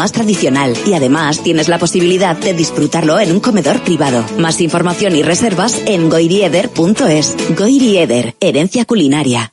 más tradicional y además tienes la posibilidad de disfrutarlo en un comedor privado. Más información y reservas en goirieder.es. Goirieder, herencia culinaria.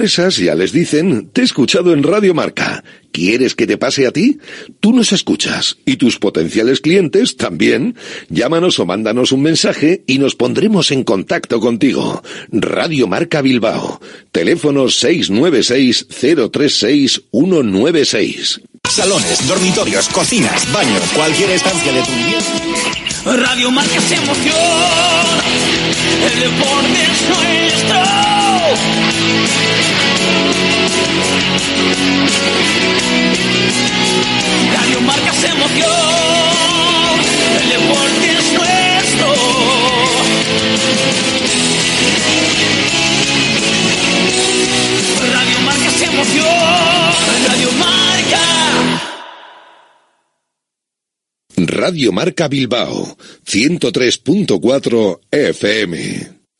empresas ya les dicen, te he escuchado en Radio Marca. ¿Quieres que te pase a ti? Tú nos escuchas y tus potenciales clientes también. Llámanos o mándanos un mensaje y nos pondremos en contacto contigo. Radio Marca Bilbao. Teléfono 696-036-196. Salones, dormitorios, cocinas, baños, cualquier estancia de tu. Radio Marca es emoción, el deporte es nuestro. Radio Marca es emoción, el deporte es nuestro. Radio Marca es emoción, Radio Marca. Radio Marca Bilbao. 103.4 FM.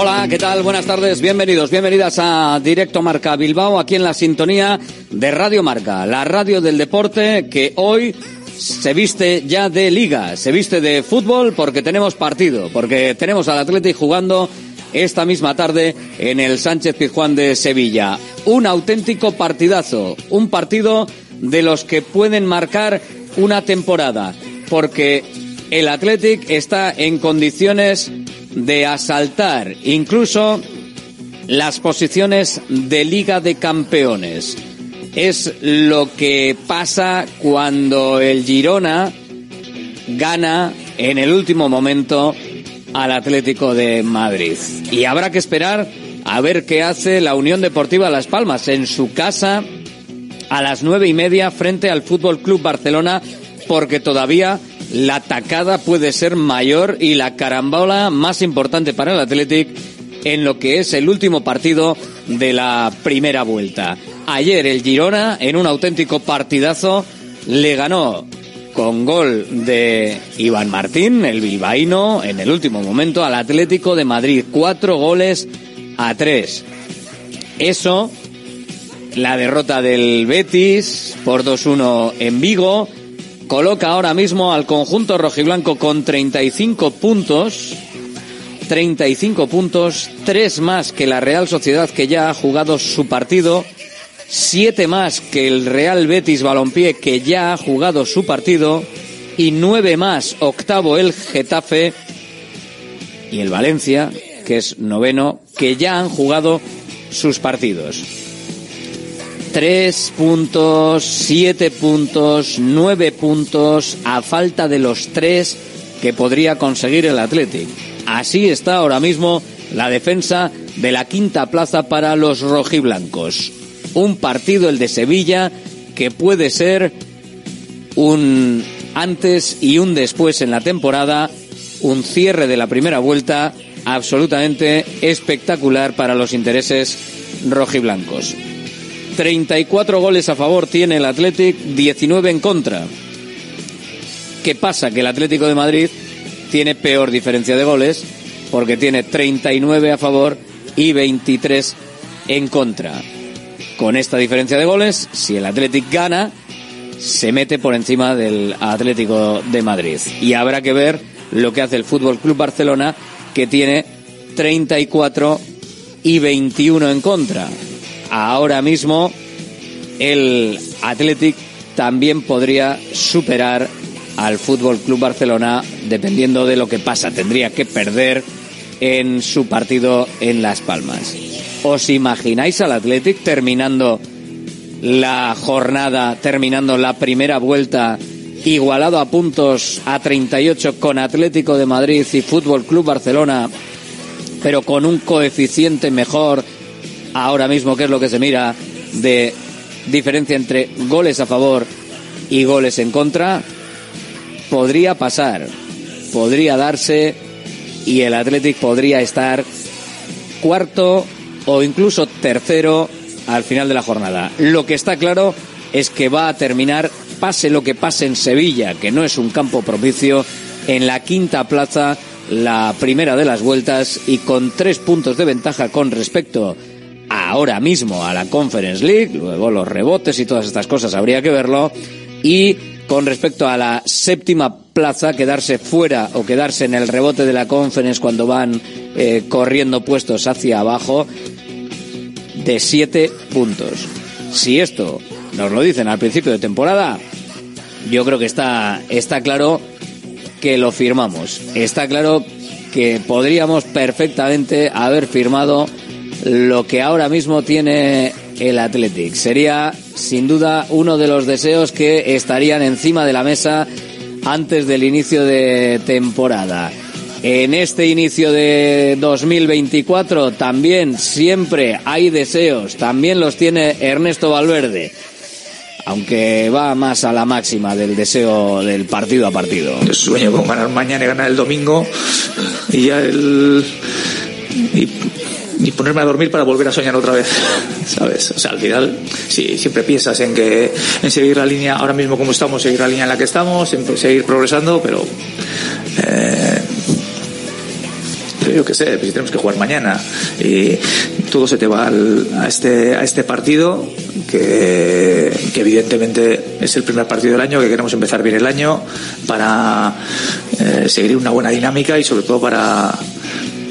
Hola, ¿qué tal? Buenas tardes, bienvenidos, bienvenidas a Directo Marca Bilbao, aquí en la sintonía de Radio Marca, la radio del deporte que hoy se viste ya de liga, se viste de fútbol porque tenemos partido, porque tenemos al Atlético jugando esta misma tarde en el Sánchez Pizjuán de Sevilla. Un auténtico partidazo, un partido de los que pueden marcar una temporada, porque el Athletic está en condiciones de asaltar incluso las posiciones de Liga de Campeones. Es lo que pasa cuando el Girona gana en el último momento al Atlético de Madrid. Y habrá que esperar a ver qué hace la Unión Deportiva Las Palmas en su casa a las nueve y media frente al Fútbol Club Barcelona, porque todavía la tacada puede ser mayor y la carambola más importante para el Athletic en lo que es el último partido de la primera vuelta. Ayer el Girona, en un auténtico partidazo, le ganó con gol de Iván Martín, el bilbaíno, en el último momento al Atlético de Madrid. Cuatro goles a tres. Eso, la derrota del Betis por 2-1 en Vigo, coloca ahora mismo al conjunto rojiblanco con 35 puntos. 35 puntos, tres más que la Real Sociedad que ya ha jugado su partido, siete más que el Real Betis Balompié que ya ha jugado su partido y nueve más, octavo el Getafe y el Valencia, que es noveno, que ya han jugado sus partidos. Tres puntos, siete puntos, nueve puntos, a falta de los tres que podría conseguir el Athletic. Así está ahora mismo la defensa de la quinta plaza para los rojiblancos. Un partido, el de Sevilla, que puede ser un antes y un después en la temporada, un cierre de la primera vuelta absolutamente espectacular para los intereses rojiblancos. 34 goles a favor tiene el Athletic, 19 en contra. ¿Qué pasa? Que el Atlético de Madrid tiene peor diferencia de goles porque tiene 39 a favor y 23 en contra. Con esta diferencia de goles, si el Athletic gana, se mete por encima del Atlético de Madrid. Y habrá que ver lo que hace el Fútbol Club Barcelona, que tiene 34 y 21 en contra. Ahora mismo el Athletic también podría superar al Fútbol Club Barcelona dependiendo de lo que pasa. Tendría que perder en su partido en Las Palmas. ¿Os imagináis al Athletic terminando la jornada, terminando la primera vuelta, igualado a puntos a 38 con Atlético de Madrid y Fútbol Club Barcelona, pero con un coeficiente mejor ahora mismo, que es lo que se mira, de diferencia entre goles a favor y goles en contra? Podría pasar, podría darse y el Athletic podría estar cuarto o incluso tercero al final de la jornada. Lo que está claro es que va a terminar, pase lo que pase en Sevilla, que no es un campo propicio, en la quinta plaza, la primera de las vueltas y con tres puntos de ventaja con respecto ahora mismo a la Conference League, luego los rebotes y todas estas cosas habría que verlo, y con respecto a la séptima plaza, quedarse fuera o quedarse en el rebote de la Conference cuando van eh, corriendo puestos hacia abajo, de siete puntos. Si esto nos lo dicen al principio de temporada, yo creo que está, está claro que lo firmamos. Está claro que podríamos perfectamente haber firmado lo que ahora mismo tiene el Athletic. Sería sin duda uno de los deseos que estarían encima de la mesa antes del inicio de temporada. En este inicio de 2024 también siempre hay deseos, también los tiene Ernesto Valverde, aunque va más a la máxima del deseo del partido a partido. Yo sueño con ganar mañana y ganar el domingo y ya el... y ponerme a dormir para volver a soñar otra vez, ¿sabes? O sea, al final, sí, siempre piensas en que, en seguir la línea, ahora mismo como estamos, seguir la línea en la que estamos, en seguir progresando, pero, eh, yo qué sé, pues tenemos que jugar mañana y todo se te va al, a este, a este partido, que, que, evidentemente es el primer partido del año, que queremos empezar bien el año para eh, seguir una buena dinámica y sobre todo para,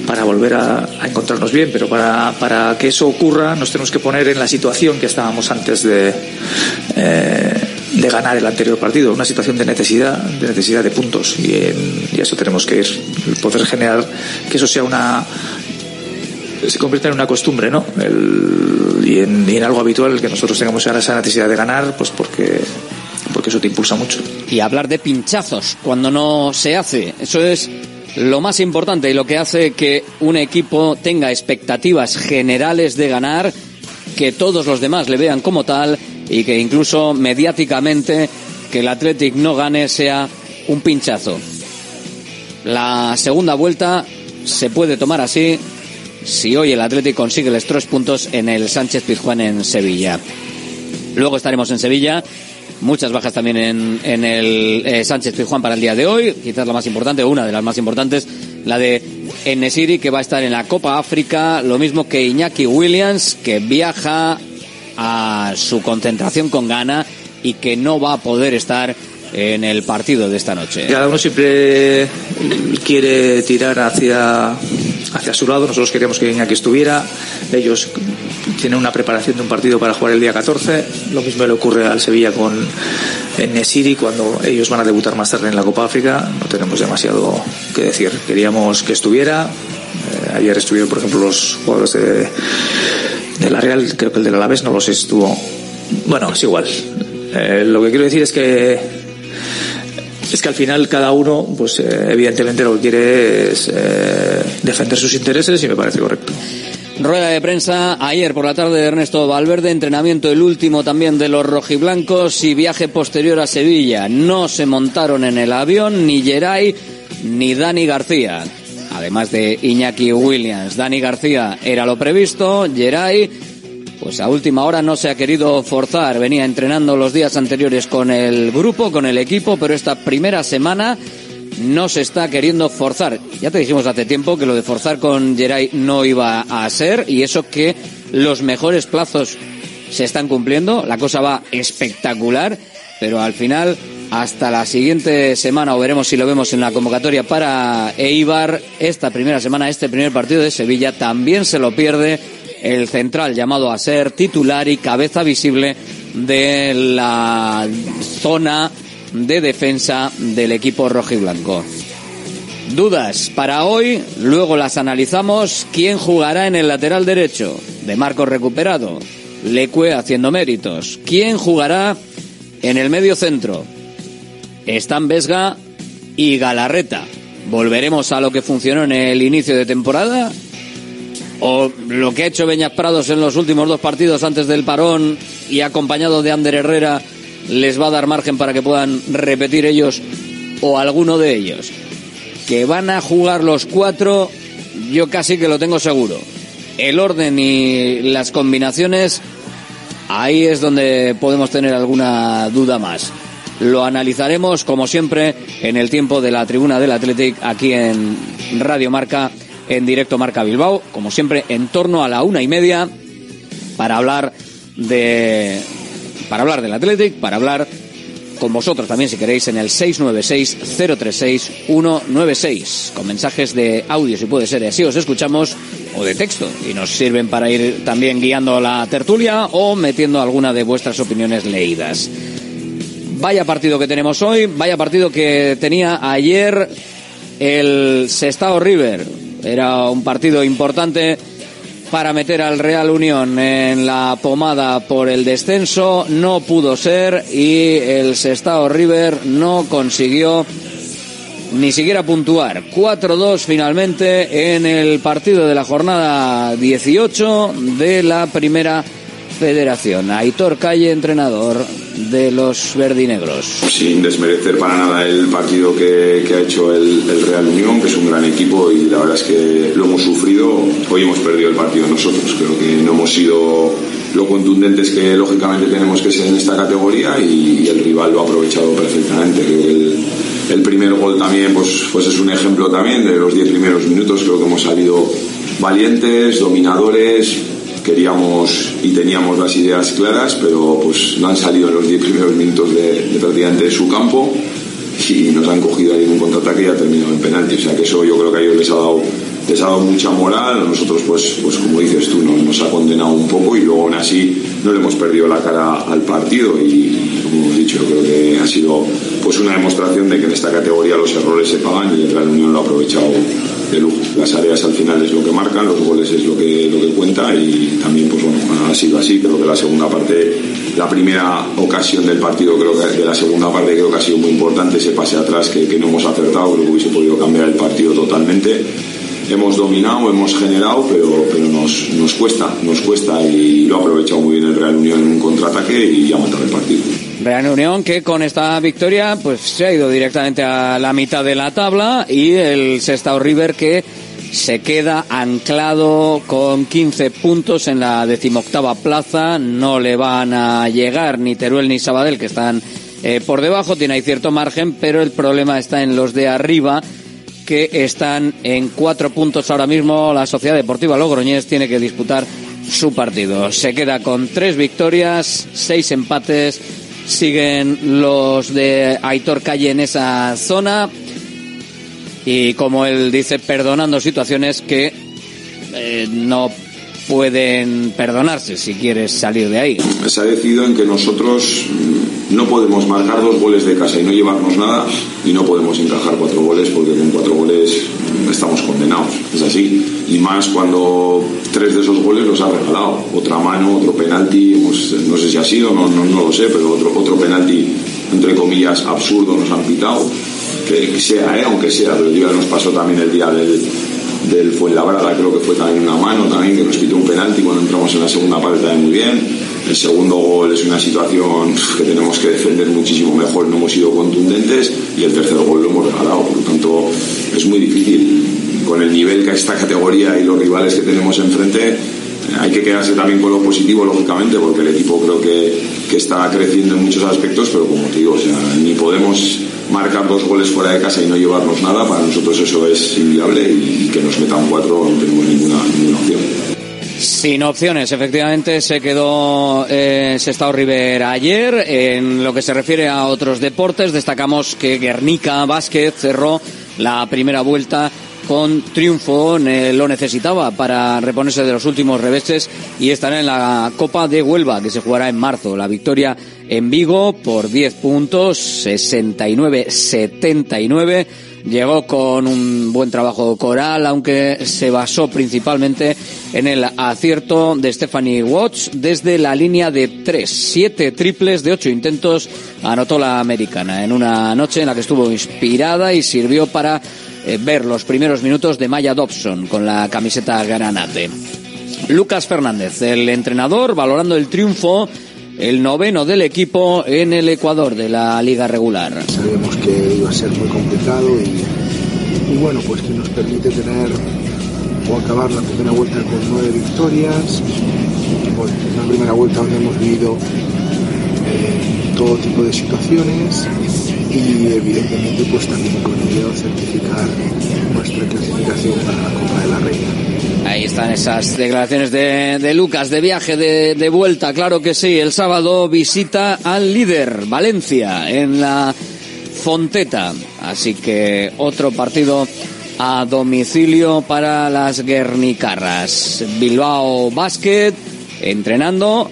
para volver a, a encontrarnos bien, pero para, para, que eso ocurra nos tenemos que poner en la situación que estábamos antes de, eh, de ganar el anterior partido, una situación de necesidad, de necesidad de puntos y, en, y a eso tenemos que ir, poder generar que eso sea una se convierta en una costumbre, ¿no? El, y, en, y en algo habitual que nosotros tengamos ahora esa necesidad de ganar, pues porque porque eso te impulsa mucho. Y hablar de pinchazos cuando no se hace, eso es lo más importante y lo que hace que un equipo tenga expectativas generales de ganar, que todos los demás le vean como tal y que incluso mediáticamente que el Athletic no gane sea un pinchazo. La segunda vuelta se puede tomar así si hoy el Athletic consigue los tres puntos en el Sánchez Pizjuán en Sevilla. Luego estaremos en Sevilla Muchas bajas también en, en el eh, Sánchez Pizjuán para el día de hoy. Quizás la más importante, una de las más importantes, la de Enesiri, que va a estar en la Copa África. Lo mismo que Iñaki Williams, que viaja a su concentración con Ghana y que no va a poder estar en el partido de esta noche. Cada uno siempre quiere tirar hacia, hacia su lado. Nosotros queríamos que Iñaki estuviera. Ellos tienen una preparación de un partido para jugar el día 14. Lo mismo le ocurre al Sevilla con Nesiri cuando ellos van a debutar más tarde en la Copa África. No tenemos demasiado que decir. Queríamos que estuviera. Eh, ayer estuvieron, por ejemplo, los jugadores de, de la Real. Creo que el del Alavés no los estuvo. Bueno, es igual. Eh, lo que quiero decir es que es que al final cada uno, pues eh, evidentemente lo que quiere es eh, defender sus intereses y me parece correcto. Rueda de prensa ayer por la tarde de Ernesto Valverde, entrenamiento el último también de los rojiblancos y viaje posterior a Sevilla. No se montaron en el avión ni Geray ni Dani García. Además de Iñaki Williams, Dani García era lo previsto, Geray pues a última hora no se ha querido forzar. Venía entrenando los días anteriores con el grupo, con el equipo, pero esta primera semana no se está queriendo forzar. Ya te dijimos hace tiempo que lo de forzar con Geray no iba a ser y eso que los mejores plazos se están cumpliendo, la cosa va espectacular, pero al final hasta la siguiente semana o veremos si lo vemos en la convocatoria para Eibar, esta primera semana, este primer partido de Sevilla también se lo pierde el central llamado a ser titular y cabeza visible de la zona de defensa del equipo rojiblanco. Dudas para hoy, luego las analizamos. ¿Quién jugará en el lateral derecho? De Marco recuperado. Lecue haciendo méritos. ¿Quién jugará en el medio centro? Están Vesga y Galarreta. ¿Volveremos a lo que funcionó en el inicio de temporada? ¿O lo que ha hecho Beñas Prados en los últimos dos partidos antes del parón y acompañado de Ander Herrera les va a dar margen para que puedan repetir ellos o alguno de ellos? Que van a jugar los cuatro, yo casi que lo tengo seguro. El orden y las combinaciones, ahí es donde podemos tener alguna duda más. Lo analizaremos, como siempre, en el tiempo de la tribuna del Athletic, aquí en Radio Marca, en directo Marca Bilbao, como siempre, en torno a la una y media, para hablar de. Para hablar del Athletic, para hablar con vosotros también si queréis en el 696-036-196 con mensajes de audio si puede ser así os escuchamos o de texto y nos sirven para ir también guiando la tertulia o metiendo alguna de vuestras opiniones leídas. Vaya partido que tenemos hoy, vaya partido que tenía ayer el Sestao River. Era un partido importante para meter al Real Unión en la pomada por el descenso. No pudo ser y el Sestao River no consiguió ni siquiera puntuar. 4-2 finalmente en el partido de la jornada 18 de la primera federación. Aitor Calle, entrenador de los verdinegros. Sin desmerecer para nada el partido que, que ha hecho el, el, Real Unión, que es un gran equipo y la verdad es que lo hemos sufrido. Hoy hemos perdido el partido nosotros. Creo que no hemos sido lo contundentes que lógicamente tenemos que ser en esta categoría y, y el rival lo ha aprovechado perfectamente. Creo que el, el primer gol también pues, pues es un ejemplo también de los 10 primeros minutos. Creo que hemos salido valientes, dominadores, queríamos y teníamos las ideas claras, pero pues no han salido en los 10 primeros minutos de, de prácticamente de su campo y nos han cogido ahí en un contraataque y ha terminado en penalti. O sea que eso yo creo que a ellos les ha dado, les ha dado mucha moral, nosotros pues, pues como dices tú, nos, nos ha condenado un poco y luego aún así no le hemos perdido la cara al partido y como hemos dicho, yo creo que ha sido pues una demostración de que en esta categoría los errores se pagan y el Real Unión lo ha aprovechado de lujo. Las áreas al final es lo que marcan, los goles es lo que, lo que cuenta y también pues bueno, ha sido así, creo que la segunda parte, la primera ocasión del partido creo que de la segunda parte creo que ha sido muy importante ese pase atrás que, no hemos acertado, creo que hubiese podido cambiar el partido totalmente hemos dominado, hemos generado, pero, pero nos, nos cuesta, nos cuesta y lo ha aprovechado muy bien el Real Unión en un contraataque y ha matado el partido. Real Unión que con esta victoria pues se ha ido directamente a la mitad de la tabla y el Sestao River que se queda anclado con 15 puntos en la decimoctava plaza, no le van a llegar ni Teruel ni Sabadell que están eh, por debajo, tiene ahí cierto margen, pero el problema está en los de arriba que están en cuatro puntos ahora mismo. La Sociedad Deportiva Logroñés tiene que disputar su partido. Se queda con tres victorias, seis empates. Siguen los de Aitor Calle en esa zona. Y como él dice, perdonando situaciones que eh, no pueden perdonarse si quieres salir de ahí. Se ha decidido en que nosotros no podemos marcar dos goles de casa y no llevarnos nada y no podemos encajar cuatro goles porque con cuatro goles estamos condenados. Es así. Y más cuando tres de esos goles los ha regalado. Otra mano, otro penalti, pues, no sé si ha sido, no, no, no lo sé, pero otro, otro penalti, entre comillas, absurdo nos han pitado. Que sea, ¿eh? aunque sea, pero ya nos pasó también el día del, del Fuenlabrada, creo que fue también una mano, también que nos pitó un penalti cuando entramos en la segunda parte también muy bien. El segundo gol es una situación que tenemos que defender muchísimo mejor, no hemos sido contundentes y el tercer gol lo hemos regalado, por lo tanto es muy difícil. Con el nivel que esta categoría y los rivales que tenemos enfrente, hay que quedarse también con lo positivo, lógicamente, porque el equipo creo que, que está creciendo en muchos aspectos, pero como te digo, ni podemos marcar dos goles fuera de casa y no llevarnos nada, para nosotros eso es inviable y que nos metan cuatro no tenemos ninguna, opción. Sin opciones, efectivamente se quedó eh, Sestao River ayer. En lo que se refiere a otros deportes, destacamos que Guernica Basket cerró la primera vuelta con triunfo, eh, lo necesitaba para reponerse de los últimos reveses y estará en la Copa de Huelva que se jugará en marzo. La victoria en Vigo por 10 puntos, 69-79. Llegó con un buen trabajo coral, aunque se basó principalmente en el acierto de Stephanie Watts desde la línea de tres, siete triples de ocho intentos anotó la americana en una noche en la que estuvo inspirada y sirvió para eh, ver los primeros minutos de Maya Dobson con la camiseta granate. Lucas Fernández, el entrenador, valorando el triunfo, el noveno del equipo en el Ecuador de la liga regular. Sabíamos que iba a ser muy complicado y, y bueno, pues que nos permite tener o acabar la primera vuelta con nueve victorias. Bueno, es la primera vuelta hemos vivido eh, todo tipo de situaciones y evidentemente pues también con ello certificar nuestra clasificación para la Copa de la Reina. Ahí están esas declaraciones de, de Lucas de viaje de, de, vuelta, claro que sí. El sábado visita al líder Valencia en la Fonteta. Así que otro partido a domicilio para las Guernicarras. Bilbao Basket entrenando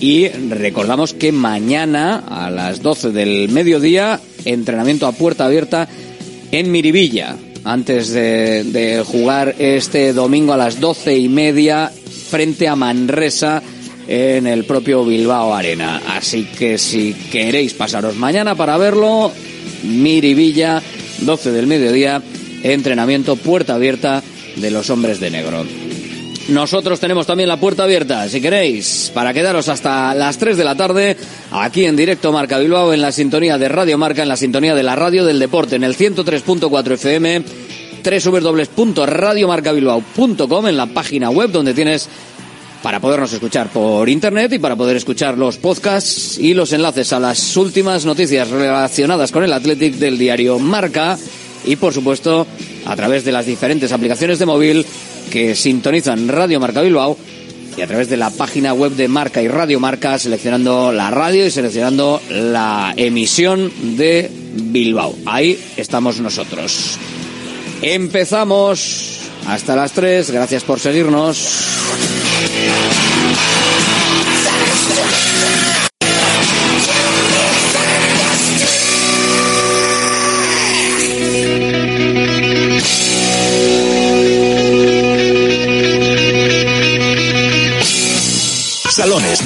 y recordamos que mañana a las 12 del mediodía entrenamiento a puerta abierta en Miribilla antes de, jugar este domingo a las doce y media frente a Manresa en el propio Bilbao Arena. Así que si queréis pasaros mañana para verlo, Miribilla, 12 del mediodía, entrenamiento puerta abierta de los hombres de negro. Nosotros tenemos también la puerta abierta, si queréis, para quedaros hasta las 3 de la tarde, aquí en directo Marca Bilbao, en la sintonía de Radio Marca, en la sintonía de la radio del deporte, en el 103.4 FM, www.radiomarcabilbao.com, en la página web donde tienes para podernos escuchar por internet y para poder escuchar los podcasts y los enlaces a las últimas noticias relacionadas con el Athletic del diario Marca y por supuesto a través de las diferentes aplicaciones de móvil que sintonizan Radio Marca Bilbao y a través de la página web de Marca y Radio Marca seleccionando la radio y seleccionando la emisión de Bilbao. Ahí estamos nosotros. Empezamos hasta las 3. Gracias por seguirnos.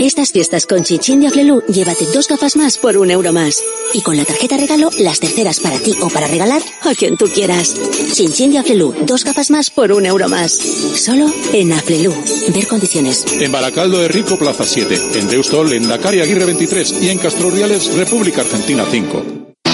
Estas fiestas con Chinchín de Aflelu, llévate dos gafas más por un euro más. Y con la tarjeta regalo, las terceras para ti o para regalar a quien tú quieras. Chinchín de Aflelu, dos gafas más por un euro más. Solo en Aflelu. Ver condiciones. En Baracaldo de Rico, Plaza 7. En Deustol, en Dakar Aguirre 23. Y en Castroriales, República Argentina 5.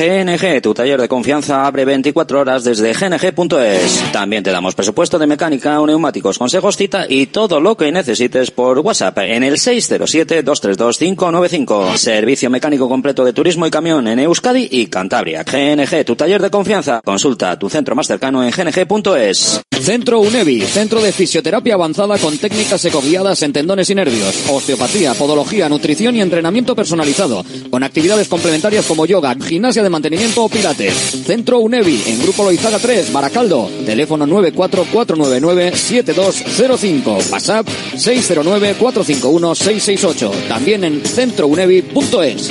GNG, tu taller de confianza, abre 24 horas desde gng.es. También te damos presupuesto de mecánica neumáticos, consejos, cita y todo lo que necesites por WhatsApp en el 607-232-595. Servicio mecánico completo de turismo y camión en Euskadi y Cantabria. GNG, tu taller de confianza. Consulta tu centro más cercano en gng.es. Centro UNEVI, centro de fisioterapia avanzada con técnicas ecoguiadas en tendones y nervios, osteopatía, podología, nutrición y entrenamiento personalizado, con actividades complementarias como yoga, gimnasia de mantenimiento pilates. Centro UNEVI, en Grupo Loizaga 3, Baracaldo, teléfono 944997205, WhatsApp 609451668, también en centrounevi.es.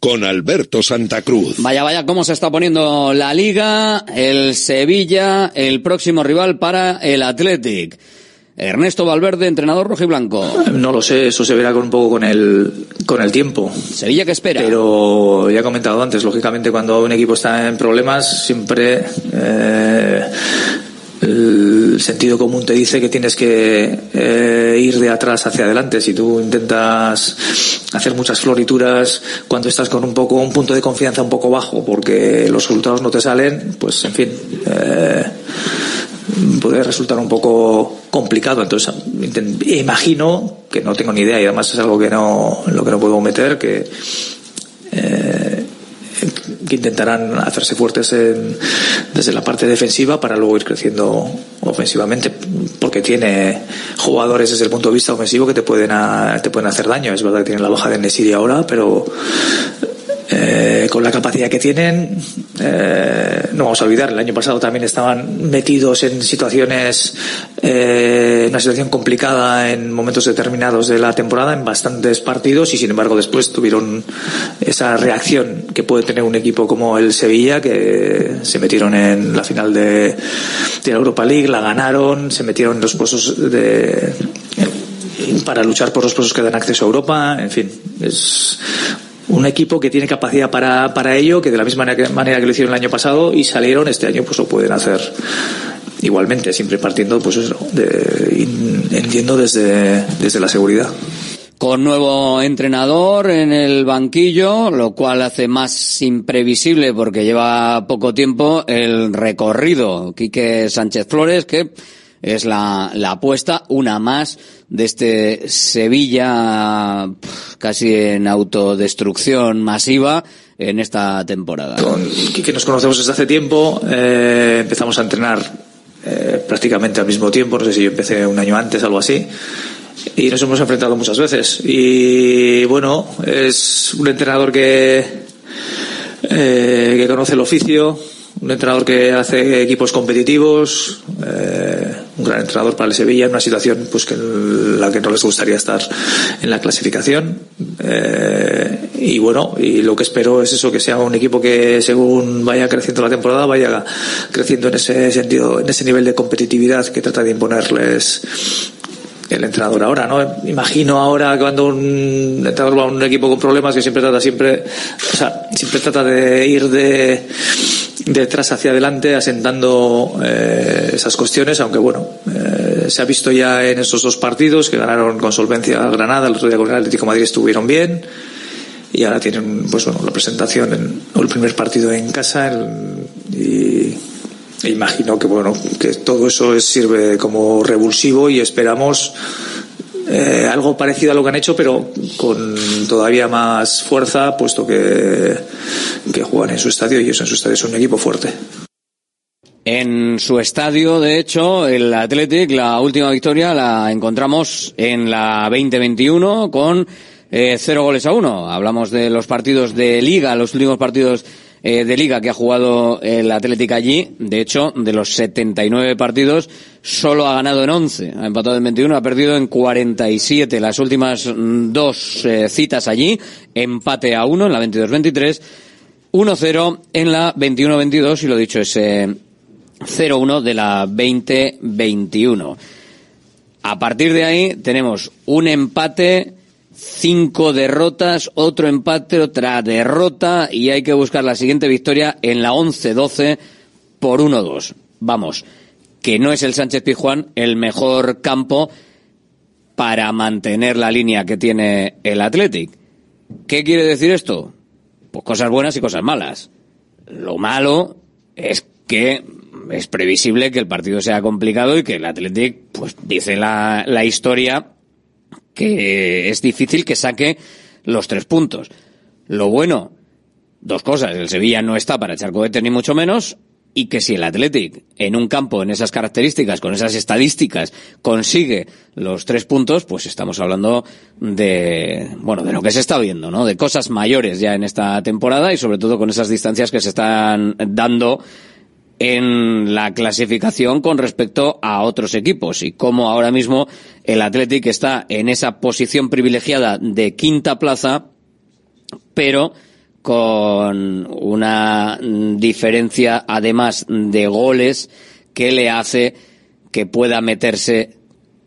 con Alberto Santa Cruz. Vaya, vaya, cómo se está poniendo la liga, el Sevilla, el próximo rival para el Athletic. Ernesto Valverde, entrenador rojiblanco. No lo sé, eso se verá con un poco con el, con el tiempo. Sevilla que espera. Pero ya he comentado antes, lógicamente cuando un equipo está en problemas, siempre eh, el sentido común te dice que tienes que eh, ir de atrás hacia adelante. Si tú intentas hacer muchas florituras cuando estás con un poco un punto de confianza un poco bajo porque los resultados no te salen, pues en fin. Eh, puede resultar un poco complicado. Entonces, imagino que no tengo ni idea y además es algo que no, lo que no puedo meter, que, eh, que intentarán hacerse fuertes en, desde la parte defensiva para luego ir creciendo ofensivamente, porque tiene jugadores desde el punto de vista ofensivo que te pueden, a, te pueden hacer daño. Es verdad que tiene la baja de Nesiri ahora, pero eh, con la capacidad que tienen, eh, no vamos a olvidar, el año pasado también estaban metidos en situaciones, eh, una situación complicada en momentos determinados de la temporada, en bastantes partidos, y sin embargo después tuvieron esa reacción que puede tener un equipo como el Sevilla, que se metieron en la final de, de la Europa League, la ganaron, se metieron en los puestos de para luchar por los puestos que dan acceso a Europa, en fin, es un equipo que tiene capacidad para, para ello, que de la misma manera que lo hicieron el año pasado y salieron, este año pues lo pueden hacer igualmente, siempre partiendo, pues eso, de, entiendo desde, desde la seguridad. Con nuevo entrenador en el banquillo, lo cual hace más imprevisible porque lleva poco tiempo el recorrido. Quique Sánchez Flores, que es la, apuesta, una más de este Sevilla casi en autodestrucción masiva en esta temporada. Que nos conocemos desde hace tiempo, eh, empezamos a entrenar eh, prácticamente al mismo tiempo, no sé si yo empecé un año antes, algo así. Y nos hemos enfrentado muchas veces. Y bueno, es un entrenador que, eh, que conoce el oficio, un entrenador que hace equipos competitivos, eh, entrenador para el Sevilla en una situación pues que la que no les gustaría estar en la clasificación eh, y bueno y lo que espero es eso que sea un equipo que según vaya creciendo la temporada vaya creciendo en ese sentido en ese nivel de competitividad que trata de imponerles el entrenador ahora, ¿no? Imagino ahora cuando un entrenador va a un equipo con problemas que siempre trata siempre, o sea, siempre trata de ir de detrás hacia adelante asentando eh, esas cuestiones, aunque bueno, eh, se ha visto ya en esos dos partidos que ganaron con solvencia Granada, el otro día con el Atlético Madrid estuvieron bien y ahora tienen pues bueno la presentación en, el primer partido en casa y e imagino que bueno que todo eso sirve como revulsivo y esperamos eh, algo parecido a lo que han hecho, pero con todavía más fuerza, puesto que, juegan en su estadio y eso en su estadio es un equipo fuerte. En su estadio, de hecho, el Athletic, la última victoria la encontramos en la 2021 con eh, cero goles a uno. Hablamos de los partidos de liga, los últimos partidos eh, de liga que ha jugado el Atlético allí. De hecho, de los 79 partidos, solo ha ganado en 11. Ha empatado en 21, ha perdido en 47. Las últimas dos eh, citas allí, empate a 1 en la 22-23, 1-0 en la 21-22 y lo dicho, ese 0-1 de la 20-21. A partir de ahí tenemos un empate cinco derrotas, otro empate, otra derrota y hay que buscar la siguiente victoria en la 11-12 por 1-2. Vamos, que no es el Sánchez Pizjuán el mejor campo para mantener la línea que tiene el Athletic. ¿Qué quiere decir esto? Pues cosas buenas y cosas malas. Lo malo es que es previsible que el partido sea complicado y que el Athletic, pues dice la, la historia, que es difícil que saque los tres puntos. Lo bueno, dos cosas, el Sevilla no está para echar cohetes ni mucho menos, y que si el Athletic en un campo en esas características, con esas estadísticas, consigue los tres puntos, pues estamos hablando de, bueno, de lo que se está viendo, ¿no? De cosas mayores ya en esta temporada y sobre todo con esas distancias que se están dando en la clasificación con respecto a otros equipos y cómo ahora mismo el Athletic está en esa posición privilegiada de quinta plaza, pero con una diferencia además de goles que le hace que pueda meterse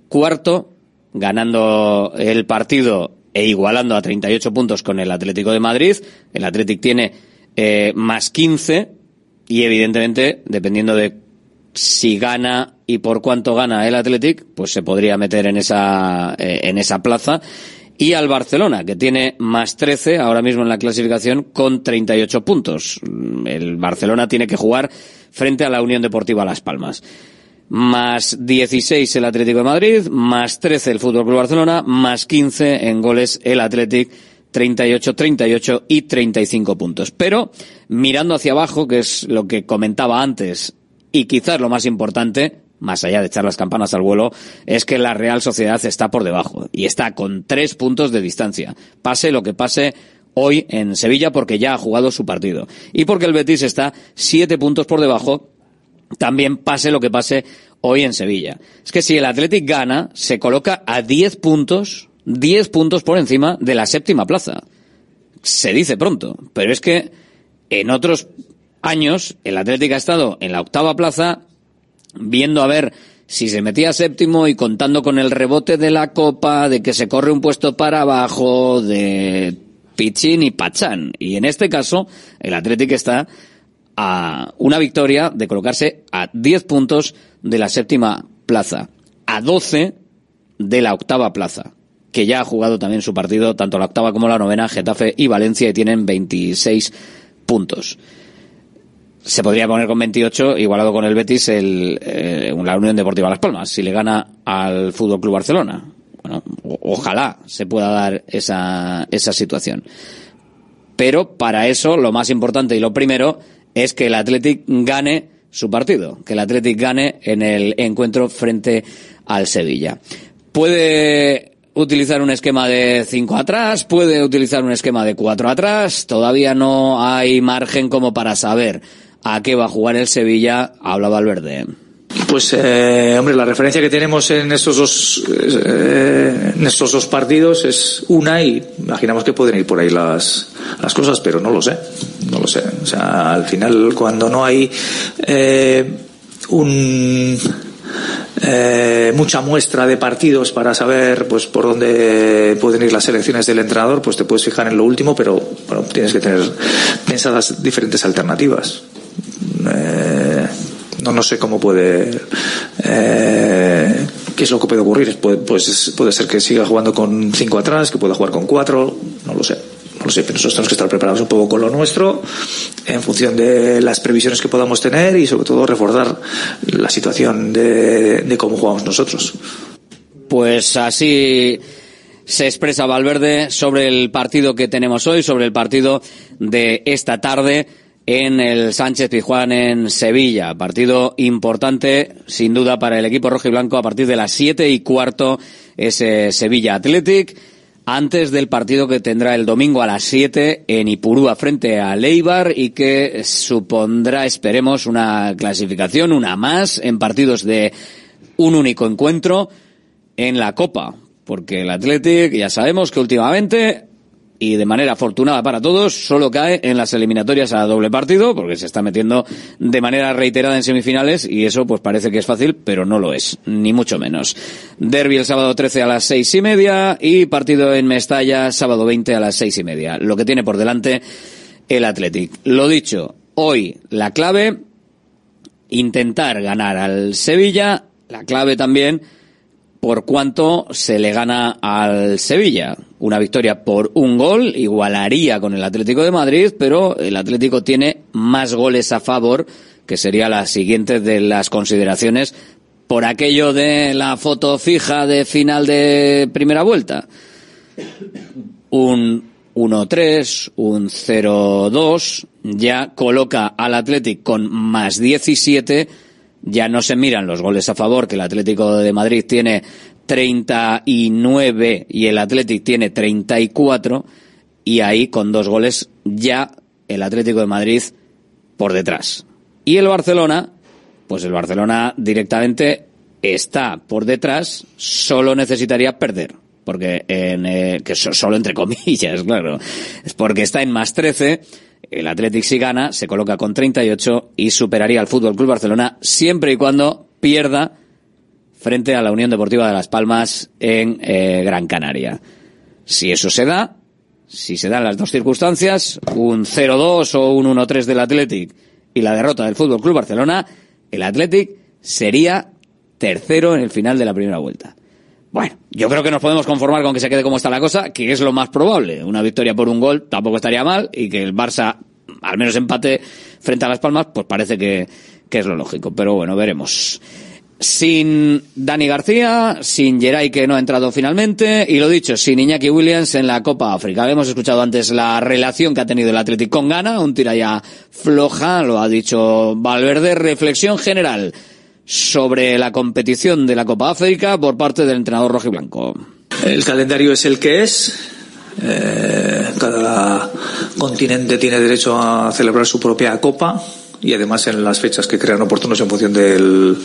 cuarto, ganando el partido e igualando a 38 puntos con el Atlético de Madrid. El Athletic tiene eh, más 15 y evidentemente, dependiendo de si gana y por cuánto gana el Athletic, pues se podría meter en esa, eh, en esa plaza. Y al Barcelona, que tiene más 13 ahora mismo en la clasificación con 38 puntos. El Barcelona tiene que jugar frente a la Unión Deportiva Las Palmas. Más 16 el Atlético de Madrid, más 13 el Fútbol Club Barcelona, más 15 en goles el Athletic 38, 38 y 35 puntos. Pero mirando hacia abajo, que es lo que comentaba antes, y quizás lo más importante, más allá de echar las campanas al vuelo, es que la Real Sociedad está por debajo y está con tres puntos de distancia. Pase lo que pase hoy en Sevilla porque ya ha jugado su partido. Y porque el Betis está siete puntos por debajo, también pase lo que pase hoy en Sevilla. Es que si el Athletic gana, se coloca a diez puntos 10 puntos por encima de la séptima plaza. Se dice pronto, pero es que en otros años el Atlético ha estado en la octava plaza viendo a ver si se metía séptimo y contando con el rebote de la copa, de que se corre un puesto para abajo, de Pichín y Pachán. Y en este caso, el Atlético está a una victoria de colocarse a 10 puntos de la séptima plaza, a 12 de la octava plaza que ya ha jugado también su partido, tanto la octava como la novena, Getafe y Valencia, y tienen 26 puntos. Se podría poner con 28, igualado con el Betis, el, eh, la Unión Deportiva Las Palmas, si le gana al Fútbol Club Barcelona. Bueno, ojalá se pueda dar esa, esa situación. Pero para eso, lo más importante y lo primero es que el Athletic gane su partido, que el Athletic gane en el encuentro frente al Sevilla. Puede utilizar un esquema de 5 atrás, puede utilizar un esquema de 4 atrás, todavía no hay margen como para saber a qué va a jugar el Sevilla, habla Valverde. Pues, eh, hombre, la referencia que tenemos en estos dos, eh, en estos dos partidos es una y imaginamos que pueden ir por ahí las, las cosas, pero no lo sé, no lo sé. O sea, al final cuando no hay eh, un eh, mucha muestra de partidos para saber pues por dónde pueden ir las elecciones del entrenador, pues te puedes fijar en lo último, pero bueno, tienes que tener pensadas diferentes alternativas. Eh, no, no sé cómo puede eh, qué es lo que puede ocurrir. Pues, puede ser que siga jugando con cinco atrás, que pueda jugar con cuatro, no lo sé. No lo sé, nosotros tenemos que estar preparados un poco con lo nuestro, en función de las previsiones que podamos tener y sobre todo reforzar la situación de, de cómo jugamos nosotros. Pues así se expresa Valverde sobre el partido que tenemos hoy, sobre el partido de esta tarde en el Sánchez Pizjuán en Sevilla. Partido importante, sin duda, para el equipo rojo y blanco a partir de las siete y cuarto ese Sevilla Athletic antes del partido que tendrá el domingo a las 7 en Ipurúa frente a Leibar y que supondrá, esperemos, una clasificación, una más en partidos de un único encuentro en la Copa. Porque el Athletic ya sabemos que últimamente y de manera afortunada para todos, solo cae en las eliminatorias a doble partido, porque se está metiendo de manera reiterada en semifinales, y eso pues parece que es fácil, pero no lo es, ni mucho menos. Derby el sábado 13 a las seis y media, y partido en Mestalla sábado 20 a las seis y media. Lo que tiene por delante el Athletic. Lo dicho, hoy la clave, intentar ganar al Sevilla, la clave también, por cuánto se le gana al Sevilla. Una victoria por un gol igualaría con el Atlético de Madrid, pero el Atlético tiene más goles a favor, que sería la siguiente de las consideraciones por aquello de la foto fija de final de primera vuelta. Un 1-3, un 0-2, ya coloca al Atlético con más 17 ya no se miran los goles a favor, que el Atlético de Madrid tiene 39 y el Atlético tiene 34, y ahí con dos goles ya el Atlético de Madrid por detrás. Y el Barcelona, pues el Barcelona directamente está por detrás, solo necesitaría perder. Porque en, eh, que solo entre comillas, claro. Es porque está en más 13 el Athletic si gana se coloca con 38 y superaría al Fútbol Club Barcelona siempre y cuando pierda frente a la Unión Deportiva de Las Palmas en eh, Gran Canaria. Si eso se da, si se dan las dos circunstancias, un 0-2 o un 1-3 del Athletic y la derrota del Fútbol Club Barcelona, el Athletic sería tercero en el final de la primera vuelta. Bueno, yo creo que nos podemos conformar con que se quede como está la cosa, que es lo más probable. Una victoria por un gol tampoco estaría mal y que el Barça al menos empate frente a Las Palmas, pues parece que, es lo lógico. Pero bueno, veremos. Sin Dani García, sin Geray que no ha entrado finalmente, y lo dicho, sin Iñaki Williams en la Copa África. Hemos escuchado antes la relación que ha tenido el Atlético con Ghana, un tira ya floja, lo ha dicho Valverde, reflexión general sobre la competición de la Copa África por parte del entrenador rojiblanco. El calendario es el que es. Eh, cada continente tiene derecho a celebrar su propia copa y además en las fechas que crean oportunos en función del,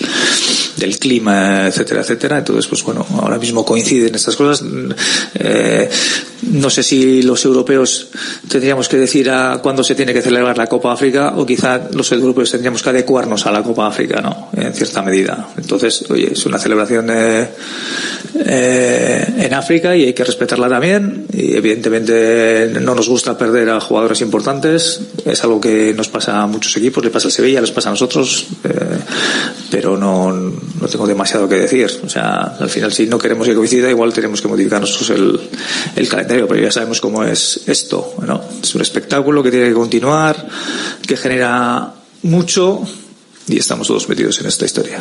del clima, etcétera, etcétera. Entonces, pues bueno, ahora mismo coinciden estas cosas. Eh, no sé si los europeos tendríamos que decir a cuándo se tiene que celebrar la Copa África o quizá los europeos tendríamos que adecuarnos a la Copa África, ¿no? En cierta medida. Entonces, oye, es una celebración de, eh, en África y hay que respetarla también. Y evidentemente no nos gusta perder a jugadores importantes. Es algo que nos pasa a muchos equipos, le pasa al Sevilla, les pasa a nosotros. Eh, pero no, no tengo demasiado que decir. O sea, al final si no queremos que coincida, igual tenemos que modificar nosotros el, el calendario, pero ya sabemos cómo es esto. ¿no? Es un espectáculo que tiene que continuar, que genera mucho y estamos todos metidos en esta historia.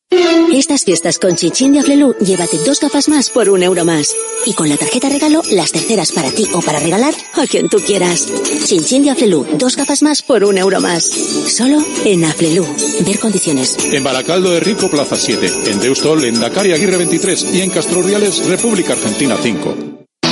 Estas fiestas con Chinchin de Aflelu, llévate dos gafas más por un euro más. Y con la tarjeta regalo, las terceras para ti o para regalar a quien tú quieras. Chinchin de Aflelu, dos gafas más por un euro más. Solo en Aflelu. Ver condiciones. En Baracaldo de Rico, Plaza 7. En Deustol, en Dakar Aguirre 23. Y en Castro Reales, República Argentina 5.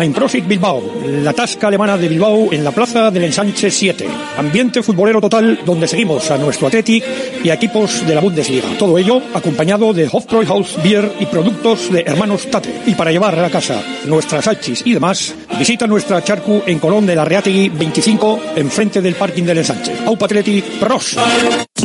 Einprosit Bilbao, la tasca alemana de Bilbao en la plaza del Ensanche 7. Ambiente futbolero total donde seguimos a nuestro Athletic y a equipos de la Bundesliga. Todo ello acompañado de Hofbräuhaus Beer y productos de hermanos Tate. Y para llevar a la casa nuestras salchis y demás, visita nuestra charcu en Colón de la Reategui 25, enfrente del parking del Ensanche. Aupa Athletic Pros.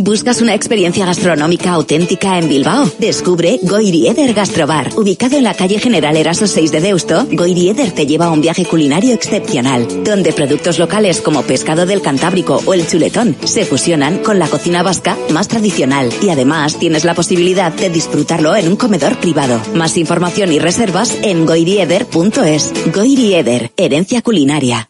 ¿Buscas una experiencia gastronómica auténtica en Bilbao? Descubre Goirieder Gastrobar. Ubicado en la calle General Eraso 6 de Deusto, Goirieder te lleva un viaje culinario excepcional, donde productos locales como pescado del Cantábrico o el chuletón se fusionan con la cocina vasca más tradicional y además tienes la posibilidad de disfrutarlo en un comedor privado. Más información y reservas en goirieder.es. Goirieder, herencia culinaria.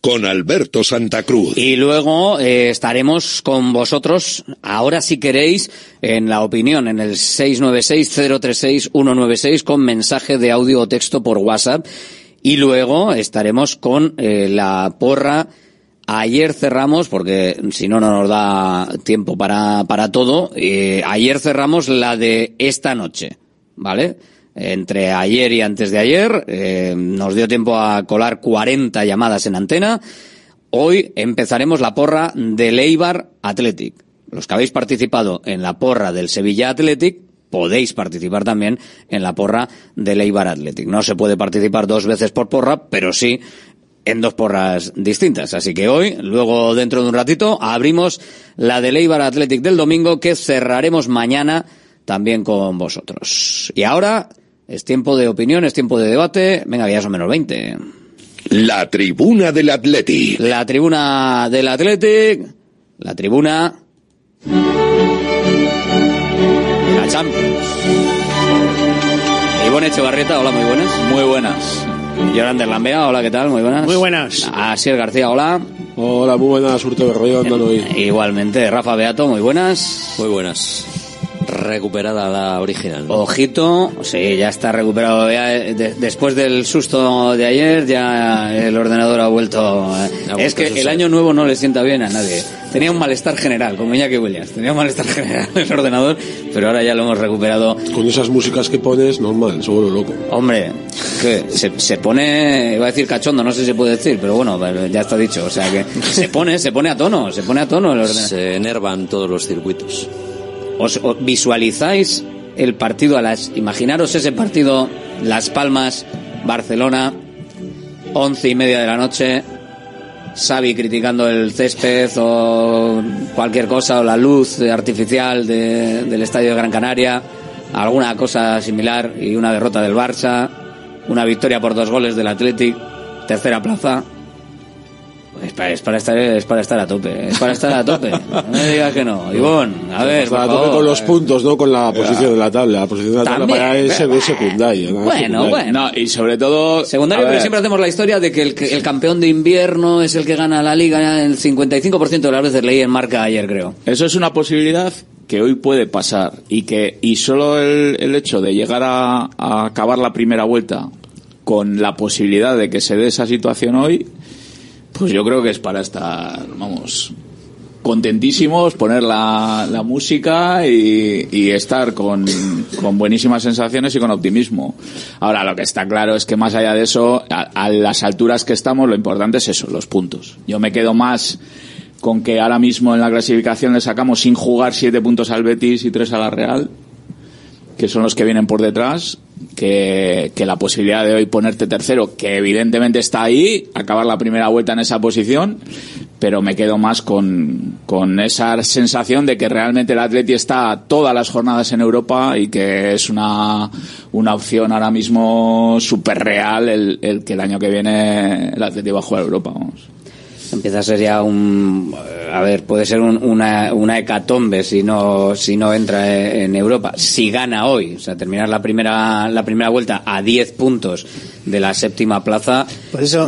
Con Alberto Santa Cruz. Y luego eh, estaremos con vosotros, ahora si queréis, en la opinión, en el 696-036-196 con mensaje de audio o texto por WhatsApp. Y luego estaremos con eh, la porra. Ayer cerramos, porque si no, no nos da tiempo para, para todo. Eh, ayer cerramos la de esta noche, ¿vale? Entre ayer y antes de ayer. Eh, nos dio tiempo a colar 40 llamadas en antena. Hoy empezaremos la porra del Eibar Athletic. Los que habéis participado en la porra del Sevilla Athletic podéis participar también en la porra del Eibar Athletic. No se puede participar dos veces por porra, pero sí en dos porras distintas. Así que hoy, luego dentro de un ratito, abrimos la del Eibar Athletic del domingo que cerraremos mañana también con vosotros. Y ahora es tiempo de opinión, es tiempo de debate. Venga, ya son menos 20. La tribuna del Athletic. La tribuna del Athletic. La tribuna. La Champions. Ivonne Echevarrieta, hola, muy buenas. Muy buenas. Yolanda Lambea, hola, ¿qué tal? Muy buenas. Muy buenas. Asier García, hola. Hola, muy buenas, Urte Berroyo, andando hoy. Igualmente, Rafa Beato, muy buenas. Muy buenas recuperada la original. ¿no? Ojito, sí, ya está recuperado. Ya, de, después del susto de ayer, ya el ordenador ha vuelto. Eh. es que el año nuevo no le sienta bien a nadie. Tenía un malestar general, como Iñaki Williams. Tenía un malestar general el ordenador, pero ahora ya lo hemos recuperado. Con esas músicas que pones, normal, seguro loco. Hombre, que se, se pone, iba a decir cachondo, no sé si se puede decir, pero bueno, ya está dicho. O sea que se pone, se pone a tono, se pone a tono el ordenador. Se enervan todos los circuitos. ¿Os, visualizáis el partido a las imaginaros ese partido Las Palmas Barcelona once y media de la noche Xavi criticando el césped o cualquier cosa o la luz artificial de, del estadio de Gran Canaria alguna cosa similar y una derrota del Barça una victoria por dos goles del Athletic tercera plaza es para, es para, estar es para estar a tope es para estar a tope no me digas que no Ivón a ver para a tope con los puntos no con la posición de la tabla la posición de la tabla También, para ese secundario ¿no? Bueno, Secundario. bueno. No, y sobre todo. Secundario, pero siempre hacemos la historia de que el, que el campeón de invierno es el que gana la liga el 55% de las veces leí en marca ayer, creo. Eso es una posibilidad que hoy puede pasar y que y solo el, el hecho de llegar a, a acabar la primera vuelta con la posibilidad de que se dé esa situación hoy, pues yo creo que es para estar, vamos, contentísimos, poner la, la música y, estar con, con buenísimas sensaciones y con optimismo. Ahora, lo que está claro es que más allá de eso, a, a las alturas que estamos, lo importante es eso, los puntos. Yo me quedo más con que ahora mismo en la clasificación le sacamos sin jugar siete puntos al Betis y tres a la Real, que son los que vienen por detrás, que, que la posibilidad de hoy ponerte tercero, que evidentemente está ahí, acabar la primera vuelta en esa posición, pero me quedo más con, con esa sensación de que realmente el Atleti está todas las jornadas en Europa y que es una, una opción ahora mismo súper real el, el que el año que viene el Atleti va a jugar a Europa. Vamos. Empieza a ser ya un, a ver, puede ser un- una, una hecatombe si no, si no entra en Europa. Si gana hoy, o sea, terminar la primera, la primera vuelta a 10 puntos de la séptima plaza,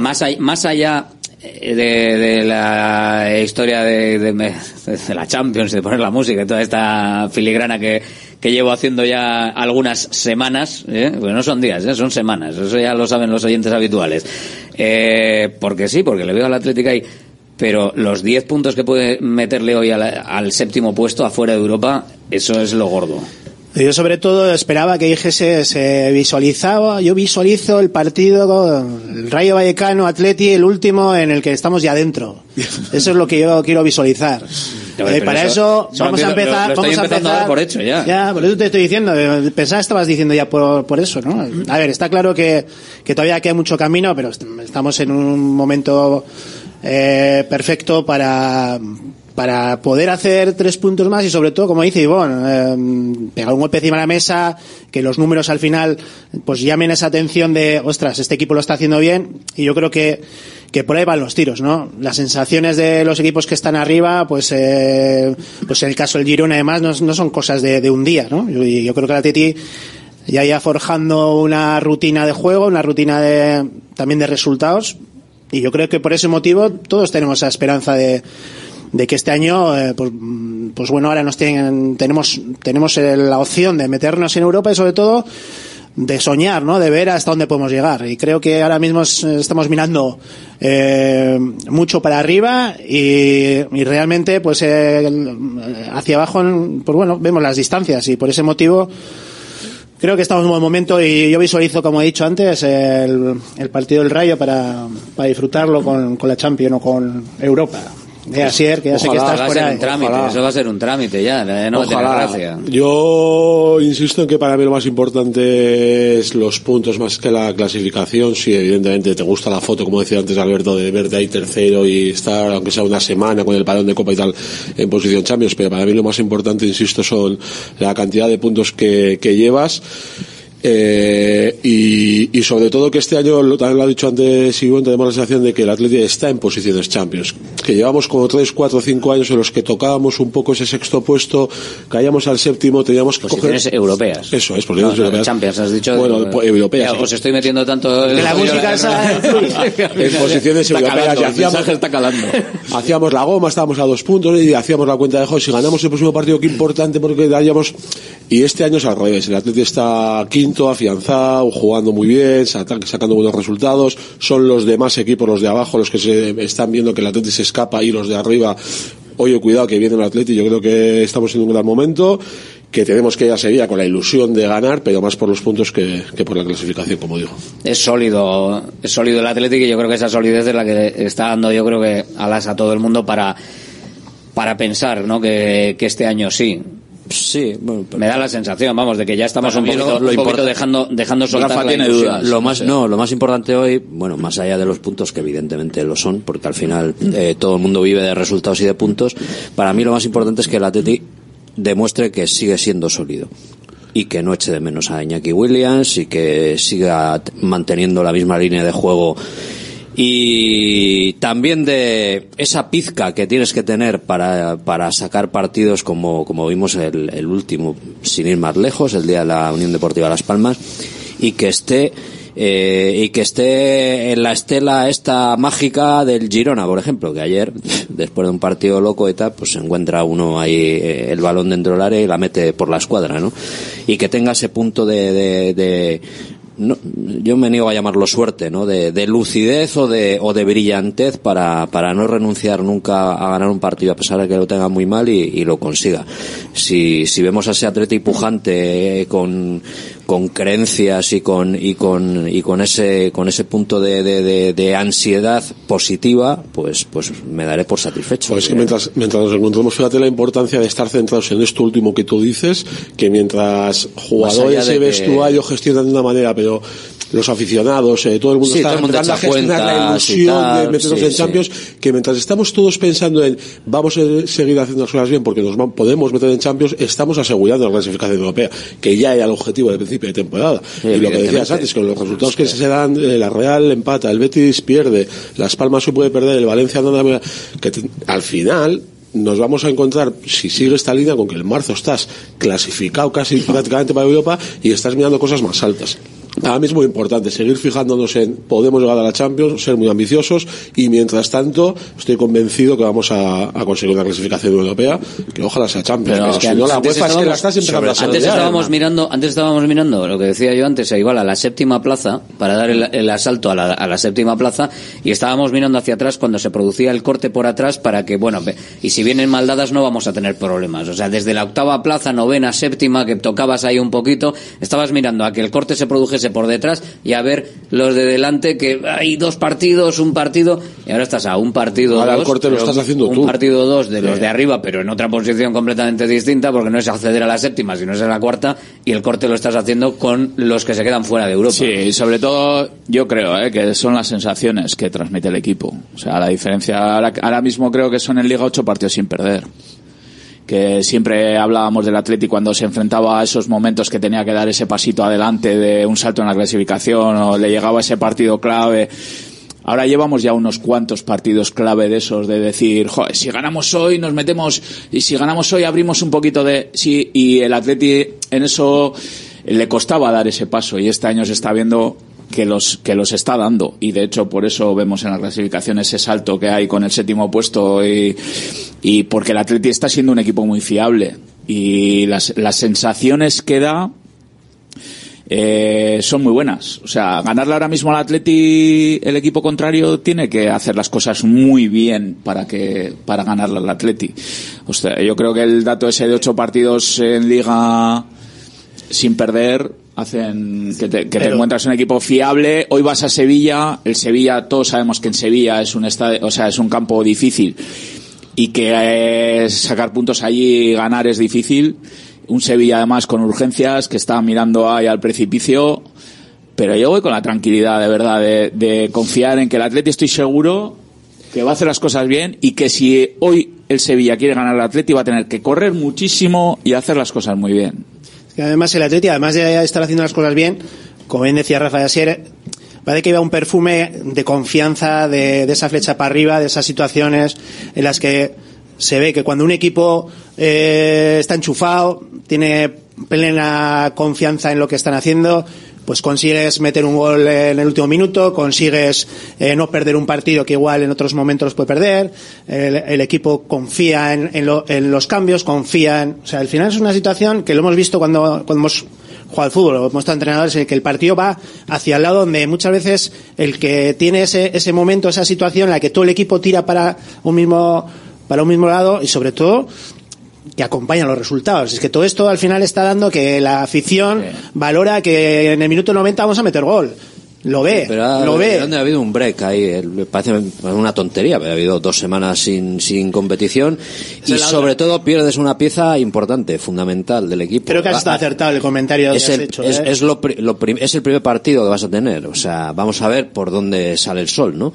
más, all- más allá de, de la historia de, de, de la Champions, de poner la música y toda esta filigrana que, que llevo haciendo ya algunas semanas, ¿eh? Porque no son días, ¿eh? son semanas, eso ya lo saben los oyentes habituales. Eh, porque sí, porque le veo al Atlético ahí. Pero los 10 puntos que puede meterle hoy al, al séptimo puesto afuera de Europa, eso es lo gordo. Yo sobre todo esperaba que dijese, se visualizaba, yo visualizo el partido con el Rayo Vallecano, Atleti, el último en el que estamos ya dentro. Eso es lo que yo quiero visualizar. Pero Eh, para eso, eso vamos a empezar, lo- lo vamos a empezar. por hecho ya. Ya, por eso te estoy diciendo. Pensaba estabas diciendo ya por, por eso, ¿no? A ver, está claro que, que todavía queda mucho camino, pero est- estamos en un momento eh, perfecto para para poder hacer tres puntos más y sobre todo, como dice Ivonne, eh, pegar un golpe encima de la mesa, que los números al final pues llamen esa atención de, ostras, este equipo lo está haciendo bien y yo creo que, que por ahí van los tiros, ¿no? Las sensaciones de los equipos que están arriba, pues, eh, pues en el caso del Girona además no, no son cosas de, un día, ¿no? Yo, yo creo que la Teti ya ya forjando una rutina de juego, una rutina de, también de resultados y yo creo que por ese motivo todos tenemos esa esperanza de, de que este año, eh, pues, pues bueno, ahora nos tienen, tenemos, tenemos la opción de meternos en Europa y sobre todo de soñar, ¿no? De ver hasta dónde podemos llegar. Y creo que ahora mismo es- estamos mirando eh, mucho para arriba y, y realmente, pues eh, hacia abajo, pues bueno, vemos las distancias y por ese motivo creo que estamos en un buen momento y yo visualizo, como he dicho antes, el, el partido del Rayo para, para disfrutarlo con, con la Champions o con Europa. De Asier, que ya sé que estás va a por ser ahí. un trámite, Ojalá. eso va a ser un trámite ya, eh, no va a tener Ojalá. gracia. Yo insisto en que para mí lo más importante es los puntos más que la clasificación. Si evidentemente te gusta la foto, como decía antes Alberto, de verte ahí tercero y estar, aunque sea una semana con el parón de Copa y tal, en posición Champions. Pero para mí lo más importante, insisto, son la cantidad de puntos que, que llevas. Eh, y, y sobre todo que este año, lo, también lo ha dicho antes Ivonne, tenemos la sensación de que el Atlético está en posiciones Champions. Que llevamos como 3, 4, 5 años en los que tocábamos un poco ese sexto puesto, caíamos al séptimo, teníamos que Posiciones coger... europeas. Eso es, posiciones no, europeas. Champions, has dicho. Bueno, eh, po- europeas. ya, Os estoy metiendo tanto. Que la música esa en posiciones Está europeas calando, y el hacíamos, mensaje está calando. hacíamos la goma, estábamos a dos puntos y hacíamos la cuenta de juego. Si ganamos el próximo partido, qué importante porque daríamos. Y este año es al revés. El Atlético está quinto, afianzado, jugando muy bien, saca- sacando buenos resultados. Son los demás equipos, los de abajo, los que se están viendo que el Atlético se escapa y los de arriba. Oye, cuidado que viene el Atlético. Yo creo que estamos en un gran momento. Que tenemos que ir a Sevilla con la ilusión de ganar, pero más por los puntos que, por la clasificación, como digo. Es sólido, es sólido el Atlético y yo creo que esa solidez es la que está dando, yo creo que alas a todo el mundo para, para pensar, ¿no? Que este año sí. Sí, me da la sensación, vamos, de que ya estamos un poquito, lo- lo poquito dejando, dejando soltar la tiene dudas. Lo más, no, lo más importante hoy, bueno, más allá de los puntos que evidentemente lo son, porque al final eh, todo el mundo vive de resultados y de puntos. Para mí lo más importante es que el Atleti demuestre que sigue siendo sólido y que no eche de menos a Iñaki Williams y que siga manteniendo la misma línea de juego y también de esa pizca que tienes que tener para, para sacar partidos como, como vimos el, el último, sin ir más lejos, el día de la Unión Deportiva Las Palmas, y que esté eh, y que esté en la estela esta mágica del Girona, por ejemplo, que ayer, después de un partido loco y pues se encuentra uno ahí eh, el balón dentro del área y la mete por la escuadra, ¿no? Y que tenga ese punto de, de, de no, yo me niego a llamarlo suerte, ¿no? De, de lucidez o de, o de brillantez para, para no renunciar nunca a ganar un partido a pesar de que lo tenga muy mal y, lo consiga. Si, si vemos a ese atleta y pujante eh, con, con creencias y con, y con, y con ese, con ese punto de, de, de, de ansiedad positiva, pues, pues me daré por satisfecho. Pues es que mientras, mientras nos encontramos, fíjate la importancia de estar centrados en esto último que tú dices, que mientras jugadores y que- vestuario gestionan de una manera, pero los aficionados, eh, todo el mundo Sí, está empezando a gestionar la ilusión de meternos sí, en sí. Champions, que mientras estamos todos pensando en vamos a seguir haciendo las cosas bien porque nos podemos meter en Champions, estamos asegurando la clasificación europea, que ya era el objetivo del principio de temporada. y lo que decías antes, con los resultados que se dan, eh, la Real empata, el Betis pierde, Las Palmas se puede perder, el Valencia no anda- que te- al final nos vamos a encontrar, si sigue esta línea, con que en marzo estás clasificado casi prácticamente para Europa y estás mirando cosas más altas. Para mí es muy importante seguir fijándonos en podemos llegar a la Champions, ser muy ambiciosos y mientras tanto estoy convencido que vamos a, a conseguir una clasificación europea que ojalá sea Champions. Pero Pero, es que si no la antes UEFA es que la estábamos- estás empezando a Antes sortear. estábamos mirando, antes estábamos mirando lo que decía yo antes, igual a la séptima plaza, para dar el, el asalto a la, a la séptima plaza, y estábamos mirando hacia atrás cuando se producía el corte por atrás para que, bueno, y si vienen maldadas no vamos a tener problemas. O sea, desde la octava plaza, novena, séptima, que tocabas ahí un poquito, estabas mirando a que el corte se produjese por detrás y a ver los de delante que hay dos partidos, un partido, y ahora estás a un partido Ahora el dos, corte lo estás haciendo un tú. partido dos de los de arriba, pero en otra posición completamente distinta, porque no es acceder a la séptima, sino es a la cuarta, y el corte lo estás haciendo con los que se quedan fuera de Europa. Sí, y sobre todo yo creo eh, que son las sensaciones que transmite el equipo. O sea, la diferencia, ahora, ahora mismo creo que son en Liga ocho partidos sin perder. Que siempre hablábamos del Atleti cuando se enfrentaba a esos momentos que tenía que dar ese pasito adelante de un salto en la clasificación o le llegaba ese partido clave. Ahora llevamos ya unos cuantos partidos clave de esos de decir, joder, si ganamos hoy nos metemos y si ganamos hoy abrimos un poquito de sí y el Atleti en eso le costaba dar ese paso y este año se está viendo que los que los está dando y de hecho por eso vemos en la clasificación ese salto que hay con el séptimo puesto y, y porque el Atleti está siendo un equipo muy fiable y las, las sensaciones que da eh, son muy buenas. O sea, ganarle ahora mismo al Atleti, el equipo contrario tiene que hacer las cosas muy bien para que para ganarle al Atleti. O sea, yo creo que el dato ese de ocho partidos en Liga sin perder hacen que te, que te encuentras un equipo fiable. Hoy vas a Sevilla, el Sevilla, todos sabemos que en Sevilla es un estadio, o sea, es un campo difícil y que eh, sacar puntos allí y ganar es difícil. Un Sevilla además con urgencias que está mirando ahí al precipicio. Pero yo voy con la tranquilidad de verdad de, de confiar en que el Atleti estoy seguro que va a hacer las cosas bien y que si hoy el Sevilla quiere ganar al Atleti va a tener que correr muchísimo y hacer las cosas muy bien. Que además el Atleti, además de estar haciendo las cosas bien, como bien decía Rafa Asier, parece que iba un perfume de confianza, de, de esa flecha para arriba, de esas situaciones en las que se ve que cuando un equipo eh, está enchufado, tiene plena confianza en lo que están haciendo, pues consigues meter un gol en el último minuto, consigues eh, no perder un partido que igual en otros momentos puede perder, el, equipo confía en, lo- en los cambios, confía en... O sea, al final es una situación que lo hemos visto cuando, hemos jugado al fútbol, hemos estado entrenadores, en que el partido va hacia el lado donde muchas veces el que tiene ese, ese momento, esa situación en la que todo el equipo tira para un mismo, para un mismo lado y sobre todo que acompañan los resultados. Es que todo esto al final está dando que la afición valora que en el minuto 90 vamos a meter gol. Lo ve, Pero ha, lo ve. ¿dónde ha habido un break ahí? Me parece una tontería, pero ha habido dos semanas sin, sin competición y es sobre todo pierdes una pieza importante, fundamental del equipo. Creo que has estado acertado el comentario que es has el, hecho. es, ¿eh? es lo, es el primer partido que vas a tener. O sea, vamos a ver por dónde sale el sol, ¿no?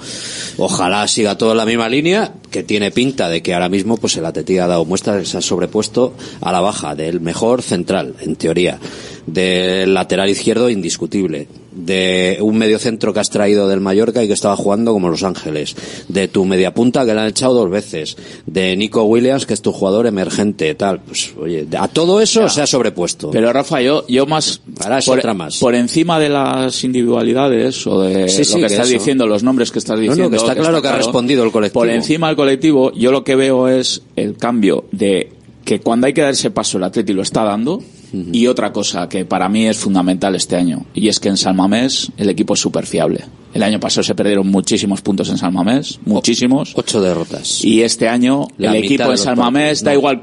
Ojalá siga todo en la misma línea, que tiene pinta de que ahora mismo pues el Atleti ha dado muestras, se ha sobrepuesto a la baja del mejor central, en teoría, del lateral izquierdo indiscutible, de un medio centro que has traído del Mallorca y que estaba jugando como Los Ángeles, de tu media punta que le han echado dos veces, de Nico Williams que es tu jugador emergente, tal. Pues oye, a todo eso se ha sobrepuesto. Pero Rafa, yo, yo más, Ahora es por, otra más. por encima de las individualidades o de Sí, sí, lo que, que estás eso. diciendo, los nombres que estás No, no, diciendo. que está claro que ha respondido el colectivo. Por encima del colectivo, yo lo que veo es el cambio de que cuando hay que dar ese paso el Atleti lo está dando y otra cosa que para mí es fundamental este año y es que en San Mamés el equipo es súper fiable. El año pasado se perdieron muchísimos puntos en San Mamés, muchísimos. Ocho derrotas. Y este año La el equipo de en los San Mamés partidos, da no. igual.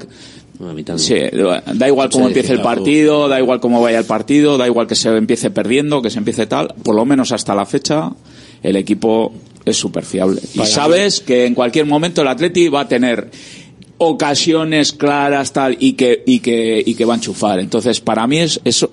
Sí, da igual cómo empiece el partido, da igual cómo vaya el partido, da igual que se empiece perdiendo, que se empiece tal, por lo menos hasta la fecha el equipo es súper fiable. Y sabes que en cualquier momento el Atleti va a tener ocasiones claras tal y que y que y que va a enchufar. Entonces, para mí es eso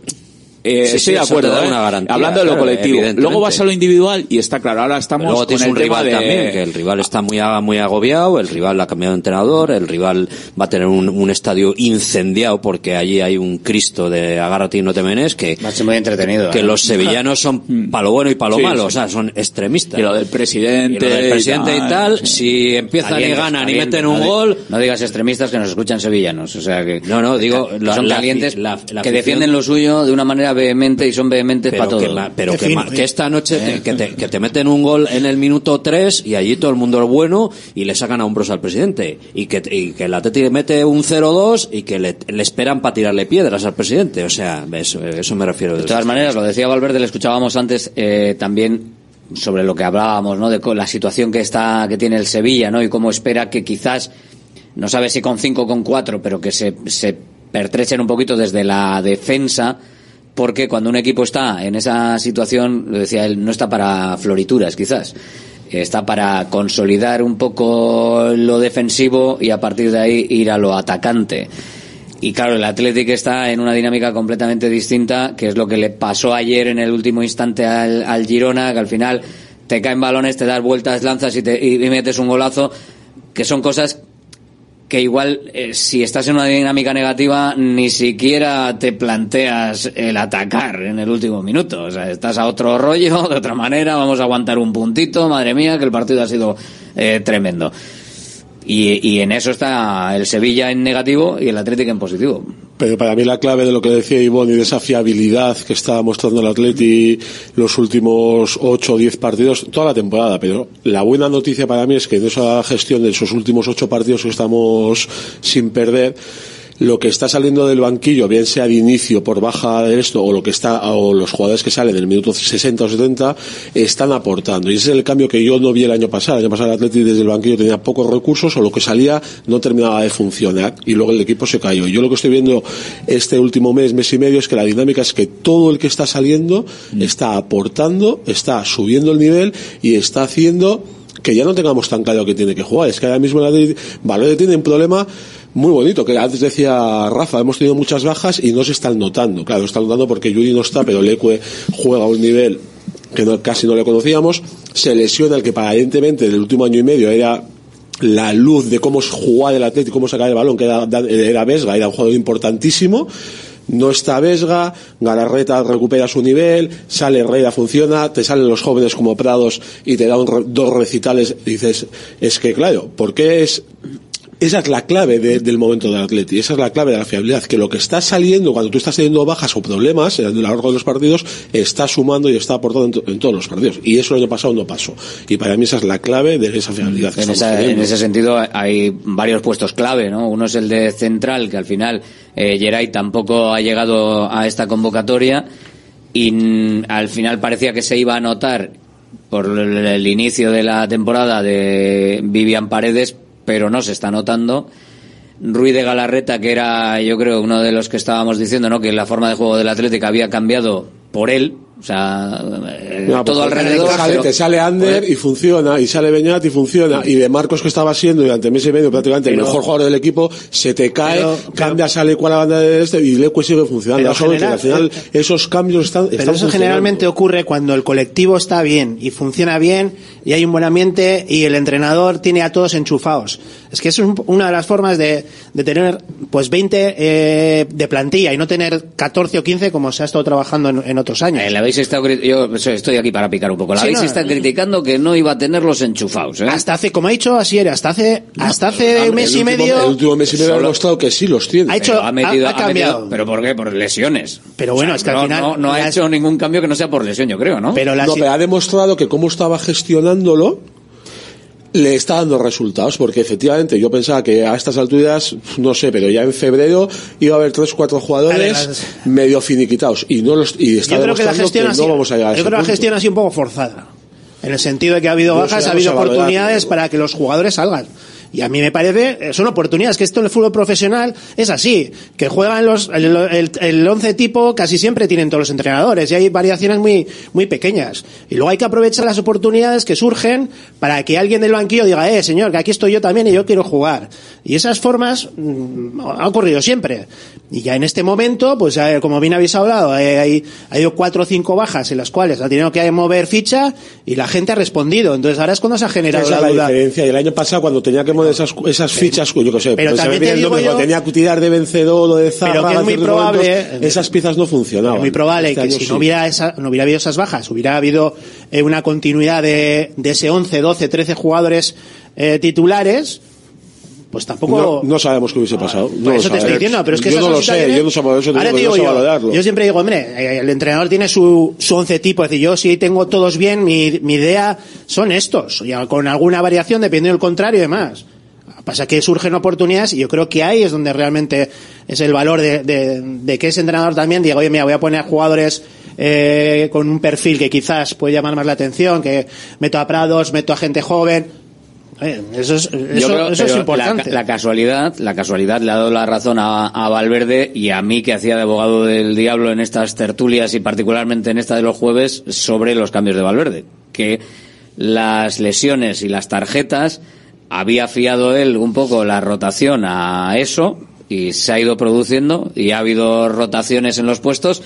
eh, Sí, sí, estoy de acuerdo. ¿eh? una garantía, Hablando de lo claro, colectivo. Luego vas a lo individual y está claro. Ahora estamos Luego con tienes el un rival de... también, que el rival está muy, muy agobiado, el rival ha cambiado de entrenador, el rival va a tener un, un estadio incendiado porque allí hay un Cristo de agárrate y no te menes que, Va a ser muy entretenido. que ¿eh? los sevillanos son para lo bueno y para lo Sí, malo, sí. o sea, son extremistas. Y lo del presidente. Y lo del presidente y tal, sí. si empiezan y ganan y meten un no gol, No digas extremistas que nos escuchan sevillanos. O sea que. No, no, digo, que la- son la- calientes la- la que defienden lo suyo de una manera vehemente y son vehementes para todo. que, pero que, fino, ma- ¿eh? que esta noche te- que, te, que te meten un gol en el minuto 3 y allí todo el mundo es bueno y le sacan a hombros al presidente y que, y que el Atleti mete un 0-2 y que le, le esperan para tirarle piedras al presidente o sea eso, eso me refiero De todas maneras, lo decía Valverde, le escuchábamos antes eh, también sobre lo que hablábamos, ¿no? De la situación que está, que tiene el Sevilla, ¿no? Y cómo espera que quizás, no sabe si con cinco o con cuatro, pero que se, se pertrechen un poquito desde la defensa, porque cuando un equipo está en esa situación, lo decía él, no está para florituras, quizás. Está para consolidar un poco lo defensivo y a partir de ahí ir a lo atacante. Y claro, el Athletic está en una dinámica completamente distinta, que es lo que le pasó ayer en el último instante al, al Girona, que al final te caen balones, te das vueltas, lanzas y, te, y, y metes un golazo, que son cosas que igual eh, si estás en una dinámica negativa ni siquiera te planteas el atacar en el último minuto. O sea, estás a otro rollo, de otra manera, vamos a aguantar un puntito, madre mía, que el partido ha sido eh, tremendo. Y, y en eso está el Sevilla en negativo y el Atlético en positivo. Pero para mí la clave de lo que decía Ivonne y de esa fiabilidad que está mostrando el Atleti los últimos 8 o 10 partidos, toda la temporada, pero la buena noticia para mí es que en esa gestión de esos últimos 8 partidos que estamos sin perder, lo que está saliendo del banquillo, bien sea de inicio por baja de esto, o lo que está, o los jugadores que salen en el minuto 60 o 70, están aportando. Y ese es el cambio que yo no vi el año pasado. El año pasado el Atleti desde el banquillo tenía pocos recursos, o lo que salía no terminaba de funcionar, y luego el equipo se cayó. Y yo lo que estoy viendo este último mes, mes y medio, es que la dinámica es que todo el que está saliendo está aportando, está subiendo el nivel y está haciendo que ya no tengamos tan claro que tiene que jugar. Es que ahora mismo el Atleti, Valverde tiene un problema muy bonito, que antes decía Rafa, hemos tenido muchas bajas y no se están notando. Claro, no están notando porque Yuri no está, pero Leque juega a un nivel que no- casi no le conocíamos. Se lesiona el que aparentemente en el último año y medio era la luz de cómo jugar el Atlético, cómo sacar el balón, que era, era Vesga, era un jugador importantísimo. No está Vesga, Galarreta recupera su nivel, sale Herrera, funciona, te salen los jóvenes como Prados y te dan dos recitales. Dices, es que claro, ¿por qué es esa es la clave de- del momento del Atleti, esa es la clave de la fiabilidad, que lo que está saliendo cuando tú estás teniendo bajas o problemas a lo largo de los partidos, está sumando y está aportando en, to- en todos los partidos. Y eso el año pasado no pasó. Y para mí esa es la clave de esa fiabilidad. que En, esa- en ese sentido hay varios puestos clave, ¿no? Uno es el de central, que al final eh, Geray tampoco ha llegado a esta convocatoria y al final parecía que se iba a notar por el, el inicio de la temporada de Vivian Paredes, pero no se está notando. Ruiz de Galarreta, que era, yo creo, uno de los que estábamos diciendo, ¿no? Que la forma de juego del Atlético había cambiado por él, o sea, eh, No, todo alrededor. Pero- te sale Ander y funciona, y sale Beñat y funciona, y de Marcos que estaba siendo durante mes y medio prácticamente el Pero- mejor jugador del equipo, se te cae, Pero- cambia, sale cuál la banda de este y Leque sigue funcionando. Pero Solo que general- al final esos cambios están, Pero están eso generalmente ocurre cuando el colectivo está bien y funciona bien y hay un buen ambiente y el entrenador tiene a todos enchufados. Es que eso es un- una de las formas de, de tener pues 20 eh, de plantilla y no tener 14 o 15 como se ha estado trabajando en, en otros años. Eh, habéis estado yo estoy aquí para picar un poco. La Sí, habéis no, estado no. criticando que no iba a tenerlos enchufados, ¿eh? Hasta hace, como ha dicho Asier, hasta hace, hasta hace El mes y último- medio. El último mes y medio ha demostrado que sí los tiene. Ha hecho- Pero ha metido, ha- ha ha metido- cambiado. pero ¿por qué? Por lesiones. Pero bueno, es que al no, final no, no ha hecho ningún cambio que no sea por lesión, yo creo, ¿no? Pero la pero ha demostrado que cómo estaba gestionándolo le está dando resultados, porque efectivamente yo pensaba que a estas alturas, no sé, pero ya en febrero iba a haber tres, cuatro jugadores ver, medio finiquitados y no los y está yo creo que la gestión que no sido, vamos a llegar a yo creo que la gestión ha sido un poco forzada. En el sentido de que ha habido bajas, ha habido oportunidades para que los jugadores salgan. Y a mí me parece, eh, son oportunidades, que esto en el fútbol profesional es así, que juegan los, el, el, el once tipo casi siempre tienen todos los entrenadores y hay variaciones muy, muy pequeñas. Y luego hay que aprovechar las oportunidades que surgen para que alguien del banquillo diga, eh, señor, que aquí estoy yo también y yo quiero jugar. Y esas formas mm, ha ocurrido siempre. Y ya en este momento, pues eh, como bien habéis hablado, eh, hay, ha habido cuatro o cinco bajas en las cuales ha tenido que mover ficha y la gente ha respondido. Entonces ahora es cuando se ha generado Esa es la la duda. diferencia. Y el año pasado, cuando tenía que mover esas, esas fichas, yo qué sé, Pero pues se también me te digo nombre, yo- tenía que tirar de vencedor o de Zaga, Pero que es muy probable- momentos, esas piezas no funcionaban. Es muy probable Este que si sí. no hubiera, esa, no hubiera habido esas bajas, hubiera habido eh, una continuidad de, de ese 11, 12, 13 jugadores eh, titulares, pues tampoco... No, no sabemos qué hubiese pasado. No eso te estoy sabemos. diciendo, pero es que yo no lo sé, yo no por eso Ahora digo, yo yo, siempre digo, hombre, eh, el entrenador tiene su, su once tipo, es decir, yo si tengo todos bien, mi, mi idea son estos, ya con alguna variación dependiendo del contrario y demás. Pasa que surgen oportunidades y yo creo que ahí es donde realmente es el valor de, de- de que ese entrenador también diga, oye, mira, voy a poner jugadores eh, con un perfil que quizás puede llamar más la atención, que meto a Prados, meto a gente joven. Eh, Eso es, Yo eso, creo- eso es pero importante. La, la casualidad, la casualidad le ha dado la razón a, a Valverde y a mí que hacía de abogado del diablo en estas tertulias y particularmente en esta de los jueves sobre los cambios de Valverde, que las lesiones y las tarjetas había fiado él un poco la rotación a eso y se ha ido produciendo y ha habido rotaciones en los puestos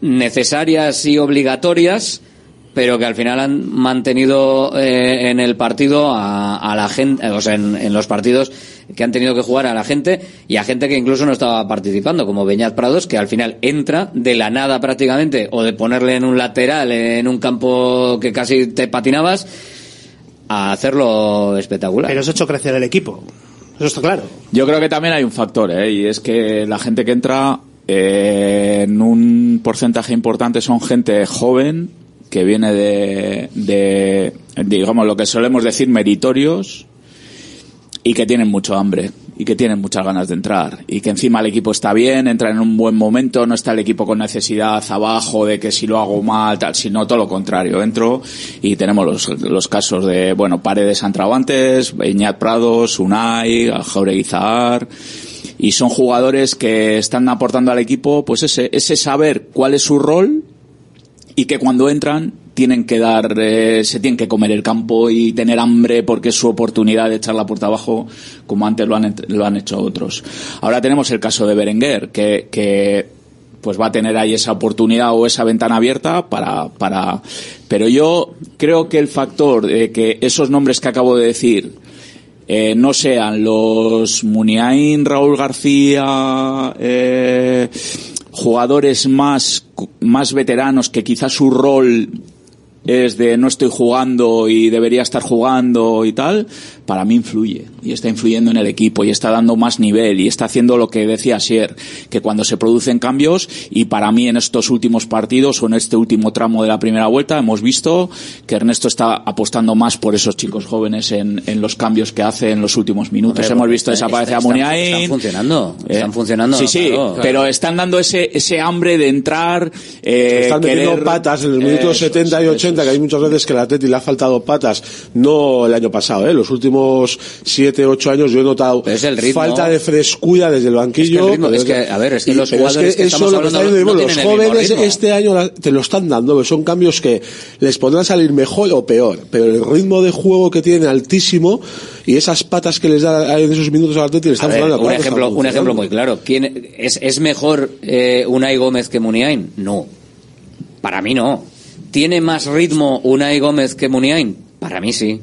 necesarias y obligatorias pero que al final han mantenido eh, en el partido a, a la gente, eh, o sea, en, en los partidos que han tenido que jugar a la gente y a gente que incluso no estaba participando, como Beñat Prados, que al final entra de la nada prácticamente, o de ponerle en un lateral, en un campo que casi te patinabas, a hacerlo espectacular. Pero eso ha hecho crecer el equipo. Eso está claro. Yo creo que también hay un factor, ¿eh? y es que la gente que entra eh, en un porcentaje importante son gente joven que viene de, digamos, lo que solemos decir meritorios y que tienen mucho hambre y que tienen muchas ganas de entrar y que encima el equipo está bien, entra en un buen momento, no está el equipo con necesidad abajo de que si lo hago mal, tal, sino todo lo contrario. Entro y tenemos los, los casos de, bueno, Paredes ha entrado antes, Beñat Prados, Unai, Jauregui Zahar, y son jugadores que están aportando al equipo pues ese, ese saber cuál es su rol y que cuando entran tienen que dar, eh, se tienen que comer el campo y tener hambre porque es su oportunidad de echar la puerta abajo como antes lo han, lo han hecho otros. Ahora tenemos el caso de Berenguer, que, que pues va a tener ahí esa oportunidad o esa ventana abierta para, para, pero yo creo que el factor de que esos nombres que acabo de decir, eh, no sean los Muniain, Raúl García, eh, jugadores más, más veteranos que quizás su rol es de no estoy jugando y debería estar jugando y tal, para mí influye y está influyendo en el equipo y está dando más nivel y está haciendo lo que decía Asier, que cuando se producen cambios y para mí en estos últimos partidos o en este último tramo de la primera vuelta hemos visto que Ernesto está apostando más por esos chicos jóvenes en, en los cambios que hace en los últimos minutos. Hombre, hemos visto desaparecer a Muniain. Están funcionando, Eh, están funcionando. Sí, sí, claro. pero están dando ese, ese hambre de entrar. Eh, Están metiendo querer- patas en los minutos Eso, 70 y 80, que hay muchas veces que al Atleti le ha faltado patas, no el año pasado, ¿eh? los últimos 7, 8 años yo he notado falta de frescura desde el banquillo. Es que el ritmo- es que, a ver, es que Y- los jugadores que eso estamos lo que está hablando diciendo, no los tienen jóvenes este año te lo están dando, son cambios que les podrán salir mejor o peor, pero el ritmo de juego que tiene altísimo y esas patas que les da en esos minutos al Atleti le están ver, funcionando. un ejemplo, un ejemplo muy claro. ¿Quién es, es mejor eh, Unai Gómez que Muniain? No. Para mí no. ¿Tiene más ritmo Unai Gómez que Muniain? Para mí sí.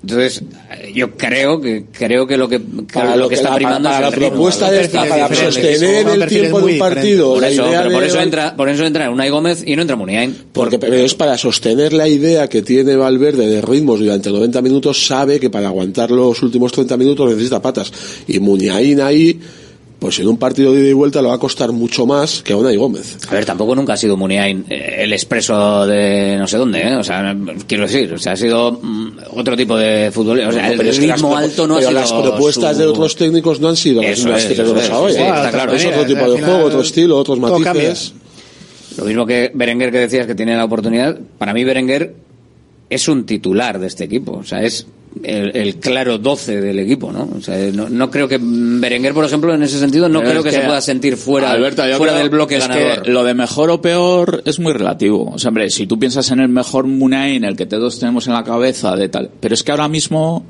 Entonces, eh, yo creo que creo que lo que, Para lo que que está la- primando para es la el propuesta de esta, para sostener el tiempo de un partido, Por la eso, idea pero por de- eso entra, por eso entra Unai Gómez y no entra Muniain. Porque pero es para sostener la idea que tiene Valverde de ritmos durante 90 minutos, sabe que para aguantar los últimos 30 minutos necesita patas. Y Muñain ahí, pues en un partido de ida y vuelta le va a costar mucho más que a Unai Gómez. A ver, tampoco nunca ha sido Muniain eh, el expreso de no sé dónde, ¿eh? O sea, quiero decir, o sea, ha sido mm, otro tipo de fútbol. O sea, el Pero es que las ritmo alto no ha sido las propuestas su- de otros técnicos no han sido las mismas es, que eso tenemos es, ahora. sí, está claro. Es otro tipo de final juego, otro estilo, otros matices. Lo mismo que Berenguer que decías que tiene la oportunidad, para mí Berenguer es un titular de este equipo, o sea, es el, el claro 12 del equipo, ¿no? O sea, no, no creo que Berenguer, por ejemplo, en ese sentido, no Pero creo es que, se pueda sentir fuera, Alberto, fuera creo- del bloque es ganador. Que lo de mejor o peor es muy relativo. O sea, hombre, si tú piensas en el mejor Munay, en el que todos tenemos en la cabeza de tal, pero es que ahora mismo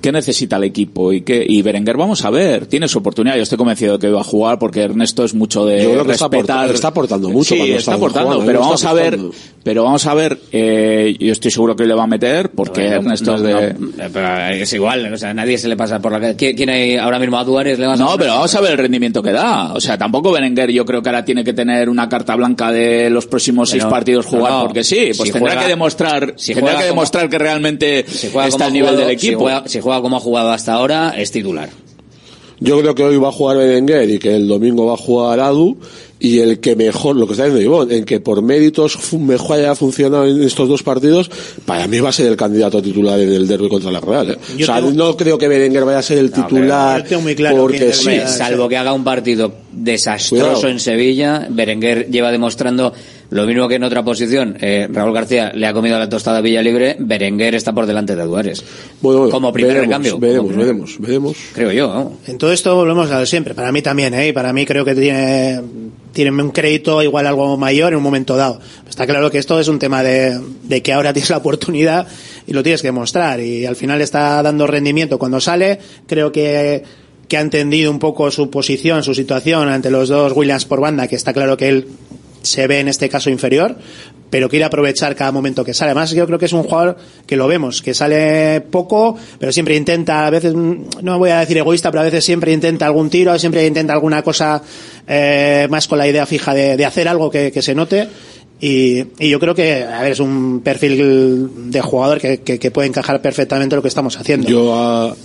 ¿qué necesita el equipo? Y que y Berenguer vamos a ver, tiene su oportunidad. Yo estoy convencido de que va a jugar porque Ernesto es mucho de Yo creo que está respetar. aportando- está aportando mucho Sí, está está aportando, jugando, pero está vamos a ver, pero vamos a ver. Eh, yo estoy seguro que le va a meter porque Ernesto no, es de. no, pero es igual, o sea, nadie se le pasa por la. ¿Quién, quién hay ahora mismo a Duárez? Le vas a No, pero vamos a ver el rendimiento que da. O sea, tampoco Berenguer yo creo que ahora tiene que tener una carta blanca de los próximos seis Pero- partidos jugar porque sí. Pues Si tendrá juega- que demostrar, si tendrá que como- demostrar que realmente está al nivel jugado- del Si equipo. juega, si juega como ha jugado hasta ahora, es titular. Yo creo que hoy va a jugar Berenguer y que el domingo va a jugar Adu y el que mejor, lo que está diciendo Ivonne, en que por méritos mejor haya funcionado en estos dos partidos, para mí va a ser el candidato titular en el derby contra la Real. ¿eh? O sea, tengo- no creo que Berenguer vaya a ser el titular yo tengo muy claro porque sí. Salvo que haga un partido desastroso Cuidado. en Sevilla, Berenguer lleva demostrando lo mismo que en otra posición. Eh, Raúl García le ha comido la tostada a Villalibre, Berenguer está por delante de Duárez. Bueno, como primer veremos, recambio. Veremos, primer- veremos, veremos. Creo yo. ¿no? En todo esto volvemos a siempre. Para mí también, ¿eh? Y para mí creo que tiene, tiene un crédito igual algo mayor en un momento dado. Está claro que esto es un tema de, de que ahora tienes la oportunidad y lo tienes que mostrar. Y al final está dando rendimiento cuando sale. Creo que, que ha entendido un poco su posición, su situación ante los dos Williams por banda, que está claro que él se ve en este caso inferior, pero quiere aprovechar cada momento que sale. Además, yo creo que es un jugador que lo vemos, que sale poco, pero siempre intenta, a veces, mm, no voy a decir egoísta, pero a veces siempre intenta algún tiro, siempre intenta alguna cosa eh, más con la idea fija de, de hacer algo que, que se note. Y, y yo creo que, a ver, es un perfil de jugador que, que, que puede encajar perfectamente lo que estamos haciendo. Yo a,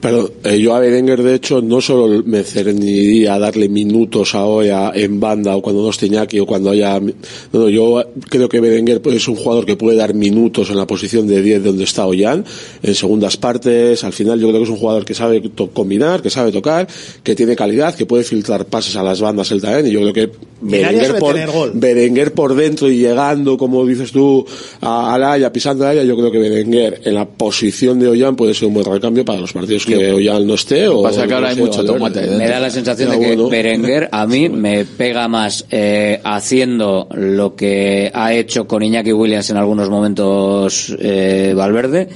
perdón, eh, yo a Berenguer de hecho no solo me cerniría a darle minutos a Oya en banda o cuando no esté Iñaki o cuando haya no, no, yo creo que Berenguer es un jugador que puede dar minutos en la posición de 10 donde está Ollán en segundas partes al final yo creo que es un jugador que sabe to- combinar que sabe tocar que tiene calidad que puede filtrar pases a las bandas él también y yo creo que Berenguer por. Berenguer por dentro y llegando, como dices tú, a, a la Haya, pisando a la Haya, yo creo que Berenguer en la posición de Ollán puede ser un buen recambio para los partidos que Ollán no esté. O Pasa que ahora no hay sé, mucho Valverde. tomate Me da la sensación Ya, de que bueno. Berenguer a mí me pega más eh, haciendo lo que ha hecho con Iñaki Williams en algunos momentos eh, Valverde,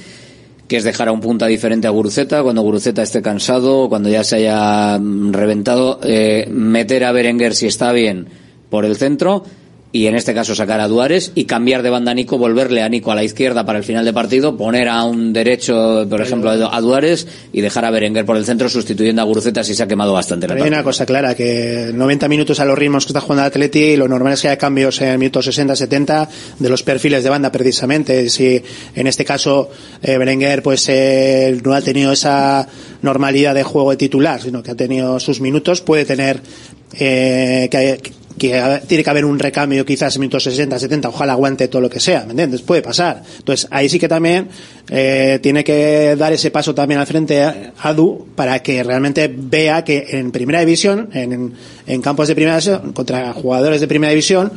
que es dejar a un punta diferente a Guruceta cuando Guruceta esté cansado, cuando ya se haya mm, reventado, eh, meter a Berenguer si está bien por el centro y en este caso sacar a Duárez y cambiar de banda a Nico, volverle a Nico a la izquierda para el final de partido, poner a un derecho, por ejemplo, a Duárez y dejar a Berenguer por el centro sustituyendo a Guruceta si se ha quemado bastante la hay una cosa clara, que 90 minutos a los ritmos que está jugando el Atleti, lo normal es que haya cambios en minutos 60-70 de los perfiles de banda precisamente. Si en este caso eh, Berenguer pues eh, no ha tenido esa normalidad de juego de titular, sino que ha tenido sus minutos, puede tener eh, que, que tiene que haber un recambio quizás en minutos 60, 70, ojalá aguante todo lo que sea, ¿me entiendes? Puede pasar. Entonces ahí sí que también eh, tiene que dar ese paso también al frente a Adu para que realmente vea que en primera división, en, en campos de primera división, contra jugadores de primera división,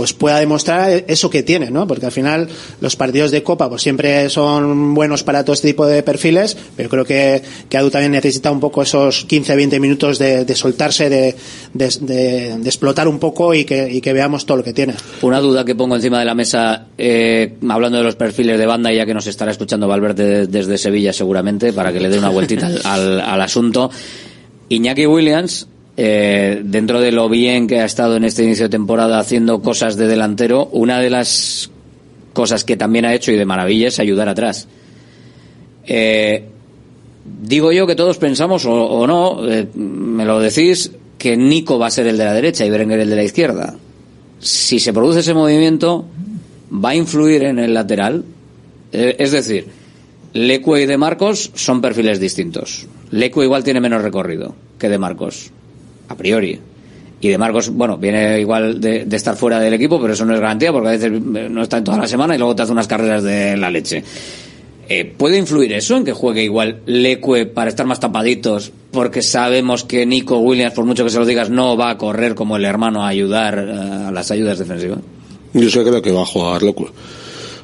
pues pueda demostrar eso que tiene, ¿no? Porque al final los partidos de Copa pues siempre son buenos para todo este tipo de perfiles, pero creo que, que Adu también necesita un poco esos 15-20 minutos de, de soltarse, de, de, explotar un poco y que, y que veamos todo lo que tiene. Una duda que pongo encima de la mesa, eh, hablando de los perfiles de banda, ya que nos estará escuchando Valverde desde Sevilla seguramente, para que le dé una vueltita al, al- al asunto. Iñaki Williams, eh, dentro de lo bien que ha estado en este inicio de temporada haciendo cosas de delantero, una de las cosas que también ha hecho y de maravilla es ayudar atrás. Eh, digo yo que todos pensamos, o, no, eh, me lo decís, que Nico va a ser el de la derecha y Berenguer el de la izquierda. Si se produce ese movimiento, va a influir en el lateral. Eh, es decir, Lecue y De Marcos son perfiles distintos. Lecue igual tiene menos recorrido que De Marcos, a priori. Y De Marcos, bueno, viene igual de, de estar fuera del equipo, pero eso no es garantía porque a veces eh, no está en toda la semana y luego te hace unas carreras de la leche. Eh, ¿Puede influir eso en que juegue igual Lecue para estar más tapaditos? Porque sabemos que Nico Williams, por mucho que se lo digas, no va a correr como el hermano a ayudar eh, a las ayudas defensivas. Yo sé creo que va a jugar loco.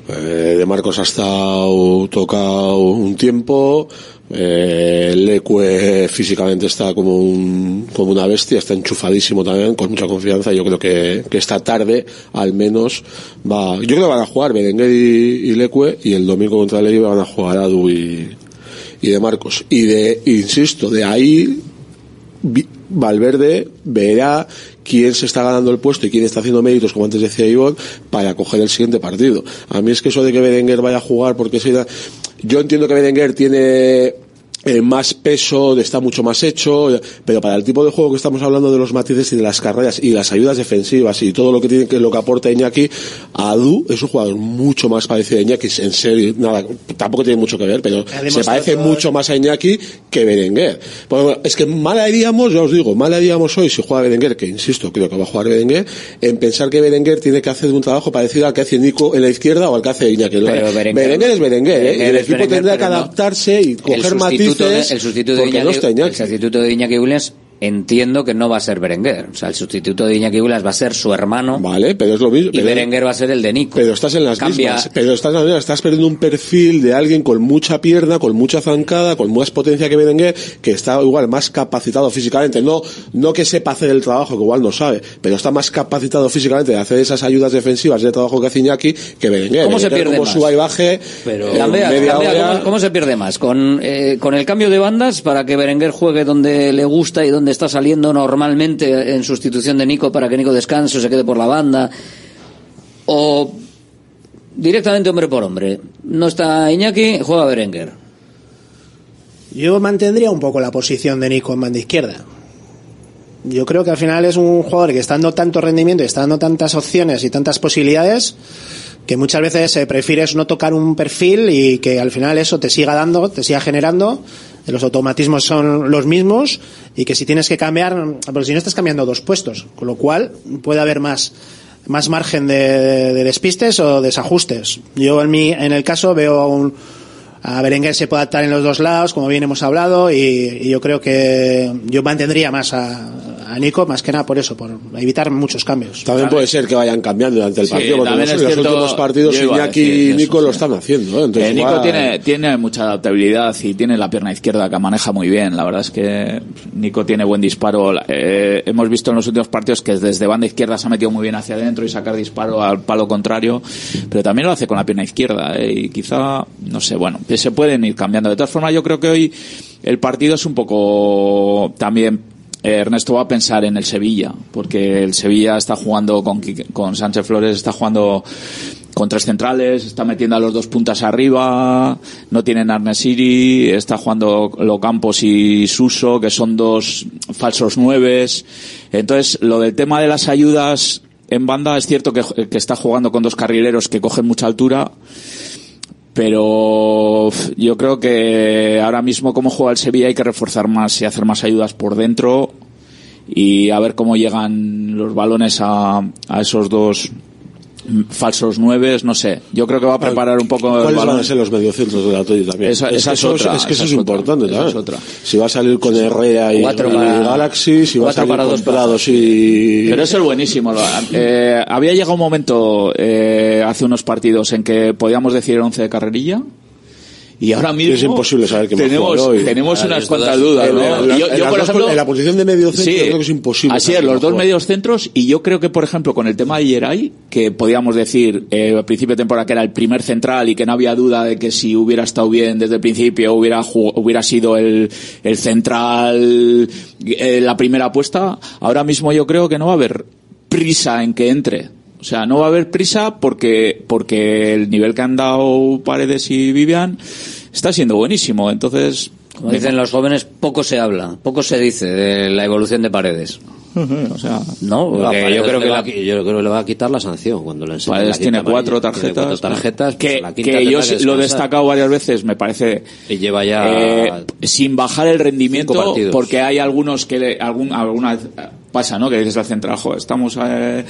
Eh, de Marcos ha estado tocado un tiempo, eh, Leque físicamente está como, un, como una bestia, está enchufadísimo también, con mucha confianza. Yo creo que, que esta tarde, al menos, va. Yo creo que van a jugar Berenguer y, y Leque, y el domingo contra Leque van a jugar Adu y, y de Marcos. Y de, insisto, de ahí Valverde verá quién se está ganando el puesto y quién está haciendo méritos, como antes decía Ivonne, para coger el siguiente partido. A mí es que eso de que Berenguer vaya a jugar porque se da- yo entiendo que Berenguer tiene eh, más peso, está mucho más hecho, pero para el tipo de juego que estamos hablando de los matices y de las carreras y las ayudas defensivas y todo lo que tiene que lo que aporta Iñaki, Adu es un jugador mucho más parecido a Iñaki, en serio, nada, tampoco tiene mucho que ver, pero se parece todo- mucho más a Iñaki que Berenguer. Pues bueno, es que mal haríamos, ya os digo, mal haríamos hoy si juega Berenguer, que insisto, creo que va a jugar Berenguer, en pensar que Berenguer tiene que hacer un trabajo parecido al que hace Nico en la izquierda o al que hace Iñaki. Pero Berenguer- Berenguer es Berenguer, ¿eh? y el equipo Berenguer, tendrá que no- adaptarse y coger sustituto, el sustituto de no Iñaki, Iñaki. el sustituto de Iñaki Williams entiendo que no va a ser Berenguer. O sea, el sustituto de Iñaki Williams va a ser su hermano. Vale, pero es lo mismo. Y pero- Berenguer va a ser el de Nico. Pero estás en las Cambia- mismas. Pero estás, en las mismas. estás perdiendo un perfil de alguien con mucha pierna, con mucha zancada, con más potencia que Berenguer, que está igual más capacitado físicamente. No, no que sepa hacer el trabajo, que igual no sabe, pero está más capacitado físicamente de hacer esas ayudas defensivas de trabajo que hace Iñaki que Berenguer. ¿Cómo se pierde como más? suba y baje, Pero en Gambea, media Gambea, hora- ¿cómo, cómo se pierde más? ¿Con, eh, ¿Con el cambio de bandas para que Berenguer juegue donde le gusta y donde está saliendo normalmente en sustitución de Nico para que Nico descanse o se quede por la banda? ¿O directamente hombre por hombre? No está Iñaki, juega Berenguer. Yo mantendría un poco la posición de Nico en banda izquierda. Yo creo que al final es un jugador que está dando tanto rendimiento y está dando tantas opciones y tantas posibilidades que muchas veces eh, prefieres no tocar un perfil y que al final eso te siga dando, te siga generando. Los automatismos son los mismos y que si tienes que cambiar, porque si no estás cambiando dos puestos, con lo cual puede haber más más margen de, de despistes o desajustes. Yo en mi en el caso veo un a Berenguer se puede adaptar en los dos lados, como bien hemos hablado, y, y yo creo que yo mantendría más a, a Nico, más que nada por eso, por evitar muchos cambios. También puede ser que vayan cambiando durante el Sí, partido, porque también en es los cierto, últimos partidos Iñaki y eso, Nico lo sí. están haciendo. ¿eh? Entonces, Eh, Nico igual- tiene, tiene mucha adaptabilidad y tiene la pierna izquierda que maneja muy bien. La verdad es que Nico tiene buen disparo. Eh, hemos visto en los últimos partidos que desde banda izquierda se ha metido muy bien hacia adentro y sacar disparo al palo contrario, pero también lo hace con la pierna izquierda. eh, y quizá, no sé, bueno, se pueden ir cambiando. De todas formas, yo creo que hoy el partido es un poco también eh, Ernesto va a pensar en el Sevilla, porque el Sevilla está jugando con, con Sánchez Flores, está jugando con tres centrales, está metiendo a los dos puntas arriba, no tienen Arnesiri, está jugando Locampos y Suso, que son dos falsos nueves. Entonces, lo del tema de las ayudas en banda es cierto que, que está jugando con dos carrileros que cogen mucha altura, pero yo creo que ahora mismo como juega el Sevilla hay que reforzar más y hacer más ayudas por dentro y a ver cómo llegan los balones a, a esos dos falsos nueves, no sé. Yo creo que va a preparar un poco ¿Cuáles van a ser los mediocentros del Atleti también? Esa- es, esa que es eso, otra, es que eso es otra, importante, es otra. Si va a salir con Herrera y, Cuatro y para- Galaxy, si va a salir para con dos Prados y... Pero eso es buenísimo. Eh, había llegado un momento eh, hace unos partidos en que podíamos decir el 11 de carrerilla. Y ahora mismo Es imposible saber a tenemos, hoy. tenemos unas cuantas dudas. En la- yo, en yo, las por dos- ejemplo, en la posición de medio centro Sí. yo creo que es imposible Así es, los dos medios centros y yo creo que, por ejemplo, con el tema de Yeray, que podíamos decir eh, al principio de temporada que era el primer central y que no había duda de que si hubiera estado bien desde el principio hubiera hubiera sido el, el central eh, la primera apuesta, ahora mismo yo creo que no va a haber prisa en que entre. O sea, no va a haber prisa porque, porque el nivel que han dado Paredes y Vivian está siendo buenísimo. Entonces, Como dicen los jóvenes, poco se habla, poco se dice de la evolución de paredes. o sea, No, porque yo creo que la- yo creo que le va a quitar la sanción cuando le enseñe Paredes tiene cuatro. Tiene tarjetas. cuatro tarjetas, pues que, que yo que lo he destacado varias veces, me parece. Y lleva ya eh, sin bajar el rendimiento, porque hay algunos que le- algún, alguna vez pasa, ¿no? Que dices al central, "Jo, estamos eh,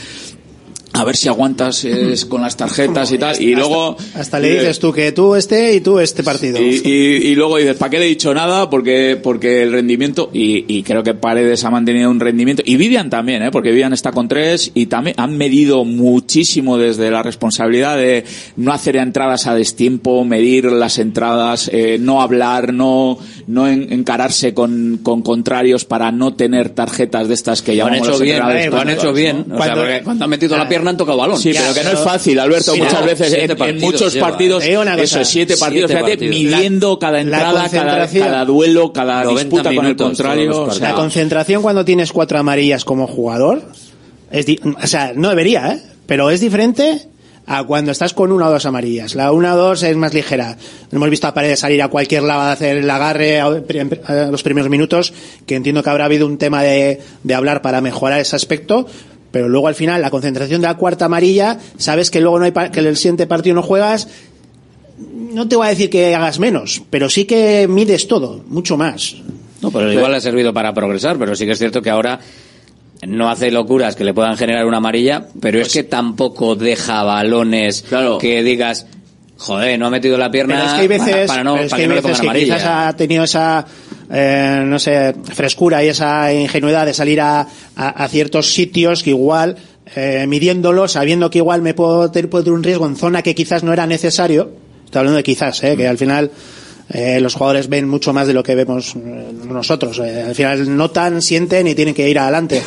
a ver si aguantas eh, con las tarjetas y tal. Y luego. Hasta le dices tú que tú este y tú este partido. Y, y- y luego dices, ¿para qué le he dicho nada? Porque, porque el rendimiento, y, y creo que Paredes ha mantenido un rendimiento, y Vivian también, ¿eh? porque Vivian está con tres, y también han medido muchísimo desde la responsabilidad de no hacer entradas a destiempo, medir las entradas, eh, no hablar, no, no en- encararse con, con contrarios para no tener tarjetas de estas que Lo han hecho bien, lo han hecho tontos, bien. ¿no? O sea, porque cuando han metido la pierna han tocado balón. Sí, pero que no es fácil, Alberto. Muchas veces en- muchos lleva, partidos, ¿eh? Eso siete partidos, siete fíjate, partidos. midiendo cada entrada, cada, duelo, cada 90 disputa con el contrario. o sea, La concentración cuando tienes cuatro amarillas como jugador, es di- o sea, no debería, ¿eh? pero es diferente a cuando estás con una o dos amarillas. La una o dos es más ligera. Hemos visto a Paredes salir a cualquier lado a hacer el agarre a a los primeros minutos, que entiendo que habrá habido un tema de, de hablar para mejorar ese aspecto. Pero luego al final, la concentración de la cuarta amarilla, sabes que luego no hay pa- que el siguiente partido no juegas, no te voy a decir que hagas menos, pero sí que mides todo, mucho más. No, pero igual le ha servido para progresar, pero sí que es cierto que ahora no hace locuras que le puedan generar una amarilla, pero Pues es que tampoco deja balones que digas, joder, no ha metido la pierna Pero es que hay veces, para, para no, para que, que no hay le veces pongan que amarilla. quizás ha tenido esa, eh, no sé, frescura y esa ingenuidad de salir a, a- a ciertos sitios que igual, eh, midiéndolo, sabiendo que igual me puedo tener, puedo tener un riesgo en zona que quizás no era necesario, estoy hablando de quizás, eh, que al final eh, los jugadores ven mucho más de lo que vemos eh, nosotros. eh, al final notan, sienten y tienen que ir adelante.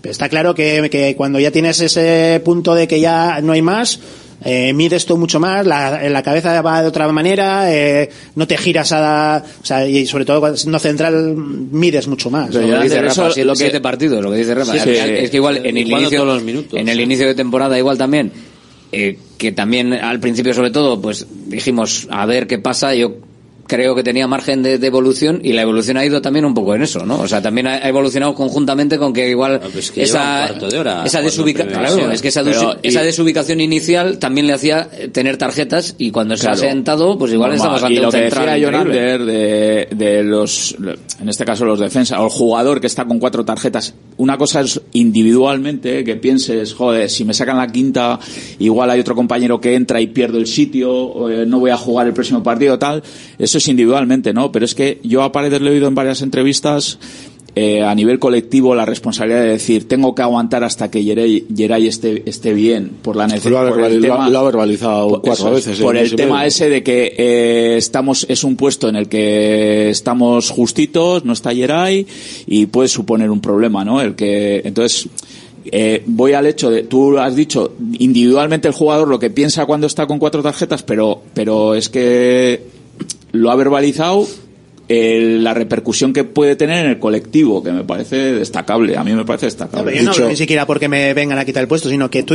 Pero está claro que, que cuando ya tienes ese punto de que ya no hay más, eh, mides tú mucho más, la, la cabeza va de otra manera, eh, no te giras a, o sea, y sobre todo cuando siendo central mides mucho más. Lo que dice Rafa, si- lo siete partidos, lo que dice Rafa. Sí, sí. es que igual en el inicio, todos los minutos. en el inicio de temporada igual también, eh, que también al principio sobre todo, pues dijimos a ver qué pasa. Yo creo que tenía margen de, de evolución y la evolución ha ido también un poco en eso, ¿no? O sea, también ha evolucionado conjuntamente con que igual un esa cuarto de hora esa jugando desubica- en primera claro, división. es que esa, Pero, y- desubicación inicial también le hacía eh, tener tarjetas y cuando se ha sentado, pues igual Normal. estamos ante y lo un que decía John increíble. Ander de, de los en este caso los defensas o el jugador que está con cuatro tarjetas una cosa es individualmente que pienses joder si me sacan la quinta igual hay otro compañero que entra y pierdo el sitio eh, no voy a jugar el próximo partido tal eso es individualmente no pero es que yo a Paredes le he oído en varias entrevistas eh, a nivel colectivo la responsabilidad de decir tengo que aguantar hasta que Yeray, esté, esté bien por la necesidad por lo ha- tema- lo ha verbalizado por- cuatro es, veces. por en el ese tema medio. ese de que eh, estamos es un puesto en el que estamos justitos, no está Yeray y puede suponer un problema, ¿no? El que entonces eh, voy al hecho de tú has dicho individualmente el jugador lo que piensa cuando está con cuatro tarjetas, pero pero es que lo ha verbalizado eh, la repercusión que puede tener en el colectivo, que me parece destacable. A mí me parece No, destacable. yo no hablo ni siquiera porque me vengan a quitar el puesto, sino que tú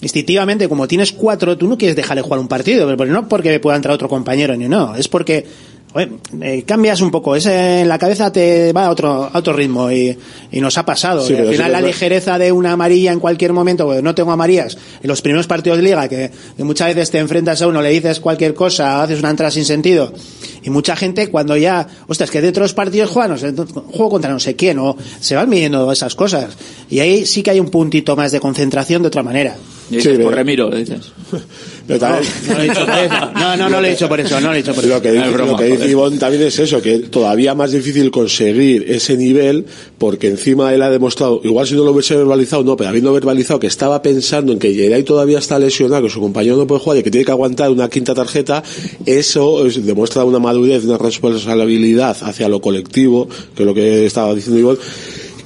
instintivamente, como tienes cuatro, tú no quieres dejarle jugar un partido, pero no porque pueda entrar otro compañero ni no, es porque eh, cambias un poco, ese en la cabeza te va a otro, a otro ritmo y, y nos ha pasado. Sí, Y al sí final la ligereza de una amarilla en cualquier momento, no tengo amarillas, en los primeros partidos de liga, que, que muchas veces te enfrentas a uno, le dices cualquier cosa, haces una entrada sin sentido, y mucha gente cuando ya, ostras, que de otros partidos juegan, no sé, juego contra no sé quién, o se van midiendo esas cosas. Y ahí sí que hay un puntito más de concentración de otra manera. Dices, por Remiro, le dices. Pero también- No, lo he dicho por eso. No, no, no lo he dicho por eso, no lo he dicho por eso. Lo que dice, Es broma, lo que dice joder. Ivonne también es eso, que todavía más difícil conseguir ese nivel, porque encima él ha demostrado, igual si no lo hubiese verbalizado, no, pero habiendo verbalizado que estaba pensando en que Geray todavía está lesionado, que su compañero no puede jugar y que tiene que aguantar una quinta tarjeta, eso es- demuestra una madurez, una responsabilidad hacia lo colectivo, que es lo que estaba diciendo Ivonne,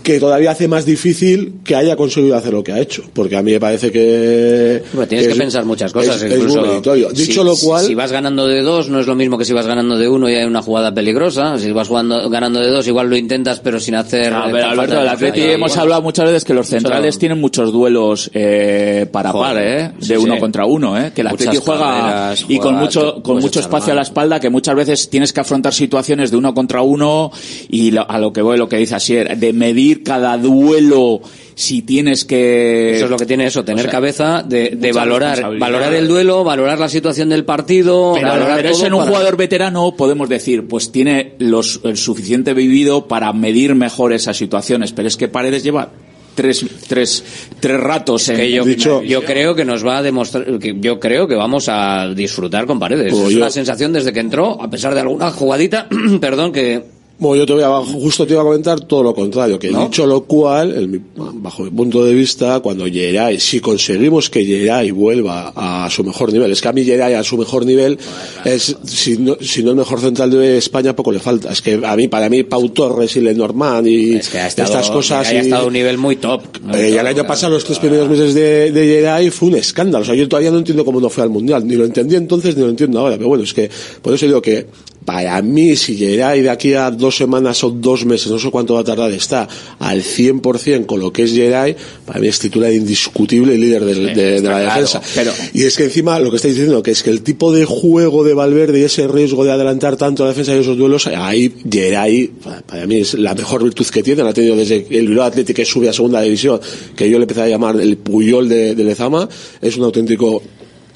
que todavía hace más difícil que haya conseguido hacer lo que ha hecho, porque a mí me parece que... Tienes que es- pensar muchas cosas. es- es incluso, muy meritorio. Dicho si, lo cual... si vas ganando de dos, no es lo mismo que si vas ganando de uno y hay una jugada peligrosa. Si vas jugando, ganando de dos, igual lo intentas, pero sin hacer. A ver, falta Alberto, de del. Atleti hemos hablado muchas veces que los centrales Mucho- tienen muchos duelos eh, para Joder, par, ¿eh? sí, De uno sí. contra uno, ¿eh? Que el Muchas Atleti juega carreras, y con mucho con mucho espacio a la espalda que muchas veces tienes que afrontar situaciones de uno contra uno y lo- a lo que voy, lo que dice Asier, de medir cada duelo si tienes que... Eso es lo que tiene eso, tener O sea, cabeza de, valorar, valorar el duelo, valorar la situación del partido, Pero, valorar pero eso todo en un para- jugador veterano podemos decir, pues tiene los, el suficiente vivido para medir mejor esas situaciones. Pero es que Paredes lleva tres, tres, tres ratos en Que yo, Dicho- yo creo que nos va a demostrar, que yo creo que vamos a disfrutar con paredes. Pues es yo- una sensación desde que entró, a pesar de alguna jugadita, perdón, que Bueno, yo te voy a, justo te iba a comentar todo lo contrario, que dicho lo cual, bajo mi punto de vista, cuando Geray, si conseguimos que Geray vuelva a su mejor nivel, es que a mí Geray a su mejor nivel es, si no, si no el mejor central de España, poco le falta. Es que a mí, para mí, Pau Torres y Lenormand y es que ha estado, estas cosas. y- estado a un nivel muy top. eh, y el año pasado, los tres primeros meses de, de Geray fue un escándalo. O sea, yo todavía no entiendo cómo no fue al Mundial. Ni lo entendí entonces, ni lo entiendo ahora. Pero bueno, es que, por eso digo que, para mí, si Geray de aquí a dos semanas o dos meses, no sé cuánto va a tardar, está al 100% con lo que es Geray, para mí es titular indiscutible y líder de, la claro, defensa. pero- Y es que encima, lo que estáis diciendo, que es que el tipo de juego de Valverde y ese riesgo de adelantar tanto a la defensa y esos duelos, ahí Geray, para- mí es la mejor virtud que tiene, la ha tenido desde el Bilbao Athletic que sube a segunda división, que yo le empecé a llamar el Puyol de, de Lezama, es un auténtico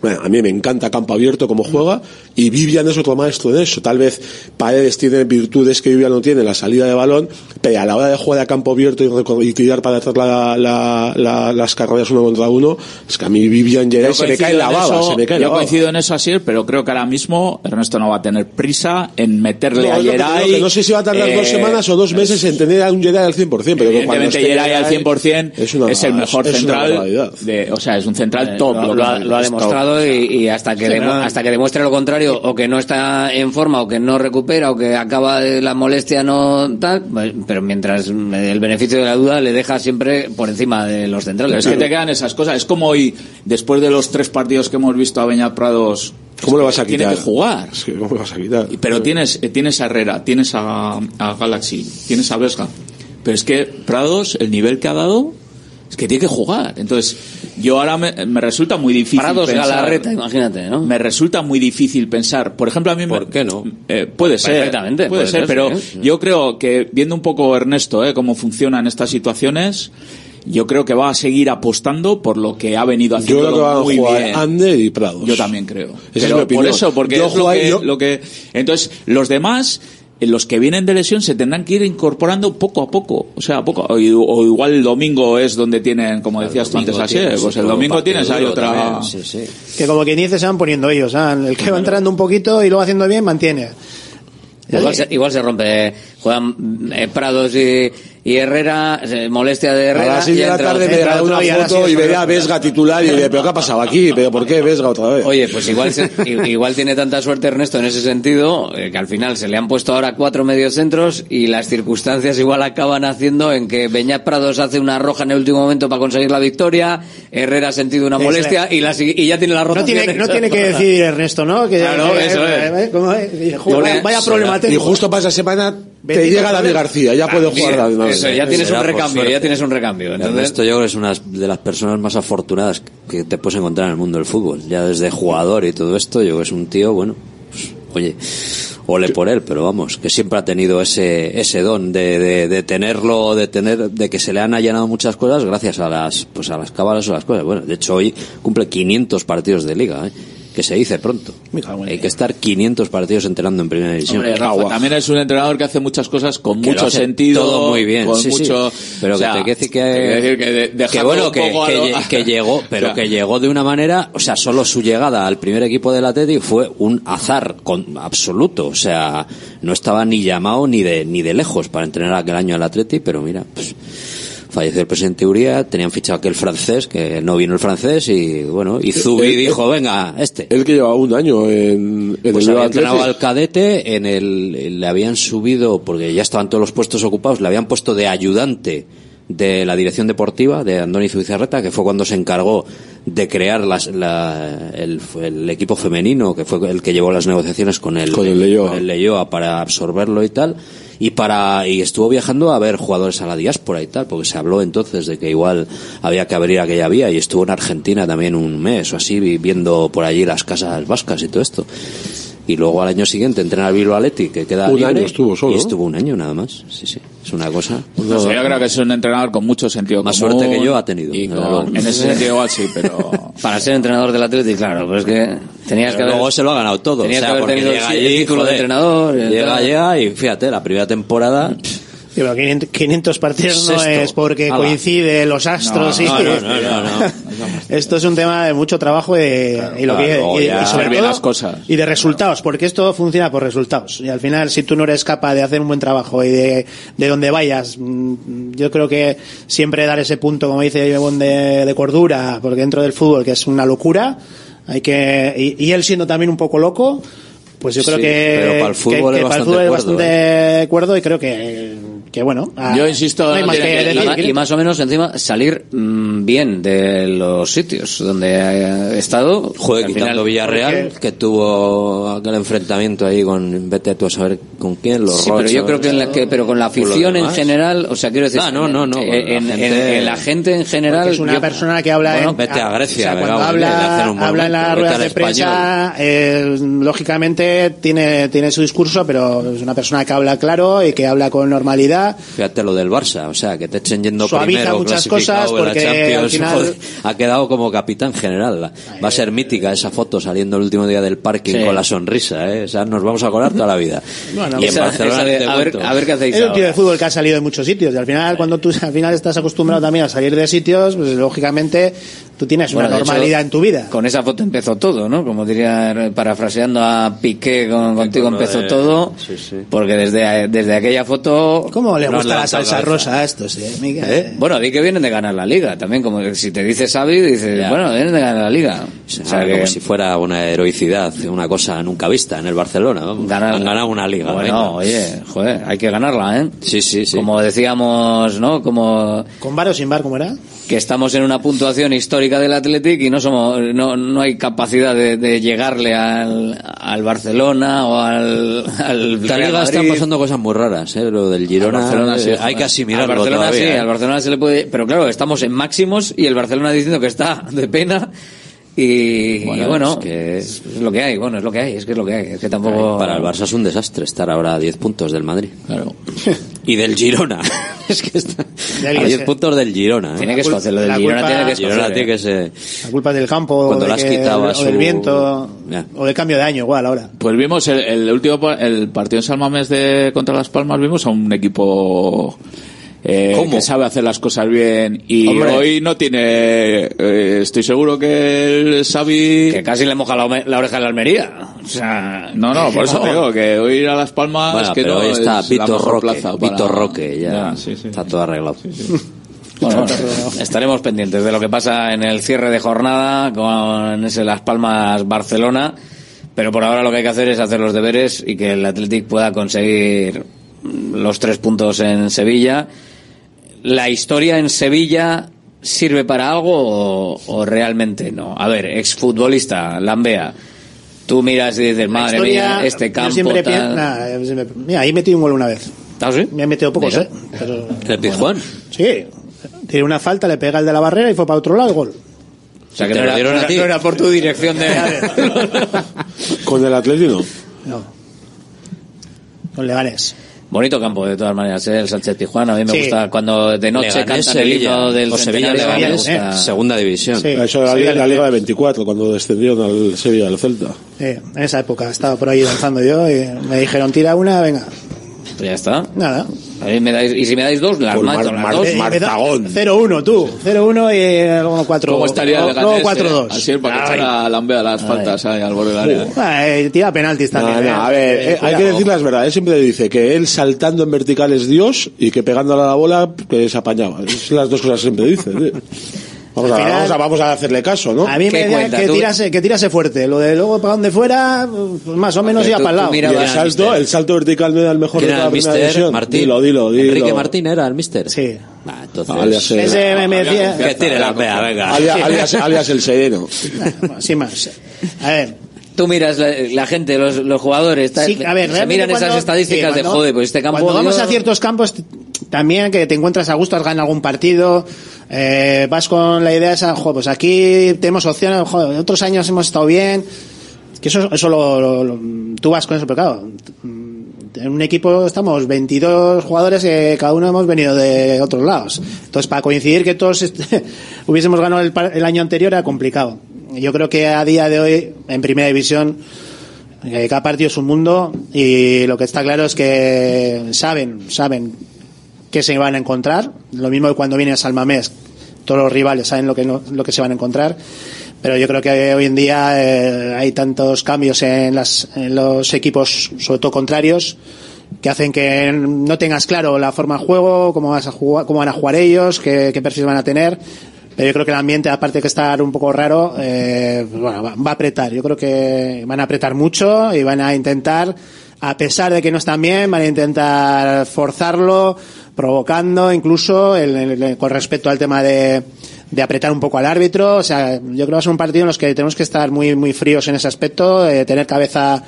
bueno, a mí me encanta campo abierto como juega y Vivian es otro maestro de eso. Tal vez Paredes tiene virtudes que Vivian no tiene, la salida de balón, pero a la hora de jugar a campo abierto y, recor- y tirar para atrás la- la- la- las carreras uno contra uno, es que a mí Vivian Geray Yo se me cae coincido la en baba, eso- se me cae yo la baba. coincido en eso así, pero creo que ahora mismo Ernesto no va a tener prisa en meterle No, a lo Geray. no sé si va a tardar eh, dos semanas o dos meses en tener a un Geray al 100%, pero Evidentemente esté Geray al 100% es, una- es el mejor es central, de, o sea, es un central top. Eh, lo, lo ha, lo ha es top. demostrado y, y hasta que Sí, hasta que demuestre lo contrario o que no está en forma o que no recupera o que acaba de la molestia no tal pues, pero mientras el beneficio de la duda le deja siempre por encima de los Pero centrales es que te quedan esas cosas. Es como hoy, después de los tres partidos que hemos visto a Beñat Prados, ¿Cómo le vas a tiene quitar? que jugar. Es que, ¿Cómo vas a quitar? Pero tienes, eh, tienes a Herrera, tienes a, a Galaxy, tienes a Vesga. Pero es que Prados, el nivel que ha dado, es que tiene que jugar. Entonces, yo ahora me, me resulta muy difícil Prados pensar- Galarreta imagínate ¿no? Me resulta muy difícil pensar. Por ejemplo, a mí ¿Por me, qué no? eh, puede ser. Perfectamente, Puede, puede ser, ser, pero sí, ¿eh? yo creo que viendo un poco Ernesto, eh, cómo funcionan estas situaciones, yo creo que va a seguir apostando por lo que ha venido Yo haciendo creo que van a muy jugar bien. Ander y Prados. Yo también creo. Esa es Pero mi opinión. por eso, porque Yo es lo que, yo- lo que- entonces los demás los que vienen de lesión se tendrán que ir incorporando poco a poco, o sea, poco o, o igual el domingo es donde tienen, como decías tú antes, así, pues el domingo tienes ahí otra Sí, sí. Que como quien dice se van poniendo ellos, ¿ah? el que va entrando un poquito y lo va haciendo bien mantiene. Igual se, igual se rompe, juegan eh, Prados y, y Herrera, se- molestia de A Herrera. las 6 de y la tarde me Entra da otro una y foto y es veré a. Vesga titular y diré, ¿pero qué ha pasado aquí? ¿Pero por qué Vesga otra vez? Oye, pues igual, se- igual tiene tanta suerte Ernesto en ese sentido, eh, que al final se le han puesto ahora cuatro mediocentros y las circunstancias igual acaban haciendo en que Beñat Prados hace una roja en el último momento para conseguir la victoria, Herrera ha sentido una Es molestia y, la, y ya tiene la roja. No tiene, no tiene que decir Ernesto, ¿no? Que, Claro, que- eso es. eh, ¿cómo es? Y, joder, vaya, vaya problema Y justo para esa semana te llega David. García, ya puede jugar David Eso, García. ya tienes Será un recambio, ya tienes un recambio. Entonces, Ernesto yo creo que es una de las personas más afortunadas que te puedes encontrar en el mundo del fútbol. Ya desde jugador y todo esto, yo creo que es un tío, bueno, pues, oye, ole por él, pero vamos, que siempre ha tenido ese, ese don de, de, de tenerlo, de tener, de que se le han allanado muchas cosas gracias a las, pues a las cábalas o las cosas. Bueno, de hecho hoy cumple 500 partidos de liga, ¿eh? Que se dice pronto. Hay que estar 500 partidos entrenando en primera división. Hombre, Rafa, también es un entrenador que hace muchas cosas con Que lo mucho hace sentido. todo muy bien, con sí, sí. mucho, Pero o sea, que te quiere decir que, decir que de- que bueno, que, que lo- lle- que llegó, pero O sea, que llegó de una manera, o sea, solo su llegada al primer equipo del Atlético fue un azar con, absoluto, o sea, no estaba ni llamado ni de ni de lejos para entrenar aquel año al Atlético, pero mira, pues falleció el presidente Uría, tenían fichado aquel francés, que no vino el francés y bueno, y Zubi dijo, venga, este. Él que lleva un año en, en Pues el había entrenado al cadete, en el, le habían subido, porque ya estaban todos los puestos ocupados, le habían puesto de ayudante de la dirección deportiva de Andoni Zubizarreta, que fue cuando se encargó de crear las, la- el, el equipo femenino, que fue el que llevó las negociaciones con el, Con el Leioa. con el Leioa para absorberlo y tal, y para y estuvo viajando a ver jugadores a la diáspora y tal, porque se habló entonces de que igual había que abrir aquella vía y estuvo en Argentina también un mes o así vi- viendo por allí las casas vascas y todo esto. Y luego al año siguiente entrena al Bilbao Athletic, que queda Un libre, año estuvo solo, Y estuvo un año nada más. Sí, sí. Es una cosa. no sé, yo creo que es un entrenador con mucho sentido Más común suerte que yo ha tenido, y con- en ese sentido igual sí, pero para ser entrenador del Atlético, claro, pero es que tenías que Pero haber... luego se lo ha ganado todo. Tenías o sea, que haber tenido llega el allí, título de joder, entrenador, y Llega, tal. llega y fíjate, la primera temporada. pff, Sí, pero 500, 500 partidos no Sexto. es porque Ala. coincide los astros No, y no, no, no, no, no. esto es un tema de mucho trabajo y, y lo que claro, y- ya y sobre hacer bien todo- las cosas. y de resultados porque esto funciona por resultados y al final si tú no eres capaz de hacer un buen trabajo y de, de donde vayas mm, yo creo que siempre dar ese punto como dice Ibon, de, de cordura porque dentro del fútbol que es una locura hay que y, y él siendo también un poco loco pues yo creo Sí, que, pero para el fútbol que es para el bastante fútbol es bastante cuerdo y creo que, que bueno ah, Yo insisto, no hay más no que tiene que- decir Y, y más o menos encima salir mm, bien de los sitios donde he estado. Joder, Al quitando final- Villarreal, porque- que tuvo aquel enfrentamiento ahí con, vete tú a saber con quién, los Sí, pero yo creo que, en la que pero con la afición en general, o sea, quiero decir, Ah, no, no, no, eh, en, la en- gente- en la gente en general, Porque es una yo- persona que habla Bueno, en, vete a Grecia, o sea, cuando habla, habla en las ruedas de prensa eh, lógicamente tiene tiene su discurso pero es una persona que habla claro y que habla con normalidad Fíjate lo del Barça, o sea, que te echen yendo primero muchas clasificado cosas en la porque Champions, al final- joder, ha quedado como capitán general. Va a ser mítica esa foto saliendo el último día del parking Sí. con la sonrisa, ¿eh? O sea, nos vamos a acordar toda la vida. Bueno, y en esa- Barcelona esa de- te a ver- cuento. a ver qué hacéis es un tío de fútbol que ha salido de muchos sitios y al final cuando tú al final estás acostumbrado también a salir de sitios pues lógicamente tú tienes Bueno, una hecho, normalidad en tu vida Con esa foto empezó todo, ¿no? Como diría, parafraseando a Piqué, con, contigo con empezó de- todo, sí, sí. porque desde, desde aquella foto... ¿Cómo le gusta la salsa rosa a estos? eh, Miguel? ¿Eh? Bueno, di que vienen de ganar la liga también, como si te dice Xavi, dices, Ya. bueno, vienen de ganar la liga. O sea, O sea, que- como si fuera una heroicidad, una cosa nunca vista en el Barcelona. Ganar- Han ganado una liga. Bueno, venga. oye, joder, hay que ganarla, ¿eh? Sí, sí, sí. Como decíamos, ¿no? Como ¿Con bar o sin bar cómo era? Que estamos en una puntuación histórica del Athletic y no somos, no, no hay capacidad de, de llegarle al, al Barcelona o al, al La Real liga están pasando cosas muy raras, ¿eh? Lo del Girona, Al Barcelona, sí, eh, hay que asimilarlo Al Barcelona todavía. sí, ¿eh? al Barcelona se le puede, pero claro, estamos en máximos y el Barcelona diciendo que está de pena y Bueno, y bueno, es que- es lo que hay, bueno, es lo que hay, es que es lo que hay, es que tampoco Para el Barça es un desastre estar ahora a 10 puntos del Madrid. Claro. Y del Girona. es que está a que 10 se- puntos del Girona. ¿eh? Tiene que La cul- escocer, lo del la Girona culpa- tiene que Girona escocer. tiene ¿eh? que ser... La culpa es del campo Cuando o, de que- o del viento o del cambio de año igual ahora. Pues vimos el, el último el partido en Salmamés de contra Las Palmas vimos a un equipo eh, ¿Cómo? que sabe hacer las cosas bien y Hombre. hoy no tiene eh, estoy seguro que el Xavi que casi le moja la, oreja de la Almería. O sea, no no por eso te digo que hoy ir a Las Palmas Bueno, que pero no hoy está es Vitor Roque. para- Vitor Roque, ya, Ya, sí, sí, está sí. todo arreglado. Bueno, estaremos pendientes de lo que pasa en el cierre de jornada con ese Las Palmas Barcelona, pero por ahora lo que hay que hacer es hacer los deberes y que el Athletic pueda conseguir los tres puntos en Sevilla. ¿La historia en Sevilla sirve para algo o, o realmente no? A ver, exfutbolista, Lambea, tú miras y dices, madre historia, mía, este yo campo siempre tal". pienso- nah, siempre- mira, ahí metí un gol una vez. ¿Ah, sí? Me he metido pocos, Mira. ¿eh? Pero, ¿El Pizjuán? sí, tiene una falta, le pega el de la barrera y fue para otro lado el gol. O sea, que Te lo dieron a ti. no era por tu dirección de... Con el Atlético. No. Con Leganés. Bonito campo, de todas maneras, ¿eh? el Sánchez Pijuán. A mí me Sí. gusta cuando de noche Leganés, cantan el Sevilla. himno del O Sevilla, Leganés, gusta. segunda división. Sí. Eso era la, la Liga de 24, cuando descendieron al Sevilla del Celta. Sí, en esa época estaba por ahí danzando yo y me dijeron tira una, venga. Pues ya está. Nada. A mí me dais, y si me dais dos, las Por mato, Mar- las Mar- dos. Eh, Martagón. 0-1 tú, 0-1 y luego 4 ¿Cómo estaría el Luego Leganés, 4-2. eh? Así para que echara a Lambea las faltas ahí al borde del área. Eh, tira penaltis No, también. no, eh. a ver, eh, hay que decir las verdades. Él siempre dice que él saltando en vertical es Dios y que pegándole a la bola que se apañaba. Esas las dos cosas que siempre dice. tío. Vamos a, vamos, a, vamos a hacerle caso, ¿no? A mí me ¿Qué decía cuenta? que Tú- tirase, que tirase fuerte. Lo de luego para donde fuera, pues más o menos iba para el lado. mira- Y el salto, el salto vertical no era el mejor de ¿Quién toda era la el primera división. Martín. Dilo, dilo, dilo. Enrique Martín era el mister. Sí. Ah, entonces... Alias, Ese me, me decía. Que tire la vea, venga. alias, alias, alias el sereno. Sin más. A ver. Tú miras la, la gente, los, los jugadores, tal, Sí, a ver, se miran esas estadísticas sí, de joder, pues este campo. Cuando vamos yo- a ciertos campos, también que te encuentras a gusto, has ganado algún partido, eh, vas con la idea esa, joder, pues aquí tenemos opciones, joder, otros años hemos estado bien, que eso, eso lo, lo- lo- tú vas con eso, pero claro, en un equipo estamos 22 jugadores que cada uno hemos venido de otros lados. Entonces, para coincidir que todos hubiésemos ganado el, el año anterior era complicado. Yo creo que a día de hoy, en primera división, eh, cada partido es un mundo y lo que está claro es que saben, saben qué se van a encontrar. Lo mismo que cuando viene a Salmamés, todos los rivales saben lo que, lo que se van a encontrar. Pero yo creo que hoy en día eh, hay tantos cambios en, las, en los equipos, sobre todo contrarios, que hacen que no tengas claro la forma de juego, cómo, vas a jugar, cómo van a jugar ellos, qué, qué perfil van a tener. Pero yo creo que el ambiente, aparte que estar un poco raro, eh, bueno, va, va a apretar. Yo creo que van a apretar mucho y van a intentar, a pesar de que no están bien, van a intentar forzarlo, provocando incluso el- con respecto al tema de, de apretar un poco al árbitro. O sea, yo creo que va a ser un partido en los que tenemos que estar muy, muy fríos en ese aspecto, eh, tener cabeza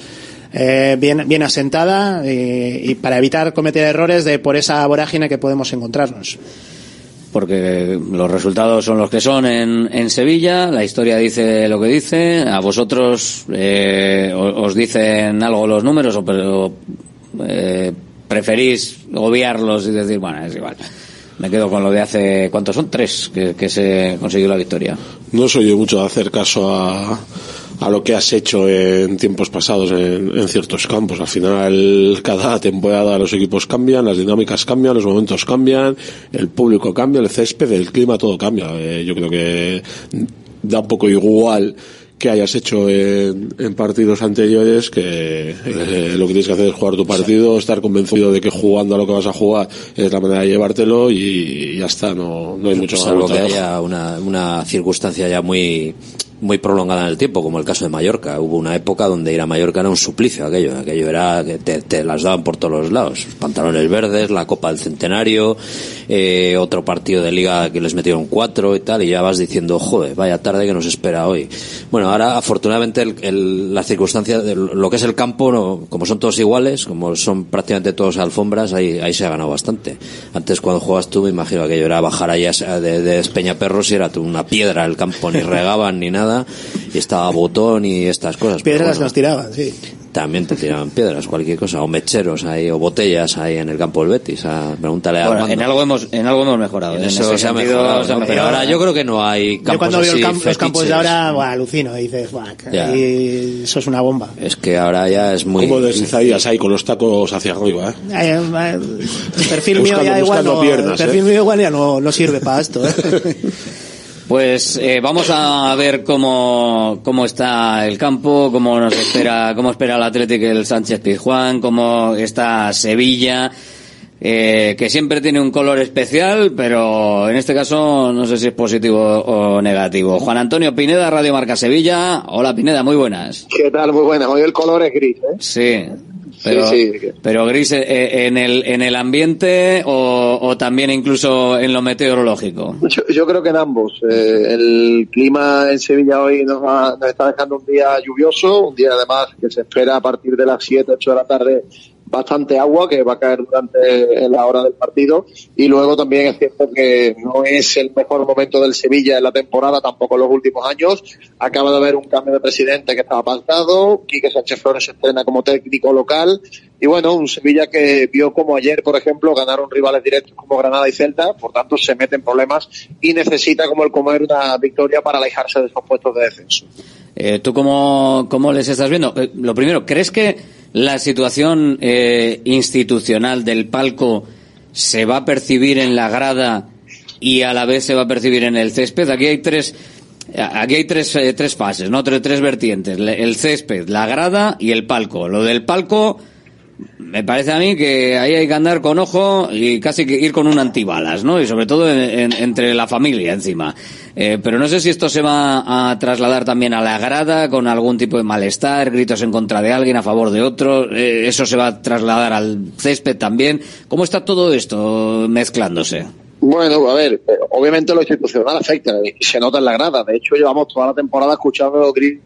eh, bien, bien asentada y, y para evitar cometer errores de por esa vorágine que podemos encontrarnos. Porque los resultados son los que son en, en Sevilla, la historia dice lo que dice, a vosotros eh, o- os dicen algo los números o, pero, eh, preferís obviarlos y decir, bueno, es igual. Me quedo con lo de hace, ¿cuántos son? Tres que, que se consiguió la victoria. No soy yo mucho de hacer caso a, a lo que has hecho en tiempos pasados en, en ciertos campos. Al final, cada temporada los equipos cambian, las dinámicas cambian, los momentos cambian, el público cambia, el césped, el clima, todo cambia. Eh, yo creo que da un poco igual que hayas hecho en, en partidos anteriores que eh, lo que tienes que hacer es jugar tu partido, estar convencido de que jugando a lo que vas a jugar es la manera de llevártelo y, y ya está, no, no hay mucho más salvo que haya una, una circunstancia ya muy muy prolongada en el tiempo, como el caso de Mallorca. Hubo una época donde ir a Mallorca era un suplicio, aquello, aquello era que te, te las daban por todos los lados. Pantalones verdes, la Copa del Centenario, eh, otro partido de liga que les metieron cuatro y tal, y ya vas diciendo, joder, vaya tarde que nos espera hoy. Bueno, ahora afortunadamente el, el- las circunstancias, de lo que es el campo, no- como son todos iguales, como son prácticamente todos alfombras, ahí, ahí se ha ganado bastante. Antes cuando jugabas tú, me imagino que aquello era bajar allá de, de Espeñaperros y era una piedra el campo, ni regaban ni nada, y estaba botón y estas cosas. Pero Piedras bueno, nos tiraban, sí. también te tiraban piedras, cualquier cosa, o mecheros ahí, o botellas ahí en el campo del Betis. A, pregúntale a Bueno, Armando. en algo hemos, en algo hemos mejorado. En en eso se ha mejorado, se ha ¿no? Pero mejorado. ahora yo creo que no hay campos Yo cuando veo el así camp- los campos de ahora, buah, alucino, dices, buah, y eso es una bomba. Es que ahora ya es muy... Como deslizarías ahí con los tacos hacia arriba, ¿eh? Eh, eh, El perfil mío ya igual no, piernas, el perfil ¿eh? mío igual ya no, no sirve para esto. ¿eh? Pues eh, vamos a ver cómo, cómo está el campo, cómo nos espera, cómo espera el Atlético el Sánchez Pizjuán, cómo está Sevilla, eh, que siempre tiene un color especial, pero en este caso no sé si es positivo o negativo. Juan Antonio Pineda, Radio Marca Sevilla. Hola Pineda, muy buenas. ¿Qué tal? Muy buena. Hoy el color es gris, ¿eh? Sí. Pero, Sí, sí. pero gris eh, en el en el ambiente o, o también incluso en lo meteorológico. Yo, yo creo que en ambos. Eh, el clima en Sevilla hoy nos, va- nos está dejando un día lluvioso, un día además que se espera a partir de las 7, 8 de la tarde bastante agua que va a caer durante la hora del partido y luego también es cierto que no es el mejor momento del Sevilla en la temporada, tampoco en los últimos años. Acaba de haber un cambio de presidente que estaba pactado, Quique Sánchez Flores se estrena como técnico local y bueno, un Sevilla que vio como ayer, por ejemplo, ganaron rivales directos como Granada y Celta, por tanto se mete en problemas y necesita como el comer una victoria para alejarse de esos puestos de descenso. Eh, ¿Tú cómo, cómo les estás viendo? Eh, lo primero, ¿crees que la situación eh, institucional del palco se va a percibir en la grada y a la vez se va a percibir en el césped? Aquí hay tres, aquí hay tres, eh, tres fases, ¿no? Tres, tres vertientes. El césped, la grada y el palco. Lo del palco, me parece a mí que ahí hay que andar con ojo y casi que ir con un antibalas, ¿no? Y sobre todo en- en- entre la familia encima. Eh, pero no sé si esto se va a trasladar también a la grada con algún tipo de malestar, gritos en contra de alguien, a favor de otro. Eh, eso se va a trasladar al césped también. ¿Cómo está todo esto mezclándose? Bueno, a ver, eh, obviamente lo institucional afecta y se nota en la grada. De hecho, llevamos toda la temporada escuchando gritos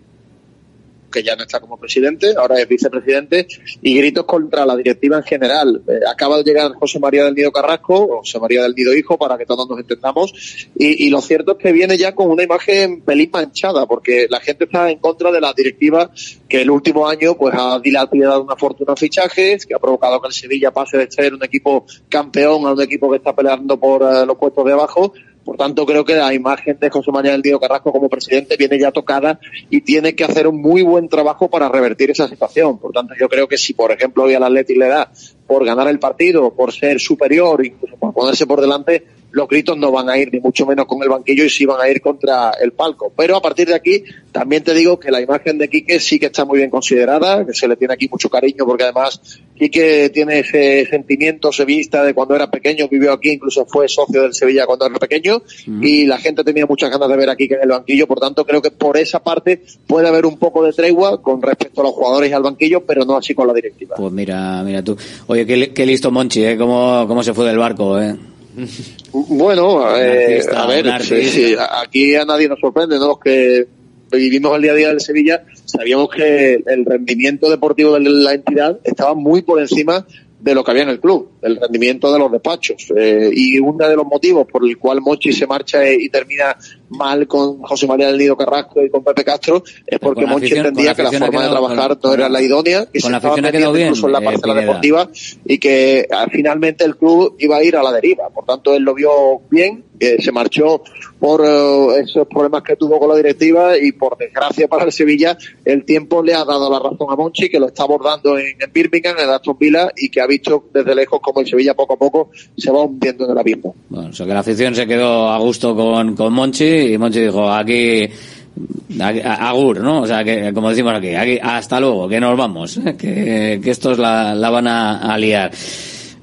que ya no está como presidente, ahora es vicepresidente, y gritos contra la directiva en general. Eh, acaba de llegar José María del Nido Carrasco, José María del Nido Hijo, para que todos nos entendamos, y, lo cierto es que viene ya con una imagen pelín manchada, porque la gente está en contra de la directiva que el último año pues ha dilapidado una fortuna en fichajes, que ha provocado que el Sevilla pase de ser un equipo campeón a un equipo que está peleando por eh, los puestos de abajo, Por tanto, creo que la imagen de José María del Nido Carrasco como presidente viene ya tocada y tiene que hacer un muy buen trabajo para revertir esa situación. Por tanto, yo creo que si, por ejemplo, hoy al Atlético le da por ganar el partido, por ser superior, incluso por ponerse por delante, los gritos no van a ir ni mucho menos con el banquillo y sí van a ir contra el palco. Pero a partir de aquí, también te digo que la imagen de Quique sí que está muy bien considerada, que se le tiene aquí mucho cariño porque además Quique tiene ese sentimiento sevillista de cuando era pequeño, vivió aquí, incluso fue socio del Sevilla cuando era pequeño y la gente tenía muchas ganas de ver a Quique en el banquillo, por tanto creo que por esa parte puede haber un poco de tregua con respecto a los jugadores y al banquillo, pero no así con la directiva. Pues mira, mira tú. Oye, qué, qué listo Monchi, ¿eh? Cómo, cómo se fue del barco, ¿eh? Bueno, eh, artista, a ver, un artista. sí, sí, aquí a nadie nos sorprende, ¿no? Los que vivimos el día a día del Sevilla, sabíamos que el rendimiento deportivo de la entidad estaba muy por encima de lo que había en el club, el rendimiento de los despachos. Eh, y uno de los motivos por el cual Mochi se marcha y termina mal con José María del Nido Carrasco y con Pepe Castro es porque afición- con entendía la que la forma de trabajar no era la idónea, que con se la estaba metiendo bien, incluso en la eh, parcela Pineda. deportiva y que ah, finalmente el club iba a ir a la deriva. Por tanto, él lo vio bien, que se marchó por eh, esos problemas que tuvo con la directiva y por desgracia para el Sevilla, el tiempo le ha dado la razón a Monchi, que lo está abordando en, en Birmingham, en Aston Villa y que ha visto desde lejos como el Sevilla poco a poco se va hundiendo en el abismo. Bueno, o sea que la afición se quedó a gusto con, con Monchi y Monchi dijo, aquí, agur, ¿no? O sea, que como decimos aquí, aquí hasta luego, que nos vamos, ¿eh? que, que estos la, la van a, liar.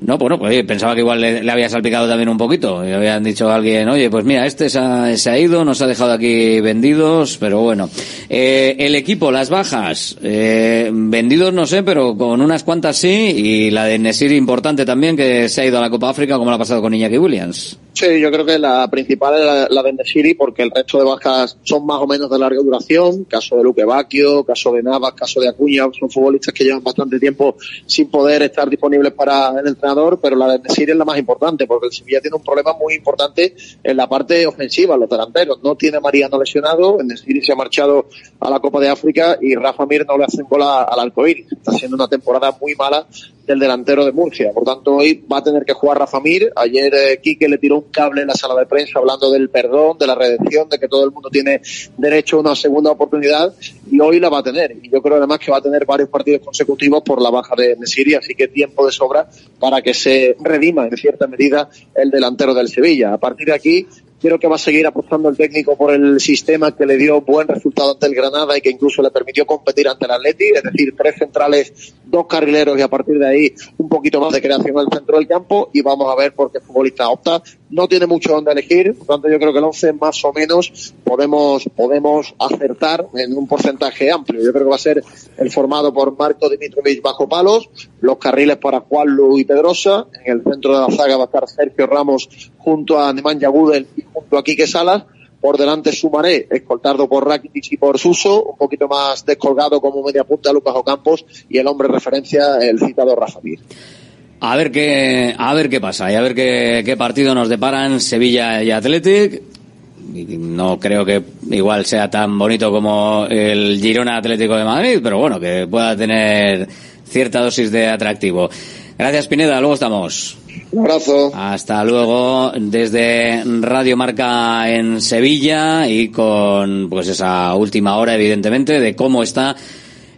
No, bueno, pues oye, pensaba que igual le, había salpicado también un poquito. Y habían dicho a alguien, oye, pues mira, este se ha, se ha ido, nos ha dejado aquí vendidos, pero bueno. Eh, el equipo, las bajas, eh, vendidos no sé, pero con unas cuantas sí, y la de Nesiri importante también, que se ha ido a la Copa África, como lo ha pasado con Iñaki Williams. Sí, yo creo que la principal es la, la de Nesiri porque el resto de bajas son más o menos de larga duración. Caso de Luque Bacchio, caso de Navas, caso de Acuña, son futbolistas que llevan bastante tiempo sin poder estar disponibles para el entrenador, pero la de Nesiri es la más importante porque el Sevilla tiene un problema muy importante en la parte ofensiva, los delanteros. No tiene Mariano lesionado, Nesiri se ha marchado a la Copa de África y Rafa Mir no le hace gol a- al arcoíris. Está siendo una temporada muy mala del delantero de Murcia. Por tanto, hoy va a tener que jugar Rafa Mir. Ayer eh, Quique le tiró un cable en la sala de prensa hablando del perdón, de la redención, de que todo el mundo tiene derecho a una segunda oportunidad y hoy la va a tener. Y yo creo además que va a tener varios partidos consecutivos por la baja de Nesiri, así que tiempo de sobra para que se redima en cierta medida el delantero del Sevilla. A partir de aquí, Creo que va a seguir apostando el técnico por el sistema que le dio buen resultado ante el Granada y que incluso le permitió competir ante el Atleti, es decir, tres centrales, dos carrileros y a partir de ahí un poquito más de creación el centro del campo y vamos a ver por qué futbolista opta. No tiene mucho donde elegir, por tanto yo creo que el 11 más o menos podemos, podemos acertar en un porcentaje amplio. Yo creo que va a ser el formado por Marco Dimitrovic bajo palos, los carriles para Juan Lu y Pedrosa, en el centro de la zaga va a estar Sergio Ramos junto a Nemanja Gudel y junto a Quique Salas, por delante Sumaré, escoltado por Rakitic y por Suso, un poquito más descolgado como media punta Lucas Ocampos y el hombre referencia, el citado Rafa Mir. A ver qué, a ver qué pasa y a ver qué, partido nos deparan Sevilla y Athletic. No creo que igual sea tan bonito como el Girona Atlético de Madrid, pero bueno, que pueda tener cierta dosis de atractivo. Gracias Pineda, luego estamos. Un abrazo. Hasta luego desde Radio Marca en Sevilla y con pues esa última hora evidentemente de cómo está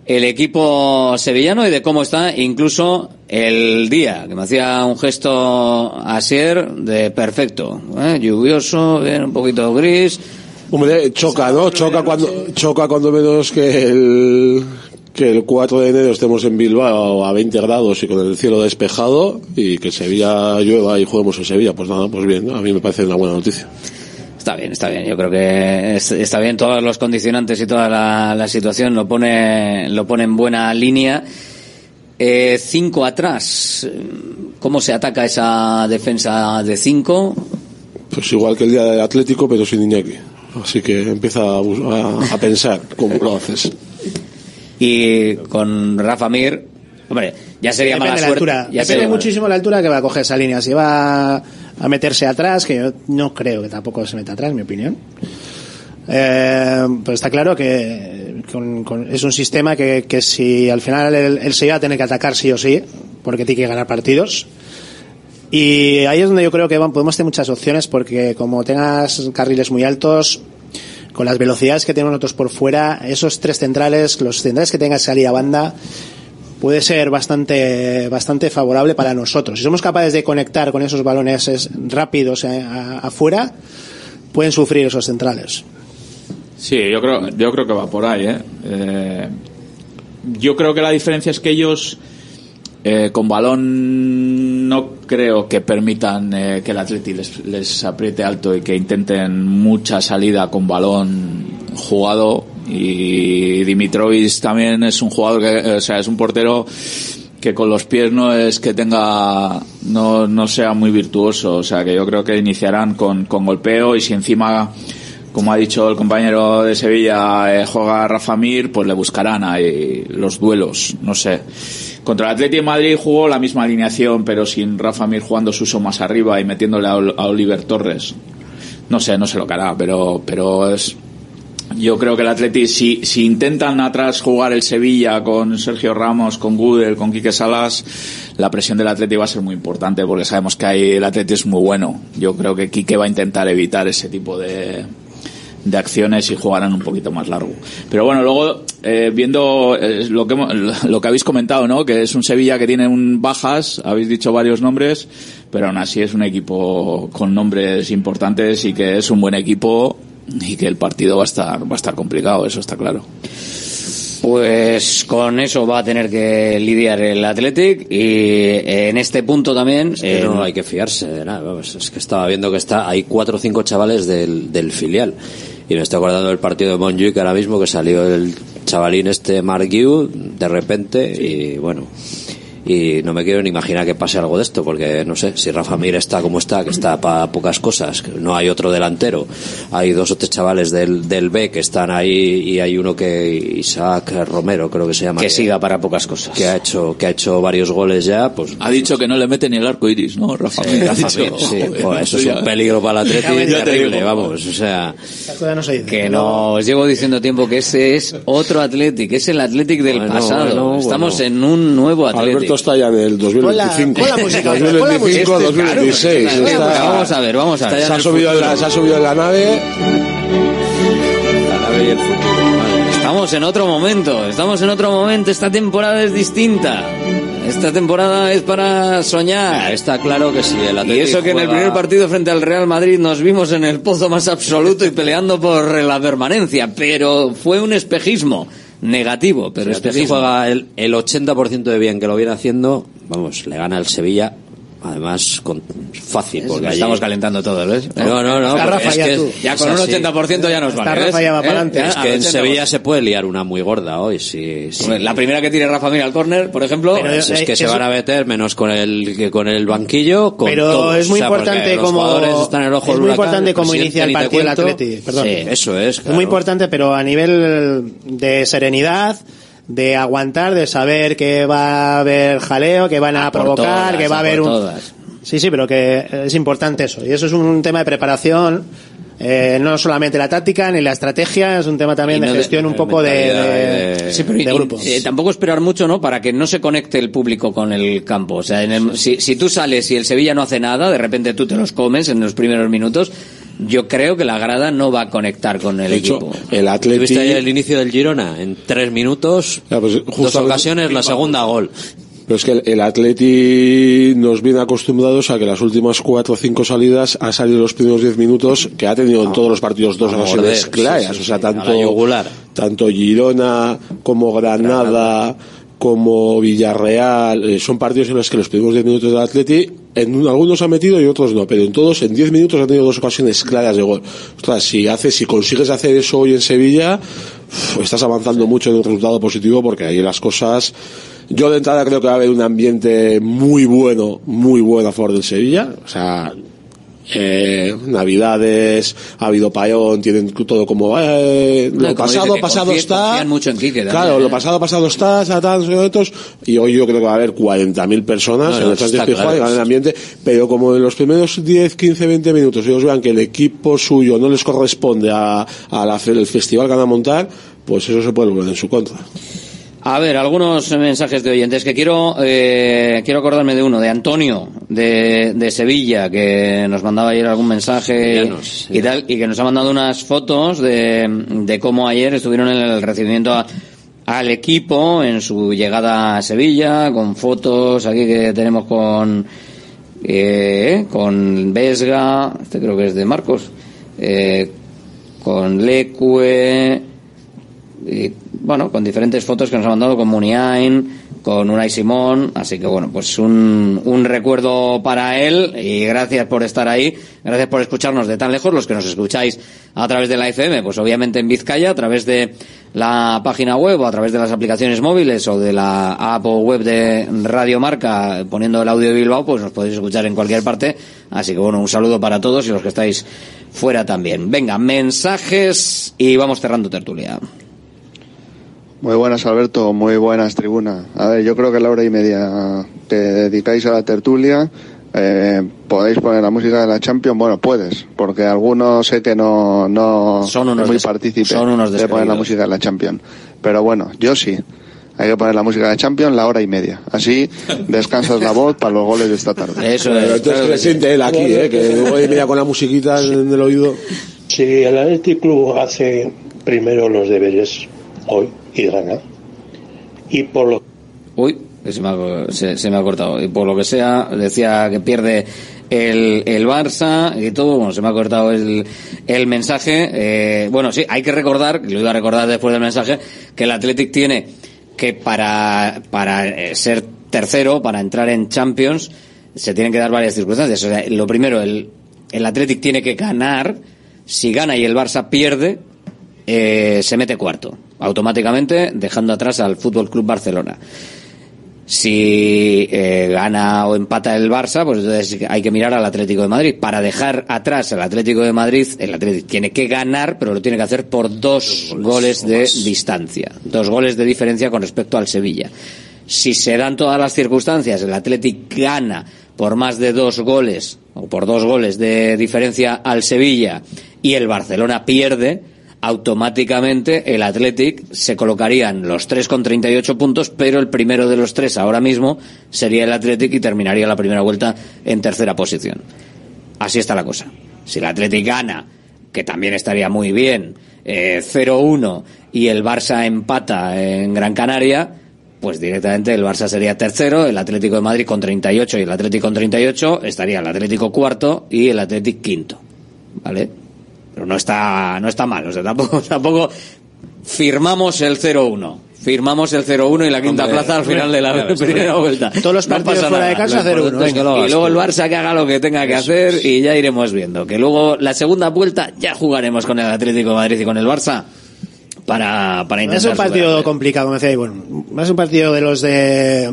el equipo sevillano y de cómo está incluso el día, que me hacía un gesto Asier de perfecto, ¿eh? lluvioso, bien, un poquito gris. Hombre, choca, ¿no? Choca cuando, choca cuando menos que el, que el 4 de enero estemos en Bilbao a 20 grados y con el cielo despejado y que Sevilla llueva y juguemos en Sevilla. Pues nada, pues bien, a mí me parece una buena noticia. Está bien, está bien. Yo creo que es- está bien todos los condicionantes y toda la, la situación lo pone, lo pone en buena línea. Eh, cinco atrás. ¿Cómo se ataca esa defensa de cinco? Pues igual que el día del Atlético, pero sin Iñaki. Así que empieza a, bus- a- a pensar cómo lo haces. Y con Rafa Mir, hombre, ya sería Depende mala de la suerte. altura. ya Depende sería- muchísimo la altura que va a coger esa línea. Si va a meterse atrás, que yo no creo que tampoco se meta atrás, en mi opinión. Eh, pero está claro que con- con- es un sistema que, que si al final el, el Sevilla va a tener que atacar sí o sí, porque tiene que ganar partidos. Y ahí es donde yo creo que van- podemos tener muchas opciones porque como tengas carriles muy altos, con las velocidades que tenemos nosotros por fuera, esos tres centrales, los centrales que tengas salir a banda, puede ser bastante, bastante favorable para nosotros. Si somos capaces de conectar con esos balones es- rápidos afuera, pueden sufrir esos centrales. Sí, yo creo, yo creo que va por ahí. ¿eh? Eh, yo creo que la diferencia es que ellos eh, con balón no creo que permitan eh, que el Atleti les, les apriete alto y que intenten mucha salida con balón jugado. Y Dimitrovic también es un jugador que, o sea, es un portero que con los pies no es que tenga no, no sea muy virtuoso. O sea que yo creo que iniciarán con, con golpeo y si encima como ha dicho el compañero de Sevilla eh, juega Rafa Mir pues le buscarán ahí los duelos. No sé contra el Atleti de Madrid jugó la misma alineación pero sin Rafa Mir jugando Suso más arriba y metiéndole a, Ol- a Oliver Torres no sé no sé lo que hará pero pero es yo creo que el Atleti, si, si intentan atrás jugar el Sevilla con Sergio Ramos, con Gudel, con Quique Salas, la presión del Atleti va a ser muy importante porque sabemos que ahí el Atleti es muy bueno. Yo creo que Quique va a intentar evitar ese tipo de, de acciones y jugarán un poquito más largo. Pero bueno, luego eh, viendo eh, lo que hemos- lo que habéis comentado, ¿no? Que es un Sevilla que tiene un bajas, habéis dicho varios nombres, pero aún así es un equipo con nombres importantes y que es un buen equipo y que el partido va a estar va a estar complicado, eso está claro. Pues con eso va a tener que lidiar el Athletic y eh, en este punto también Es que eh, no hay que fiarse de nada. vamos, es que estaba viendo que está hay cuatro o cinco chavales del, del filial. Y me estoy acordando del partido de Montjuic ahora mismo que salió el chavalín este Mark Yu de repente y bueno. Y no me quiero ni imaginar que pase algo de esto, porque no sé, si Rafa Mir está como está, que está para pocas cosas, que no hay otro delantero, hay dos o tres chavales del, del B que están ahí y hay uno que, Isaac Romero creo que se llama. que siga para pocas cosas. que ha hecho que ha hecho varios goles ya pues Ha dicho que no le mete ni el arco iris, ¿no? Rafa Mir, ha Rafa dicho. Mir, sí, Joder, joder, eso es un peligro para el Atleti terrible, vamos, o sea, no se dicen. que no os llevo diciendo tiempo que ese es otro Athletic, es el Athletic del Bueno, pasado. bueno, Estamos bueno. en un nuevo Athletic. Alberto está ya en el 2025. Pon la- pon la música, pon la 2025, música. 2026. Claro, está- claro, vamos a ver, vamos a ver. Se ha, subido en la, se ha subido en la nave. la nave y el fútbol, madre. Estamos en otro momento, estamos en otro momento, esta temporada es distinta. Esta temporada es para soñar. está claro que si el Y eso que en el juega- primer partido frente al Real Madrid nos vimos en el pozo más absoluto y peleando por la permanencia, pero fue un espejismo negativo, pero el Atleti espejismo. juega el, el 80% de bien que lo viene haciendo, vamos, le gana el Sevilla, además con, fácil, porque Porque allí- estamos calentando todo, ¿ves? No, no, no, Rafa es ya que tú. Ya con un así. 80% ya nos Está vale. Rafa ya va ¿Eh? pa'lante. Ya, Es que en 80%. Sevilla se puede liar una muy gorda hoy, si, si- Hombre, La primera que tire Rafa Mir al córner, por ejemplo, Pero es que se van a meter menos con el que con el banquillo, con Pero todos. es muy O sea, importante como están en el ojo es muy huracán, importante presidente inicia el partido el. Atleti. Perdón. Sí, eso es. Es muy importante, pero a nivel de serenidad, de aguantar, de saber que va a haber jaleo, que van a, A por provocar, todas, que va a a haber un... todas. Sí, sí, pero que es importante eso. Y eso es un tema de preparación, eh, no solamente la táctica ni la estrategia, es un tema también de gestión un poco de, de, de- Sí, pero de y- grupo. eh, tampoco esperar mucho, ¿no? Para que no se conecte el público con el campo. O sea, en el- si, si tú sales y el Sevilla no hace nada, de repente tú te los comes en los primeros minutos, yo creo que la grada no va a conectar con el De hecho, equipo. el Atleti... ¿Tuviste ayer el inicio del Girona? En tres minutos, Ya, pues, dos ocasiones, la segunda gol. Pero es que el, el Atleti nos viene acostumbrados a que las últimas cuatro o cinco salidas ha salido los primeros diez minutos que ha tenido en todos los partidos dos a ocasiones claras. sí, sí, o sea, tanto Girona como Granada, como Villarreal, eh, son partidos en los que los primeros diez minutos del Atleti, en un- algunos ha metido y otros no, pero en todos, en diez minutos ha tenido dos ocasiones claras de gol. Ostras, si haces, si consigues hacer eso hoy en Sevilla, estás avanzando mucho en un resultado positivo porque ahí las cosas, yo de entrada creo que va a haber un ambiente muy bueno, muy bueno a favor del Sevilla, o sea, eh, Navidades, ha habido payón, tienen todo como eh, No, lo como dice pasado, que pasado está. mucho en Quique también, claro, ¿eh? lo pasado, pasado está, cuántos, y hoy yo creo que va a haber 40.000 personas No, en el Sánchez está Pizjuán claro. en el ambiente, pero como en los primeros 10, 15, 20 minutos ellos vean que el equipo suyo no les corresponde a, a la el festival que van a montar, pues eso se puede volver en su contra. A ver, algunos mensajes de oyentes que quiero eh, quiero acordarme de uno, de Antonio, de, de Sevilla, que nos mandaba ayer algún mensaje y tal, y que nos ha mandado unas fotos de, de cómo ayer estuvieron en el recibimiento a- al equipo en su llegada a Sevilla, con fotos aquí que tenemos con eh, con Vesga, este creo que es de Marcos, eh, con Lecue, y, bueno, con diferentes fotos que nos ha mandado con Muniain, con Unai Simón, así que bueno, pues un, un recuerdo para él y gracias por estar ahí, gracias por escucharnos de tan lejos, los que nos escucháis a través de la FM, pues obviamente en Vizcaya, a través de la página web o a través de las aplicaciones móviles o de la app o web de Radio Marca, poniendo el audio de Bilbao, pues nos podéis escuchar en cualquier parte, así que bueno, un saludo para todos y los que estáis fuera también. Venga, mensajes y vamos cerrando tertulia. Muy buenas, Alberto. Muy buenas, tribuna. A ver, yo creo que la hora y media que dedicáis a la tertulia, eh, podéis poner la música de la Champions. Bueno, puedes, porque algunos sé que no, no Son unos es muy des- partícipe son unos de poner la música de la Champions. Pero bueno, yo sí. Hay que poner la música de la Champions la hora y media. Así descansas la voz para los goles de esta tarde. Eso Pero entonces que siente él aquí, ¿eh? Que luego y media con la musiquita en el oído. Si el Athletic Club hace primero los deberes hoy y gana, y por lo Uy, se me, ha, se me ha cortado. Y por lo que sea, decía que pierde el, el Barça y todo. Bueno, se me ha cortado el, el mensaje. Eh, bueno, sí, hay que recordar, lo iba a recordar después del mensaje, que el Athletic tiene que para, para eh, ser tercero, para entrar en Champions, se tienen que dar varias circunstancias. O sea, lo primero, el, el Athletic tiene que ganar. Si gana y el Barça pierde, eh, se mete cuarto, automáticamente dejando atrás al Fútbol Club Barcelona. Si eh, gana o empata el Barça, pues entonces hay que mirar al Atlético de Madrid. Para dejar atrás al Atlético de Madrid, el Atlético tiene que ganar, pero lo tiene que hacer por dos goles de distancia, dos goles de diferencia con respecto al Sevilla. Si se dan todas las circunstancias, el Atlético gana por más de dos goles o por dos goles de diferencia al Sevilla y el Barcelona pierde, automáticamente el Athletic se colocarían los tres con 38 puntos, pero el primero de los tres ahora mismo sería el Athletic y terminaría la primera vuelta en tercera posición. Así está la cosa. Si el Athletic gana, que también estaría muy bien, eh, 0-1 y el Barça empata en Gran Canaria, pues directamente el Barça sería tercero, el Atlético de Madrid con 38 y el Atlético con 38, estaría el Atlético cuarto y el Atlético quinto. ¿Vale? Pero no está, no está mal, o sea, tampoco, tampoco firmamos el 0-1. Firmamos el 0-1 y la quinta Hombre, plaza al final de la claro, primera vuelta. Todos los No partidos fuera de casa, Lo 0-1, importante es que venga. lo hagas Y luego el Barça que haga lo que tenga que hacer y ya iremos viendo. Que luego la segunda vuelta ya jugaremos con el Atlético de Madrid y con el Barça para, para intentar Es un partido superarle. complicado, me decía, y bueno, es un partido de los de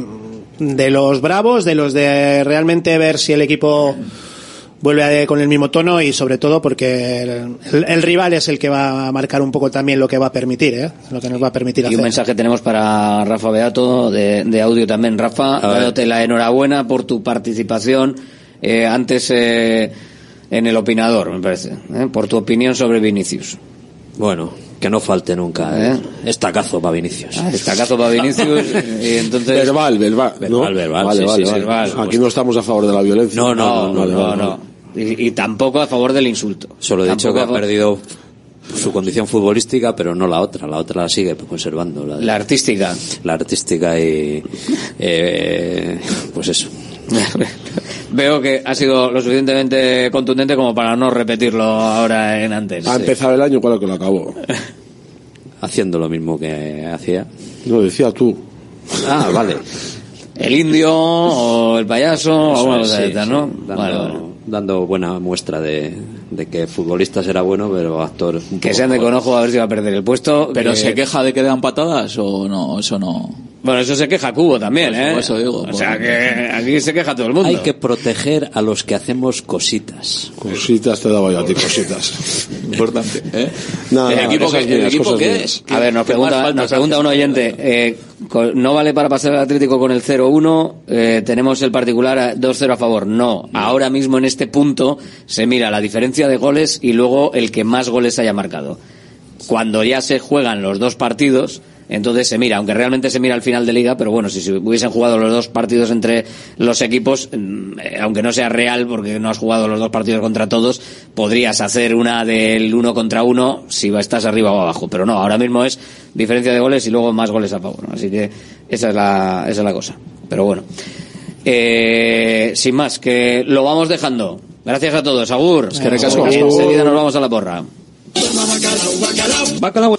de los bravos, de los de realmente ver si el equipo vuelve a- con el mismo tono y sobre todo porque el, rival es el que va a marcar un poco también lo que va a permitir, ¿eh? lo que nos va a permitir Y hacer. un mensaje tenemos para Rafa Beato de, de audio también. Rafa, dándote la enhorabuena por tu participación eh, antes eh, en el opinador, me parece, eh, por tu opinión sobre Vinicius. Bueno, que no falte nunca. ¿eh? Estacazo para Vinicius. Estacazo para Vinicius y entonces... Verbal, verbal. ¿no? Verbal, verbal, Vale, sí, vale, sí, vale. verbal. Aquí no estamos a favor de la violencia. No, no, no. Y, y tampoco a favor del insulto. Solo he dicho que ha perdido su condición futbolística, pero no la otra. La otra la sigue conservando. La, de- La artística. la artística y. eh, pues eso. Veo que ha sido lo suficientemente contundente como para no repetirlo ahora en antes. Ha empezado el año, claro que lo acabó. Haciendo lo mismo que hacía. No, decía tú. Ah, vale. El indio o el payaso o sí, de. ¿no? Dando, Vale, vale. Dando buena muestra de, de que futbolista será bueno, pero actor. Que poco se ande mejor. con ojo a ver si va a perder el puesto. ¿Pero que- se queja de que dan patadas o no? Eso no. Bueno, eso se queja Cubo también, Pues, ¿eh? eso digo, o sea que aquí se queja todo el mundo. Hay que proteger a los que hacemos cositas. Cositas te daba yo a ti, cositas. Importante, ¿eh? No, ¿El no, equipo, que, el equipo qué es? A ver, nos ¿Qué más pregunta, nos pregunta un oyente, eh, ¿no vale para pasar el Atlético con el 0-1? Eh, tenemos el particular a 2-0 a favor. No, ahora mismo en este punto se mira la diferencia de goles y luego el que más goles haya marcado. Cuando ya se juegan los dos partidos, entonces se mira, aunque realmente se mira al final de liga, pero bueno, si se hubiesen jugado los dos partidos entre los equipos, mm, eh, aunque no sea real, porque no has jugado los dos partidos contra todos, podrías hacer una del uno contra uno si estás arriba o abajo, pero no, ahora mismo es diferencia de goles y luego más goles a favor, así que esa es la, esa es la cosa, pero bueno. Eh, sin más, que lo vamos dejando. Gracias a todos. Agur. Es que recasco. Enseguida nos vamos a la porra. Bacalao.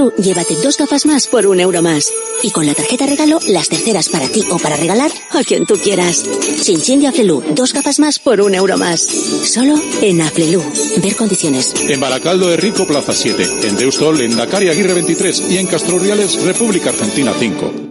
Llévate dos gafas más por un euro más. Y con la tarjeta regalo, las terceras para ti o para regalar a quien tú quieras. Chinchín de Aflelu, dos gafas más por un euro más. Solo en Aflelu. Ver condiciones. En Baracaldo de Rico, Plaza 7. En Deustol, en Dakar Aguirre 23. Y en Castroriales, República Argentina 5.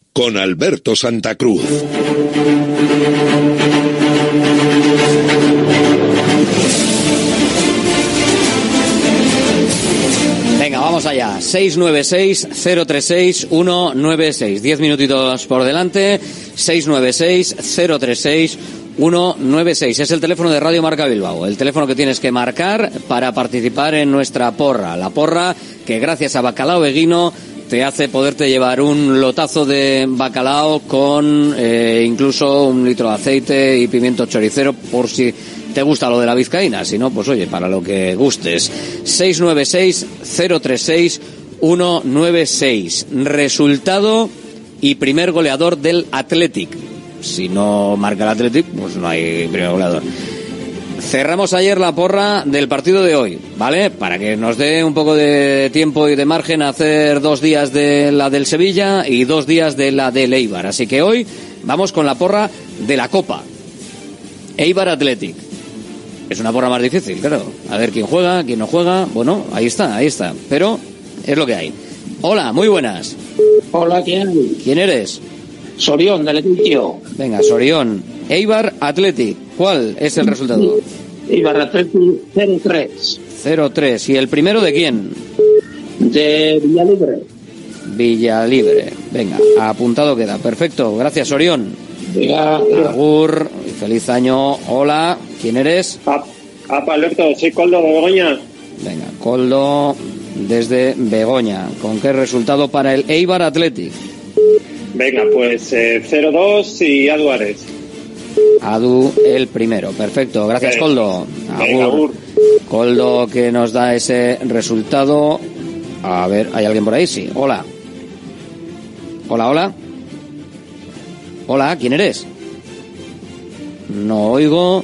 con Alberto Santa Cruz. Venga, vamos allá. 696-036-196. Diez minutitos por delante. 696-036-196. Es el teléfono de Radio Marca Bilbao. El teléfono que tienes que marcar para participar en nuestra porra. La porra que gracias a Bacalao Eguino te hace poderte llevar un lotazo de bacalao con eh, incluso un litro de aceite y pimiento choricero por si te gusta lo de la vizcaína. Si no, pues oye, para lo que gustes. 696-036-196. Resultado y primer goleador del Athletic. Si no marca el Athletic, pues no hay primer goleador. Cerramos ayer la porra del partido de hoy, ¿vale? Para que nos dé un poco de tiempo y de margen a hacer dos días de la del Sevilla y dos días de la del Eibar. Así que hoy vamos con la porra de la Copa. Eibar Athletic. Es una porra más difícil, claro. A ver quién juega, quién no juega. Bueno, ahí está, ahí está. Pero es lo que hay. Hola, muy buenas. Hola, ¿quién? ¿Quién eres? Sorión, del Etitio. Venga, Sorión. Eibar Athletic. ¿Cuál es el resultado? Eibar Athletic 0-3. 0-3. ¿Y el primero de quién? De Villalibre. Villalibre. Venga, apuntado queda. Perfecto. Gracias, Orión. Agur. Feliz año. Hola. ¿Quién eres? Apa, Alberto, soy Coldo de Begoña. Venga, Coldo desde Begoña. ¿Con qué resultado para el Eibar Athletic? Venga, pues eh, 0-2 y Álvarez. Adu el primero. Perfecto. Gracias. Coldo. Agur. Coldo que nos da ese resultado. A ver, ¿hay alguien por ahí? Sí. Hola. Hola, hola. Hola, ¿quién eres? No oigo.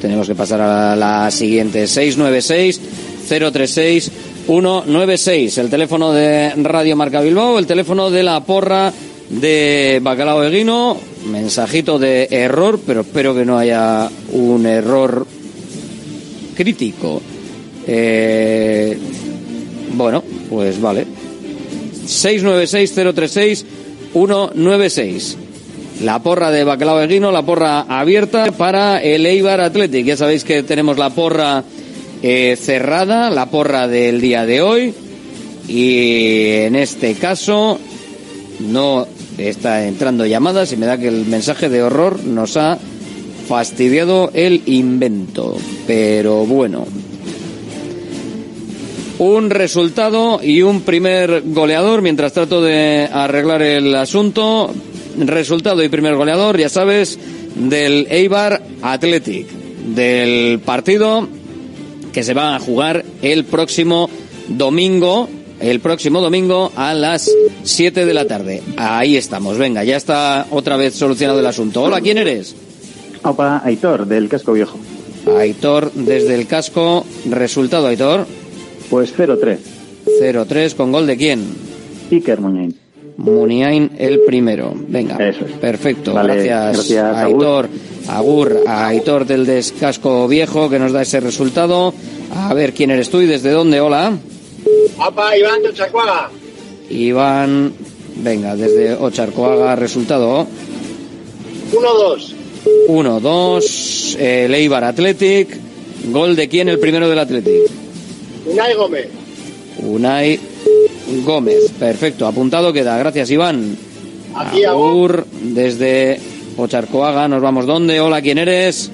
Tenemos que pasar a la siguiente. 696 036 196. El teléfono de Radio Marca Bilbao, el teléfono de la porra de Bacalao Eguino. Mensajito de error, pero espero que no haya un error crítico. Eh, bueno, pues vale. 696-036-196. La porra de Bacalao Eguino, la porra abierta para el Eibar Athletic. Ya sabéis que tenemos la porra eh, cerrada, la porra del día de hoy. Y en este caso no está entrando llamadas y me da que el mensaje de horror nos ha fastidiado el invento. Pero bueno, un resultado y un primer goleador mientras trato de arreglar el asunto. Resultado y primer goleador, ya sabes, del Eibar Athletic, del partido que se va a jugar el próximo domingo, el próximo domingo a las 7 de la tarde. Ahí estamos, venga, ya está otra vez solucionado el asunto. Hola, ¿quién eres? Opa, Aitor, del casco viejo. Aitor desde el casco. Resultado, Aitor. Pues 0-3. 0-3 con gol de quién? Iker Muñain. Muniain el primero. Venga. Eso es. Perfecto. Vale, gracias, gracias, Aitor. Agur, a Aitor del Descasco Viejo que nos da ese resultado. A ver quién eres tú y desde dónde. Hola. Apa, Iván de Chacuaga. Iván. Venga, desde Ocharcoaga, resultado 1-2. 1-2. El Eibar Athletic. Gol de quién? El primero del Athletic. Unai Gómez. Unai Gómez. Perfecto, apuntado queda. Gracias, Iván. Aquí, Agur, desde Ocharcoaga. Nos vamos dónde. Hola, ¿quién eres?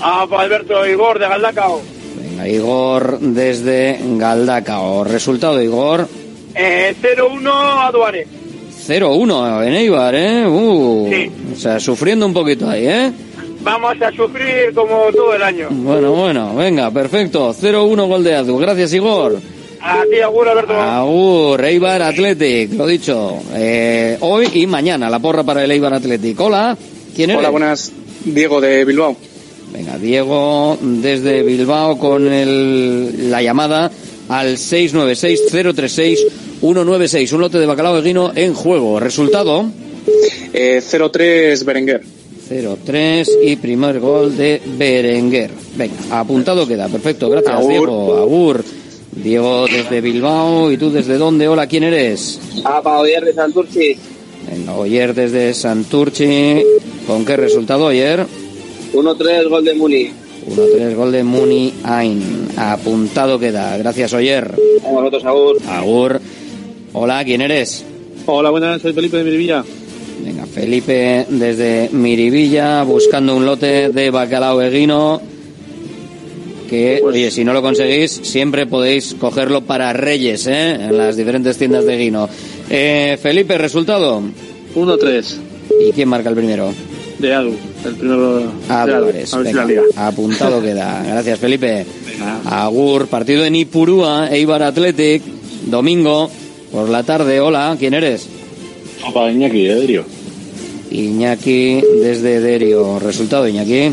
Apa, Alberto Igor de Galdacao. Venga, Igor desde Galdacao. Resultado, Igor. Eh, 0-1 a Duane. 0-1 en Eibar, ¿eh? Uh, Sí. O sea, sufriendo un poquito ahí, ¿eh? Vamos a sufrir como todo el año. Bueno, bueno, venga, perfecto. 0-1 gol de Adu. Gracias, Igor. A ti, Agur, Alberto. Agur, Eibar Athletic, lo dicho. Eh, hoy y mañana, la porra para el Eibar Athletic. Hola, ¿quién eres? Hola, buenas. Diego de Bilbao. Venga, Diego desde Bilbao con el, la llamada al 696-036-196. Un lote de bacalao de guino en juego. Resultado Eh, 0-3 Berenguer. 0-3 y primer gol de Berenguer. Venga, apuntado queda. Perfecto, gracias Agur. Diego. Agur. Diego desde Bilbao y tú desde dónde. Hola, ¿quién eres? Apa, Oyer de Santurci. Venga, Oyer desde Santurci. ¿Con qué resultado, Oyer? 1-3, gol de Muni. 1-3, gol de Muni Ain. Apuntado queda. Gracias, Oyer. A vosotros, Agur. Agur. Hola, ¿quién eres? Hola, buenas. Soy Felipe de Mirivilla. Venga, Felipe desde Miribilla buscando un lote de bacalao eguino. Que, oye, si no lo conseguís, siempre podéis cogerlo para Reyes, ¿eh? En las diferentes tiendas de guino. Eh, Felipe, resultado. 1-3 ¿Y quién marca el primero? De Adu. El primero Ah, de Adu. Álvarez. A ver si Venga, la liga. apuntado queda. Gracias, Felipe. Agur, partido en Ipurúa, Eibar Athletic, domingo, por la tarde. Hola, ¿quién eres? Opa, Iñaki, de Derio. Iñaki desde Derio. Resultado, Iñaki.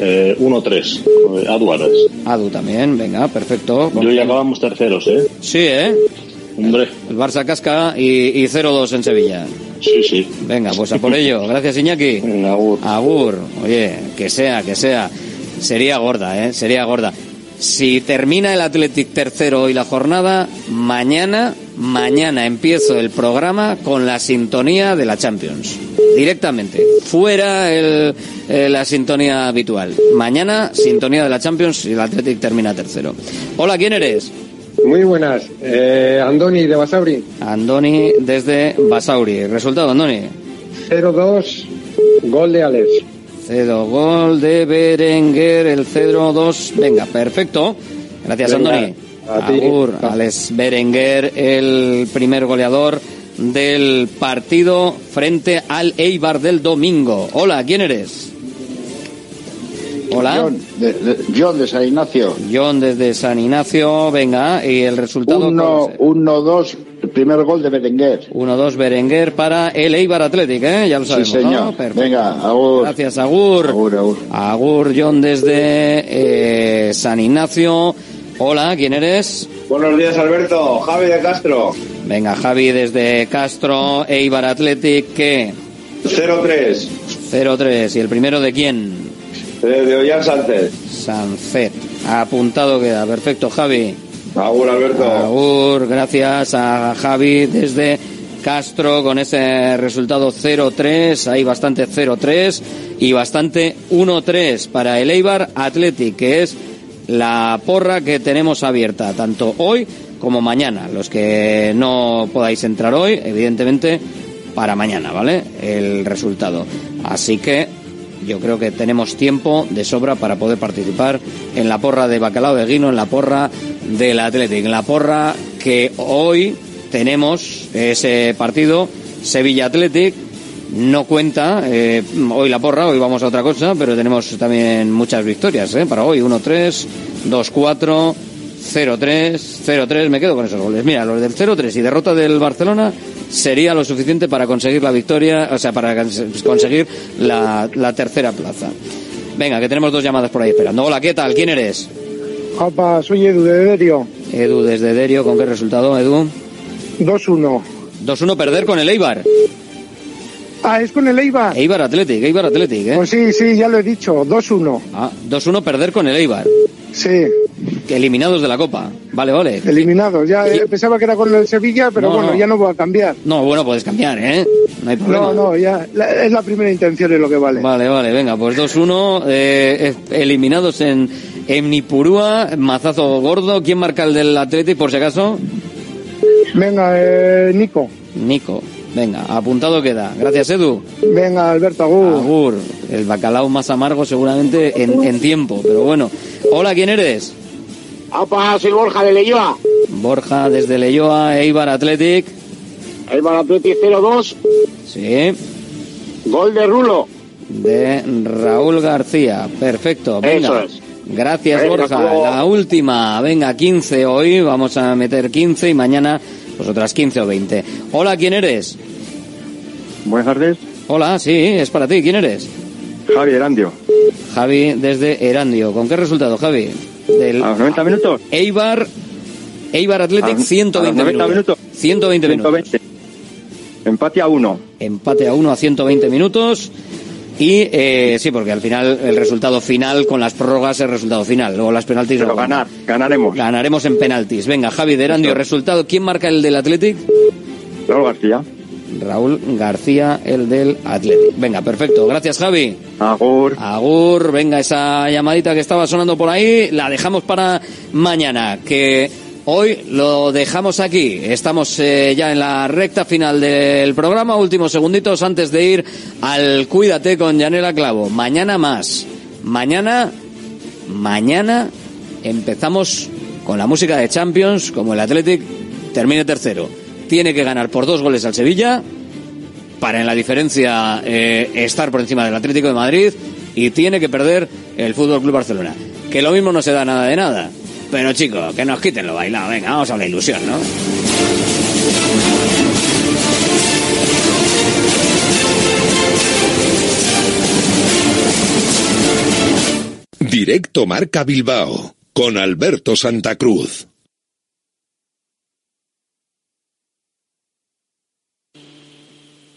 Eh, 1-3, eh, Adu Ares. Adu también, venga, perfecto. Yo ya acabamos terceros, ¿eh? Sí, ¿eh? Hombre. El Barça casca y, y 0-2 en Sevilla. Sí, sí. Venga, pues a por ello. Gracias, Iñaki. Agur. Agur. Oye, que sea, que sea. Sería gorda, ¿eh? Sería gorda. Si termina el Athletic tercero hoy la jornada, mañana, mañana empiezo el programa con la sintonía de la Champions. Directamente. Fuera el, eh, la sintonía habitual. Mañana, sintonía de la Champions y el Athletic termina tercero. Hola, ¿quién eres? Muy buenas. Eh, Andoni de Basauri. Andoni desde Basauri. Resultado, Andoni. 0-2, gol de Alex. Cedo gol de Berenguer, el Cedro 2. Venga, perfecto. Gracias, Venga, Andoni. a. Agur, Alex Berenguer, el primer goleador del partido frente al Eibar del domingo. Hola, ¿quién eres? Hola. John de, de- John de San Ignacio. John desde San Ignacio, venga, y el resultado... 1-2, el primer gol de Berenguer. 1-2 Berenguer para el Eibar Athletic, ¿eh? Ya lo Sí, sabemos, señor. ¿no? Perfecto. Venga, agur. Gracias, Agur. Agur, John desde eh, San Ignacio. Hola, ¿quién eres? Buenos días, Alberto. Javi de Castro. Venga, Javi desde Castro, Eibar Athletic, ¿qué? 0-3. 0-3. ¿Y el primero de quién? Eh, de Ollán Sánchez. Sancet. Apuntado queda. Perfecto, Javi. Agur, Alberto. Agur, gracias a Javi desde Castro con ese resultado 0-3. Hay bastante 0-3 y bastante 1-3 para el Eibar Athletic, que es la porra que tenemos abierta tanto hoy como mañana. Los que no podáis entrar hoy, evidentemente, para mañana, ¿vale? El resultado. Así que yo creo que tenemos tiempo de sobra para poder participar en la porra de Bacalao de Guino, en la porra del Athletic, en la porra que hoy tenemos ese partido Sevilla Athletic. No cuenta eh, hoy la porra, hoy vamos a otra cosa, pero tenemos también muchas victorias ¿eh? para hoy. 1-3, 2-4, 0-3, 0-3, me quedo con esos goles. Mira, los del 0-3 y derrota del Barcelona sería lo suficiente para conseguir la victoria, o sea, para cons- conseguir la, la tercera plaza. Venga, que tenemos dos llamadas por ahí esperando. Hola, ¿qué tal? ¿Quién eres? Opa, soy Edu de Derio. Edu desde Derio, ¿con qué resultado, Edu? 2-1. 2-1 perder con el Eibar. Ah, es con el Eibar. Eibar Athletic, Eibar Athletic, ¿eh? Pues sí, sí, ya lo he dicho. 2-1. Ah, 2-1 perder con el Eibar. Sí. Eliminados de la Copa. Vale, vale. Eliminados. Ya eh, pensaba que era con el Sevilla, pero No, bueno, no. ya no voy a cambiar. No, bueno, puedes cambiar, ¿eh? No hay problema. No, no, ya la- es la primera intención es lo que vale. Vale, vale, venga, pues 2-1, eh, eliminados en, en Nipurúa, mazazo gordo. ¿Quién marca el del Athletic, por si acaso? Venga, eh, Nico. Nico. Venga, apuntado queda. Gracias, Edu. Venga, Alberto Agur. Agur. El bacalao más amargo seguramente en, en tiempo, pero bueno. Hola, ¿quién eres? Apa, soy Borja de Leyoa. Borja desde Leyoa, Eibar Athletic. Eibar Athletic 0-2. Sí. Gol de Rulo. De Raúl García. Perfecto. Venga. Eso es. Gracias, Venga, Borja. luego. La última. Venga, 15 hoy. Vamos a meter 15 y mañana pues otras 15 o 20. Hola, ¿quién eres? Buenas tardes. Hola, sí, es para ti. ¿Quién eres? Javi Erandio. Javi desde Erandio. ¿Con qué resultado, Javi? Del A los 90 minutos. Eibar, Eibar Athletic, A los- 120 a 90 minutos. 120 minutos. 120. Empate a uno. Empate a uno a 120 minutos. Y eh, sí, porque al final el resultado final con las prórrogas es el resultado final. Luego las penaltis. Pero no ganar, ganaremos. Ganaremos en penaltis. Venga, Javi de Erandio, resultado. ¿Quién marca el del Athletic? Raúl García. Raúl García, el del Athletic. Venga, perfecto. Gracias, Javi. Agur. Agur. Venga, esa llamadita que estaba sonando por ahí, la dejamos para mañana. Que hoy lo dejamos aquí. Estamos eh, ya en la recta final del programa. Últimos segunditos antes de ir al Cuídate con Yanela Clavo. Mañana más. Mañana, mañana empezamos con la música de Champions, como el Athletic termine tercero. Tiene que ganar por dos goles al Sevilla para en la diferencia eh, estar por encima del Atlético de Madrid y tiene que perder el Fútbol Club Barcelona. Que lo mismo no se da nada de nada. Pero chicos, que nos quiten lo bailado. Venga, vamos a la ilusión, ¿no? Directo Marca Bilbao con Alberto Santa Cruz.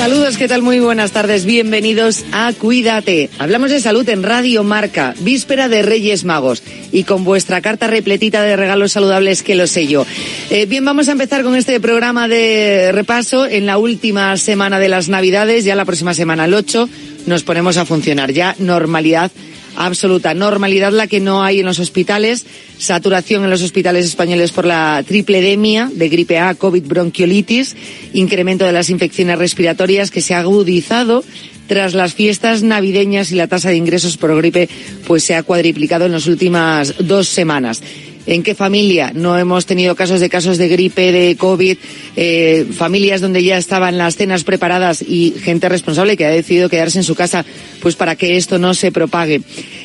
Saludos, ¿qué tal? Muy buenas tardes. Bienvenidos a Cuídate. Hablamos de salud en Radio Marca, víspera de Reyes Magos y con vuestra carta repletita de regalos saludables que lo sé yo. Eh, bien, vamos a empezar con este programa de repaso en la última semana de las Navidades. Ya la próxima semana, el 8, nos ponemos a funcionar. Ya normalidad absoluta. Normalidad la que no hay en los hospitales. Saturación en los hospitales españoles por la tripledemia de gripe A, COVID, bronquiolitis. Incremento de las infecciones respiratorias que se ha agudizado tras las fiestas navideñas y la tasa de ingresos por gripe pues se ha cuadriplicado en las últimas dos semanas. ¿En qué familia no hemos tenido casos de casos de gripe, de COVID, eh, familias donde ya estaban las cenas preparadas y gente responsable que ha decidido quedarse en su casa pues para que esto no se propague?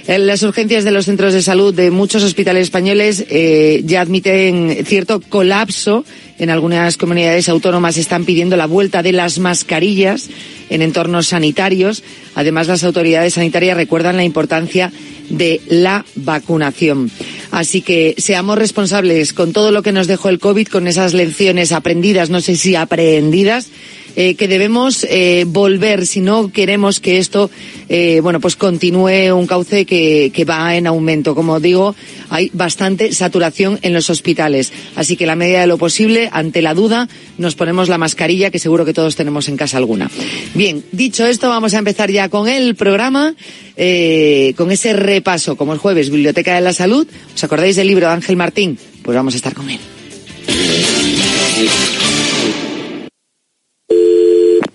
Las urgencias de los centros de salud de muchos hospitales españoles eh, ya admiten cierto colapso. En algunas comunidades autónomas están pidiendo la vuelta de las mascarillas en entornos sanitarios. Además, las autoridades sanitarias recuerdan la importancia de la vacunación. Así que seamos responsables con todo lo que nos dejó el COVID, con esas lecciones aprendidas, no sé si aprehendidas, eh, que debemos eh, volver si no queremos que esto, eh, bueno, pues continúe un cauce que, que va en aumento. Como digo, hay bastante saturación en los hospitales. Así que, la medida de lo posible, ante la duda, nos ponemos la mascarilla, que seguro que todos tenemos en casa alguna. Bien, dicho esto, vamos a empezar ya con el programa, con ese repaso, como el jueves, Biblioteca de la Salud. ¿Os acordáis del libro de Ángel Martín? Pues vamos a estar con él.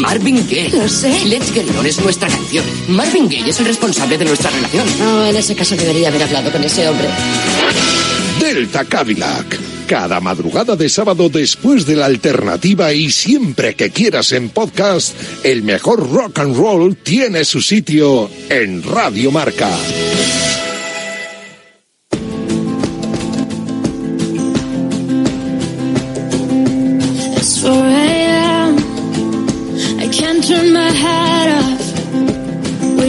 Marvin Gaye. Lo sé. Let's Get On es nuestra canción. Marvin Gaye es el responsable de nuestra relación. No, en ese caso debería haber hablado con ese hombre. Delta Cadillac. Cada madrugada de sábado después de la alternativa y siempre que quieras en podcast, el mejor rock and roll tiene su sitio en Radio Marca.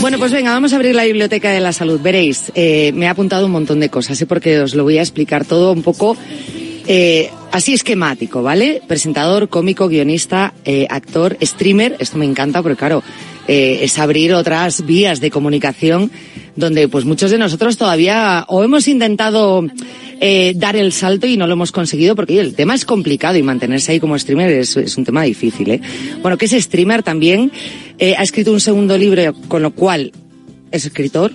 Bueno, pues venga, vamos a abrir la biblioteca de la salud. Veréis, eh, me ha apuntado un montón de cosas, ¿eh? porque os lo voy a explicar todo un poco eh, así esquemático, ¿vale? Presentador, cómico, guionista, eh, actor, streamer. Esto me encanta porque, claro, eh, es abrir otras vías de comunicación donde pues muchos de nosotros todavía o hemos intentado eh, dar el salto y no lo hemos conseguido porque el tema es complicado y mantenerse ahí como streamer es, es un tema difícil. ¿eh? Bueno, que es streamer también, eh, ha escrito un segundo libro con lo cual es escritor,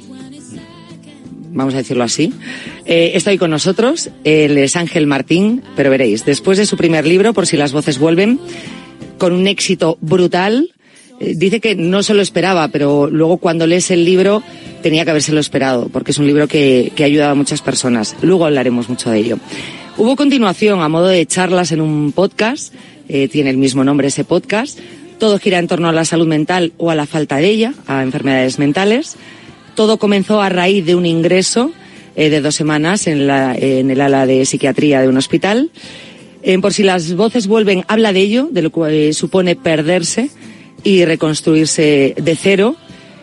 vamos a decirlo así. Eh, está hoy con nosotros, él es Ángel Martín, pero veréis, después de su primer libro, por si las voces vuelven, con un éxito brutal, eh, dice que no se lo esperaba, pero luego cuando lees el libro tenía que habérselo esperado, porque es un libro que, que ha ayudado a muchas personas. Luego hablaremos mucho de ello. Hubo continuación a modo de charlas en un podcast, eh, tiene el mismo nombre ese podcast. Todo gira en torno a la salud mental o a la falta de ella, a enfermedades mentales. Todo comenzó a raíz de un ingreso eh, de dos semanas en, la, en el ala de psiquiatría de un hospital. Eh, por si las voces vuelven, habla de ello, de lo que eh, supone perderse y reconstruirse de cero.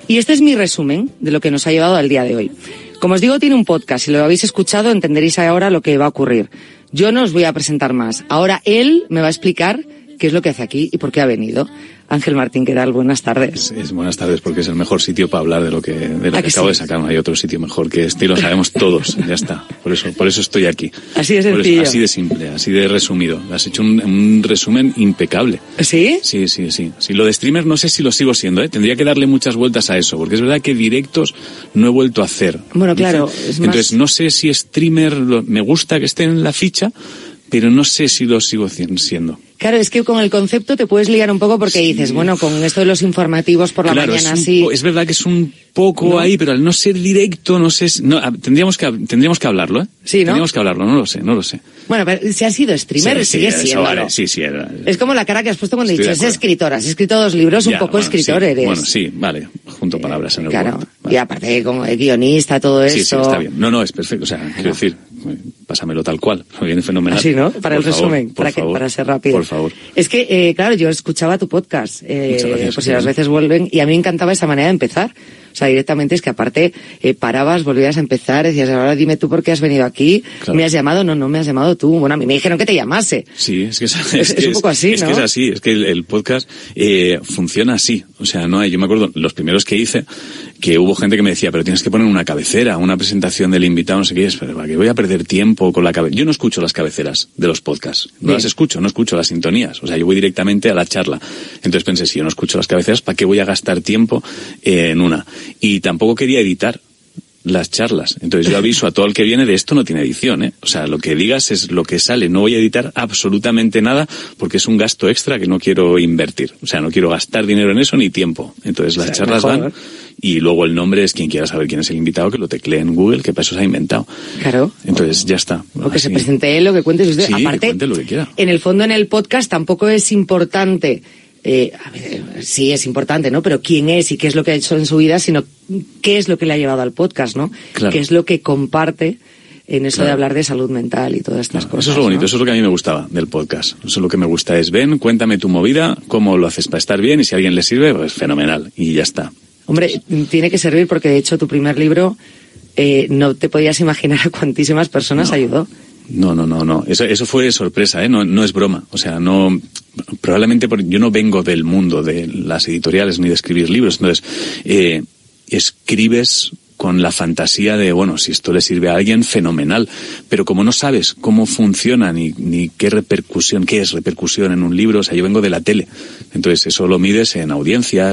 Y este es mi resumen de lo que nos ha llevado al día de hoy. Como os digo, tiene un podcast. Si lo habéis escuchado, entenderéis ahora lo que va a ocurrir. Yo no os voy a presentar más. Ahora él me va a explicar qué es lo que hace aquí y por qué ha venido. Ángel Martín, ¿qué tal? Buenas tardes. Es buenas tardes porque es el mejor sitio para hablar de lo que, de lo ¿A que que acabo sí? de sacar. No hay otro sitio mejor que este y lo sabemos todos. ya está. Por eso, por eso estoy aquí. Así de Por eso- sencillo. así de simple, así de resumido. Has hecho un, un resumen impecable. ¿Sí? Sí, sí, sí. Sí, lo de streamer no sé si lo sigo siendo, ¿eh? Tendría que darle muchas vueltas a eso, porque es verdad que directos no he vuelto a hacer. Bueno, claro, es más- Entonces, no sé si streamer, me gusta que esté en la ficha, pero no sé si lo sigo siendo. Claro, es que con el concepto te puedes liar un poco porque dices, bueno, con esto de los informativos por la Claro, mañana es, un sí. es verdad que es un poco ¿No? ahí, pero al no ser directo, no sé, si- no, ah, tendríamos que tendríamos que hablarlo, ¿eh? Sí, ¿no? Tendríamos que hablarlo, no lo sé, no lo sé. Bueno, pero si has sido streamer, Sí, sí, sigue eso siendo. vale, sí, sí, era- Es como la cara que has puesto cuando Estoy dices, es escritora, has escrito dos libros, un Ya, poco bueno, escritor sí, eres. Bueno, sí, vale, junto palabras en el Claro, Word. y aparte como guionista, todo Sí, sí, eso. está bien. No, no, es perfecto. O sea, quiero decir, pásamelo tal cual. Me viene fenomenal. Así, ¿no? Para el favor, resumen, para, que, para ser rápido. Por favor. Es que, eh, claro, yo escuchaba tu podcast, eh, Muchas gracias, por si las veces vuelven, y a mí me encantaba esa manera de empezar. O sea, directamente es que aparte eh, parabas, volvías a empezar, decías, ahora dime tú por qué has venido aquí, Claro. me has llamado, no, no me has llamado tú. Bueno, a mí me dijeron que te llamase. Sí, es que es, Es- es un poco así, es ¿no? que es así, es que el, el podcast eh, funciona así. O sea, no hay, yo me acuerdo, los primeros que hice, que hubo gente que me decía, pero tienes que poner una cabecera, una presentación del invitado, no sé qué, es, pero ¿para qué voy a perder tiempo con la cabecera? Yo no escucho las cabeceras de los podcasts, no Bien. las escucho, no escucho las sintonías, o sea, yo voy directamente a la charla. Entonces pensé, si yo no escucho las cabeceras, ¿para qué voy a gastar tiempo eh, en una? Y tampoco quería editar las charlas. Entonces yo aviso a todo el que viene de esto no tiene edición, ¿eh? O sea, lo que digas es lo que sale. No voy a editar absolutamente nada porque es un gasto extra que no quiero invertir. O sea, no quiero gastar dinero en eso ni tiempo. Entonces las O sea, charlas mejor, van y luego el nombre es quien quiera saber quién es el invitado que lo teclee en Google, que para eso se ha inventado. Claro. Entonces ya está. O que se presente él, lo que cuentes usted. Sí, que Aparte, cuente lo que quiera. en el fondo en el podcast tampoco es importante, eh, a ver, sí es importante, ¿no? Pero quién es y qué es lo que ha hecho en su vida, sino qué es lo que le ha llevado al podcast, ¿no? Claro. Qué es lo que comparte en eso de hablar de salud mental y todas estas cosas. Eso es lo bonito, ¿no? eso es lo que a mí me gustaba del podcast. Eso es lo que me gusta es, ven, cuéntame tu movida, cómo lo haces para estar bien y si a alguien le sirve, pues fenomenal. Y ya está. Hombre, tiene que servir porque de hecho tu primer libro eh, no te podías imaginar a cuantísimas personas ayudó. No, no, no, no. Eso, eso fue sorpresa, ¿eh? No, no es broma. O sea, no. Probablemente por- yo no vengo del mundo de las editoriales ni de escribir libros. Entonces, eh, escribes con la fantasía de, bueno, si esto le sirve a alguien, fenomenal. Pero como no sabes cómo funciona ni, ni qué repercusión, qué es repercusión en un libro, o sea, yo vengo de la tele. Entonces, eso lo mides en audiencias